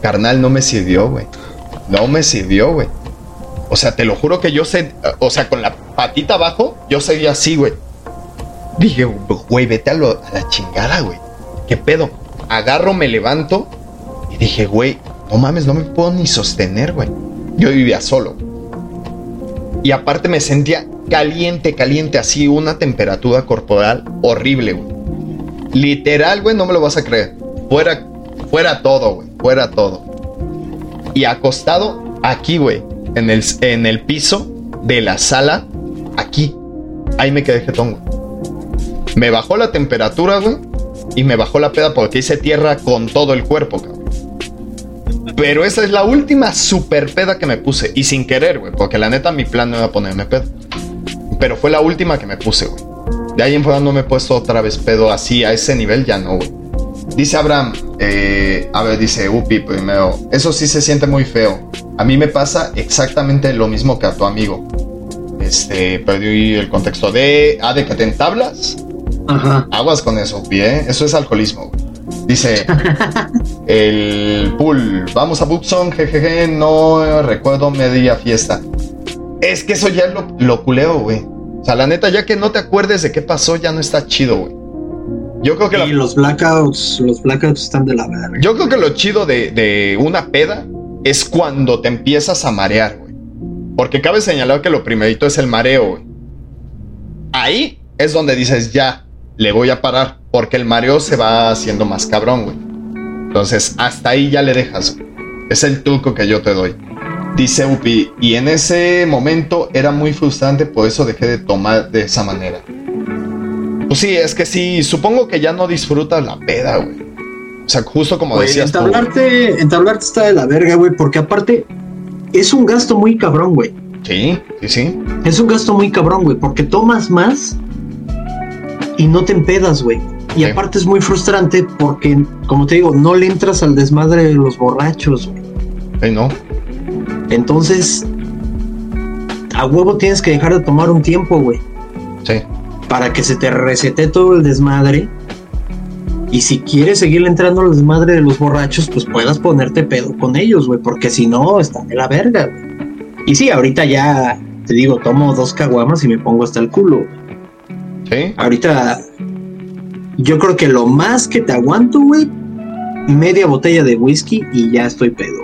Carnal, no me sirvió, güey. No me sirvió, güey. O sea, te lo juro que yo sé, o sea, con la patita abajo, yo seguía así, güey. Dije, güey, vete a, lo- a la chingada, güey. ¿Qué pedo? Agarro, me levanto y dije, güey, no mames, no me puedo ni sostener, güey. Yo vivía solo. Y aparte me sentía caliente, caliente, así, una temperatura corporal horrible, güey. Literal, güey, no me lo vas a creer. Fuera, fuera todo, güey. Fuera todo. Y acostado aquí, güey. En el, en el piso de la sala. Aquí. Ahí me quedé jetón, güey. Me bajó la temperatura, güey. y me bajó la peda porque hice tierra con todo el cuerpo, cabrón. Pero esa es la última super peda que me puse. Y sin querer, güey. Porque la neta mi plan no era ponerme pedo. Pero fue la última que me puse, güey. De ahí en fuera no me he puesto otra vez pedo así a ese nivel, ya no, güey. Dice Abraham, eh, a ver, dice Upi primero, eso sí se siente muy feo. A mí me pasa exactamente lo mismo que a tu amigo. Este, perdí el contexto de, ah, de que te entablas. Ajá. Aguas con eso, Upi, ¿eh? Eso es alcoholismo, güey. Dice el pool, vamos a Buxon, jejeje, no recuerdo media fiesta. Es que eso ya lo, lo culeo, güey. O sea, la neta, ya que no te acuerdes de qué pasó, ya no está chido, güey. Yo creo que Y la- los blackouts, los blackouts están de la verga. yo creo que lo chido de, de una peda es cuando te empiezas a marear, güey. Porque cabe señalar que lo primerito es el mareo, güey. Ahí es donde dices, ya, le voy a parar. Porque el mareo se va haciendo más cabrón, güey. Entonces, hasta ahí ya le dejas. Es el truco que yo te doy. Dice Upi, y en ese momento era muy frustrante, por eso dejé de tomar de esa manera. Pues sí, es que sí, supongo que ya no disfrutas la peda, güey. O sea, justo como Güey, decías tú. entablarte, entablarte está de la verga, güey, porque aparte es un gasto muy cabrón, güey. Sí, sí, sí. Es un gasto muy cabrón, güey, porque tomas más y no te empedas, güey. Y Sí. aparte es muy frustrante porque, como te digo, no le entras al desmadre de los borrachos, güey. Sí, no. Entonces, a huevo tienes que dejar de tomar un tiempo, güey, Sí. para que se te resete todo el desmadre. Y si quieres seguir entrando al desmadre de los borrachos, pues puedas ponerte pedo con ellos, güey, porque si no, están de la verga, güey. Y sí, ahorita ya, te digo, tomo dos caguamas y me pongo hasta el culo, güey. Sí. Ahorita, yo creo que lo más que te aguanto, güey, media botella de whisky y ya estoy pedo.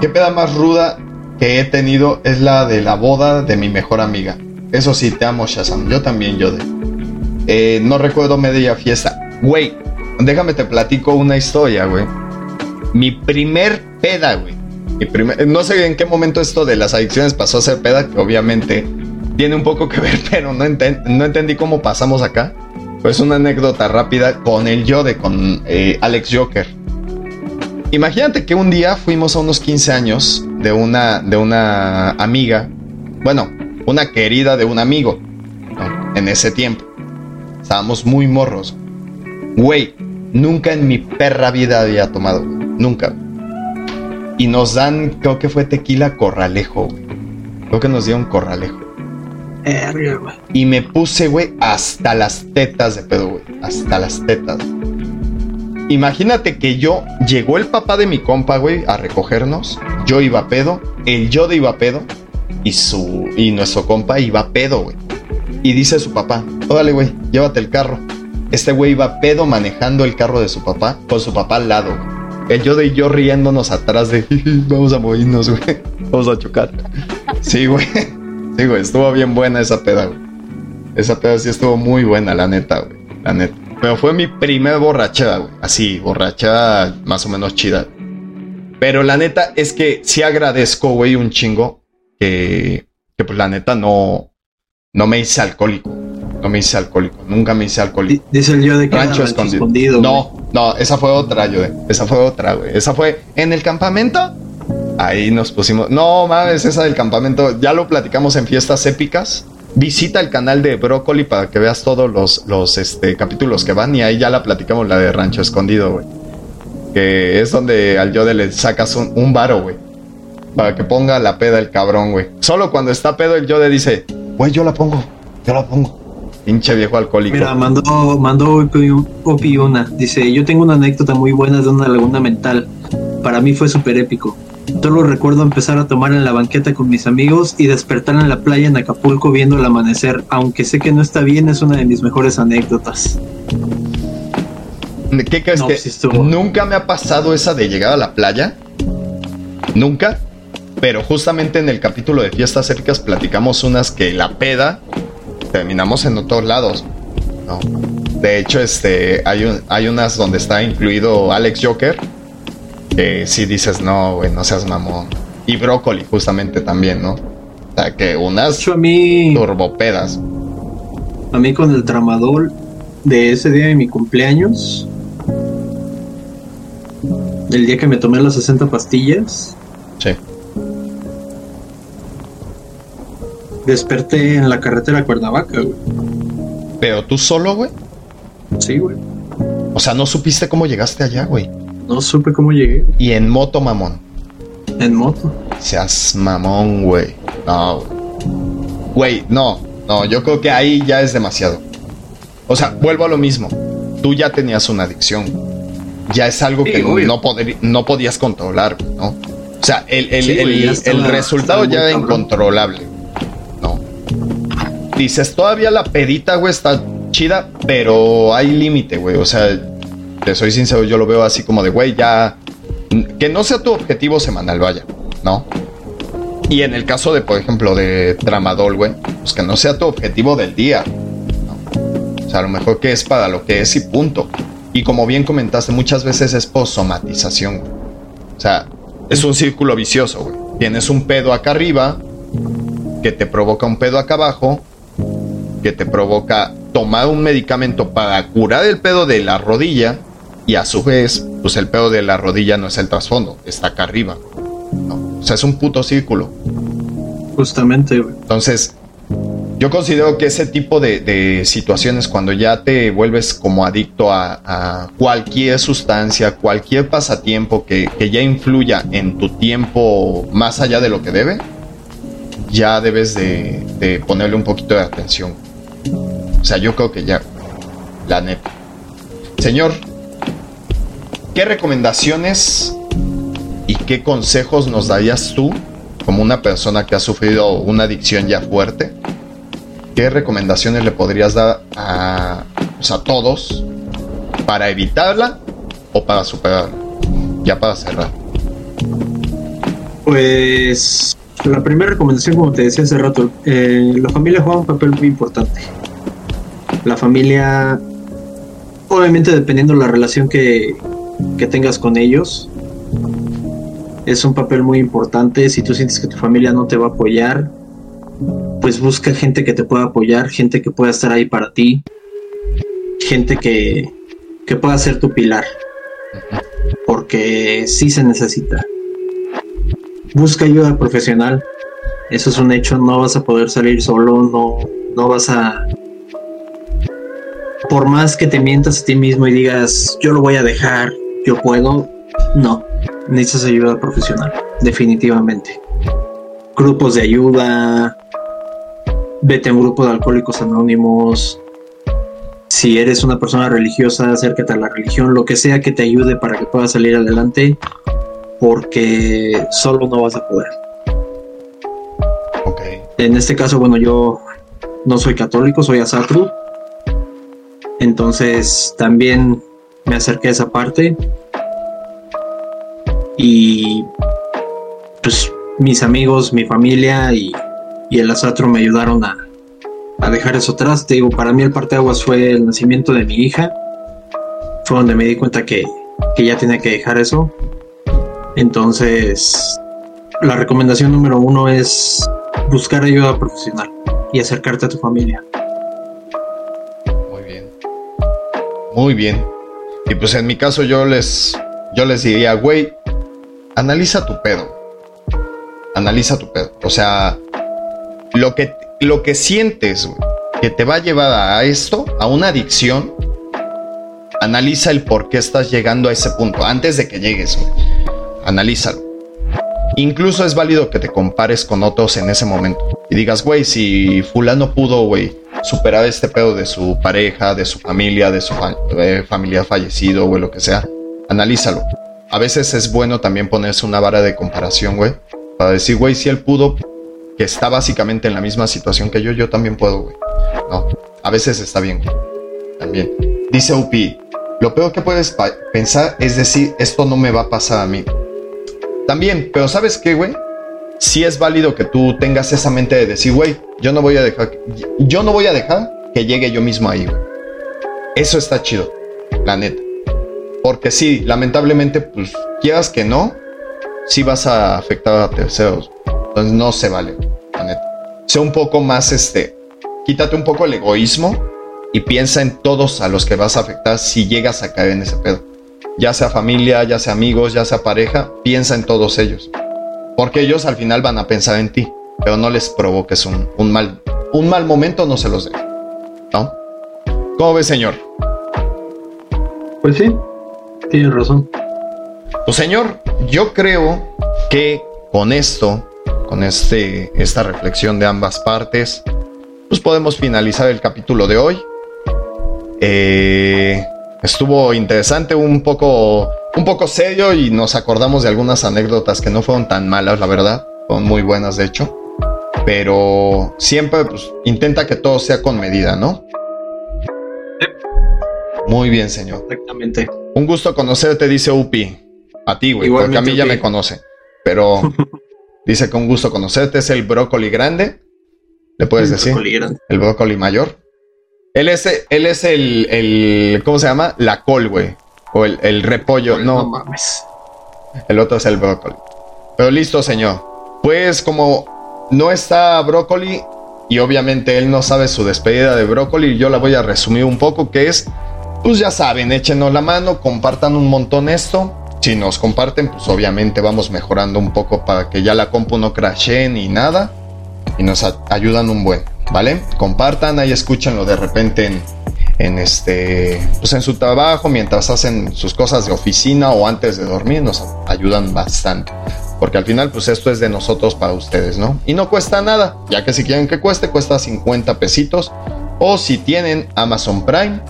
¿Qué peda más ruda que he tenido es la de la boda de mi mejor amiga? Eso sí, te amo, Shazam. Yo también, Yode. Eh, no recuerdo media fiesta. Güey, déjame te platico una historia, güey. Mi primer peda, güey. Mi primer, no sé en qué momento esto de las adicciones pasó a ser peda, que obviamente tiene un poco que ver, pero no, enten- no entendí cómo pasamos acá. Pues una anécdota rápida con el Yode, con eh, Alex Joker. Imagínate que un día fuimos a unos 15 años de una, de una amiga, bueno, una querida de un amigo, en ese tiempo. Estábamos muy morros. Güey, nunca en mi perra vida había tomado, nunca. Y nos dan, creo que fue tequila corralejo, güey. Creo que nos dieron corralejo. Verga, güey. Y me puse, güey, hasta las tetas de pedo, güey. Hasta las tetas. Imagínate que yo, llegó el papá de mi compa, güey, a recogernos. Yo iba a pedo, el yo de iba a pedo. Y su, y nuestro compa iba a pedo, güey. Y dice su papá, órale, güey, llévate el carro. Este güey iba a pedo manejando el carro de su papá, con su papá al lado, güey. El yo de y yo riéndonos atrás de, vamos a morirnos, güey. Vamos a chocar. Sí, güey. Güey, estuvo bien buena esa peda, güey. Esa peda sí estuvo muy buena, la neta, güey. La neta. Pero fue mi primer borrachada, güey. Así, borrachada más o menos chida. Pero la neta es que sí agradezco, güey, un chingo que, que pues la neta no, no me hice alcohólico. No me hice alcohólico. Nunca me hice alcohólico. Di- Dice el yo de que Rancho escondido. güey. no, no, esa fue otra, yo. Esa fue otra, güey. Esa fue en el campamento. Ahí nos pusimos. No mames, esa del campamento. Ya lo platicamos en fiestas épicas. Visita el canal de Brócoli para que veas todos los, los este, capítulos que van. Y ahí ya la platicamos, la de Rancho Escondido, güey. Que es donde al Yode le sacas un, un varo, güey. Para que ponga la peda el cabrón, güey. Solo cuando está pedo el Yode dice, güey, yo la pongo, yo la pongo. Pinche viejo alcohólico. Mira, mandó, mandó Opi una. Dice, yo tengo una anécdota muy buena de una laguna mental. Para mí fue súper épico. Solo recuerdo empezar a tomar en la banqueta con mis amigos y despertar en la playa en Acapulco viendo el amanecer. Aunque sé que no está bien, es una de mis mejores anécdotas. ¿Qué crees No, que sí nunca me ha pasado esa de llegar a la playa? Nunca. Pero justamente en el capítulo de fiestas épicas platicamos unas que la peda terminamos en otros lados. ¿no? De hecho, este, hay, un- hay unas donde está incluido Alex Joker. Que si dices, no, güey, no seas mamón. Y Brócoli, justamente también, ¿no? O sea, que unas hecho, a mí, turbopedas. a mí con el tramadol de ese día de mi cumpleaños, el día que me tomé las 60 pastillas, Sí. desperté en la carretera Cuernavaca, güey. Pero tú solo, güey. Sí, güey. O sea, no supiste cómo llegaste allá, güey. No supe cómo llegué. Y en moto, mamón. En moto. Seas mamón, güey. No, güey. No. No, yo creo que ahí ya es demasiado. O sea, vuelvo a lo mismo. Tú ya tenías una adicción. Ya es algo Sí, que obvio. no, poder- no podías controlar, ¿no? O sea, el, el- Sí, güey, el- estaba- el resultado ya era incontrolable. No. Dices, todavía la pedita, güey, está chida, pero hay límite, güey. O sea, te soy sincero, yo lo veo así como de, güey, ya. Que no sea tu objetivo semanal, vaya, ¿no? Y en el caso de, por ejemplo, de Tramadol, güey, pues que no sea tu objetivo del día. ¿no? O sea, a lo mejor que es para lo que es y punto. Y como bien comentaste, muchas veces es por somatización. güey. O sea, es un círculo vicioso, güey. Tienes un pedo acá arriba, que te provoca un pedo acá abajo, que te provoca tomar un medicamento para curar el pedo de la rodilla, y a su vez, pues el pedo de la rodilla no es el trasfondo, está acá arriba. ¿no? O sea, es un puto círculo. Justamente, güey. Entonces, yo considero que ese tipo de, de situaciones, cuando ya te vuelves como adicto a, a cualquier sustancia, cualquier pasatiempo que, que ya influya en tu tiempo más allá de lo que debe, ya debes de, de ponerle un poquito de atención. O sea, yo creo que ya, la neta. Señor, ¿qué recomendaciones y qué consejos nos darías tú como una persona que ha sufrido una adicción ya fuerte? ¿Qué recomendaciones le podrías dar a, pues, a todos para evitarla o para superarla? Ya para cerrar. Pues la primera recomendación, como te decía hace rato, eh, la familia juega un papel muy importante. La familia, obviamente dependiendo la relación que, que tengas con ellos, es un papel muy importante. Si tú sientes que tu familia no te va a apoyar, pues busca gente que te pueda apoyar, gente que pueda estar ahí para ti, gente que, que pueda ser tu pilar, porque sí se necesita busca ayuda profesional. Eso es un hecho, no vas a poder salir solo, no, no vas a... Por más que te mientas a ti mismo y digas, yo lo voy a dejar, yo puedo, no, necesitas ayuda profesional, definitivamente. Grupos de ayuda, vete a un grupo de alcohólicos anónimos. Si eres una persona religiosa, acércate a la religión, lo que sea que te ayude para que puedas salir adelante porque solo no vas a poder. En este caso, bueno, yo no soy católico, soy asatru. Entonces también me acerqué a esa parte. Y pues mis amigos, mi familia y, el asatru me ayudaron a, a dejar eso atrás. Te digo, para mí el parteaguas fue el nacimiento de mi hija. Fue donde me di cuenta que, que ya tenía que dejar eso. Entonces, la recomendación número uno es buscar ayuda profesional y acercarte a tu familia. Muy bien. Muy bien. Y pues en mi caso yo les yo les diría, güey, analiza tu pedo. Analiza tu pedo. O sea, lo que lo que sientes que te va a llevar a esto, a una adicción, analiza el por qué estás llegando a ese punto antes de que llegues. güey. Analízalo. Incluso es válido que te compares con otros en ese momento y digas, güey, si fulano pudo, güey, superar este pedo de su pareja, de su familia, de su fa- familiar fallecido, güey, lo que sea, analízalo. A veces es bueno también ponerse una vara de comparación, güey, para decir, güey, si él pudo, que está básicamente en la misma situación que yo, yo también puedo, güey. No, a veces está bien, güey. También. Dice Upi, lo peor que puedes pensar es decir, esto no me va a pasar a mí. También, pero ¿sabes qué, güey? Sí es válido que tú tengas esa mente de decir, güey, yo no voy a dejar, yo no voy a dejar que llegue yo mismo ahí. Eso está chido, la neta. Porque sí, lamentablemente, pues, quieras que no, sí vas a afectar a terceros. Entonces no se vale, la neta. Sea un poco más, este, quítate un poco el egoísmo y piensa en todos a los que vas a afectar si llegas a caer en ese pedo. Ya sea familia, ya sea amigos, ya sea pareja, piensa en todos ellos. Porque ellos al final van a pensar en ti, pero no les provoques un, un mal, un mal momento, no se los dé. ¿No? ¿Cómo ves, señor? Pues sí, tienes razón. Pues señor, yo creo que con esto, con este, esta reflexión de ambas partes, pues podemos finalizar el capítulo de hoy. Eh, estuvo interesante, un poco, un poco serio y nos acordamos de algunas anécdotas que no fueron tan malas, la verdad, fueron muy buenas de hecho. Pero siempre pues, intenta que todo sea con medida, ¿no? Muy bien, señor. Exactamente. Un gusto conocerte, dice Upi. A ti, güey, porque a mí ya me conoce. Pero dice que un gusto conocerte. Es el brócoli grande. ¿Le puedes el decir? Brócoli grande. El brócoli mayor. Él es, él es el, el, ¿Cómo se llama? La col, güey. O el, el repollo. No. no mames. El otro es el brócoli. Pero listo, señor. Pues como no está brócoli y obviamente él no sabe su despedida de brócoli, yo la voy a resumir un poco, que es pues ya saben, échenos la mano, compartan un montón esto. Si nos comparten, pues obviamente vamos mejorando un poco para que ya la compu no crashe ni nada. Y nos ayudan un buen, ¿vale? Compartan, ahí escúchenlo de repente en, en este, pues en su trabajo, mientras hacen sus cosas de oficina o antes de dormir, nos ayudan bastante. Porque al final, pues esto es de nosotros para ustedes, ¿no? Y no cuesta nada, ya que si quieren que cueste, cuesta 50 pesitos. O si tienen Amazon Prime,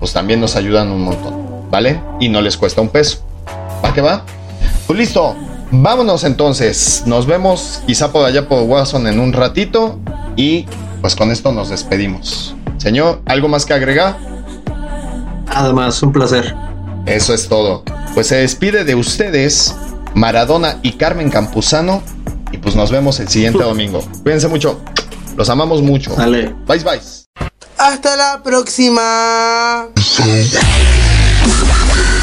pues también nos ayudan un montón, ¿vale? Y no les cuesta un peso. ¿Va que va? Pues listo, vámonos entonces. Nos vemos quizá por allá por Watson en un ratito y pues con esto nos despedimos. Señor, ¿algo más que agregar? Nada más, un placer. Eso es todo. Pues se despide de ustedes Maradona y Carmen Campuzano y pues nos vemos el siguiente domingo. Cuídense mucho. Los amamos mucho. Dale. Bye bye. Hasta la próxima.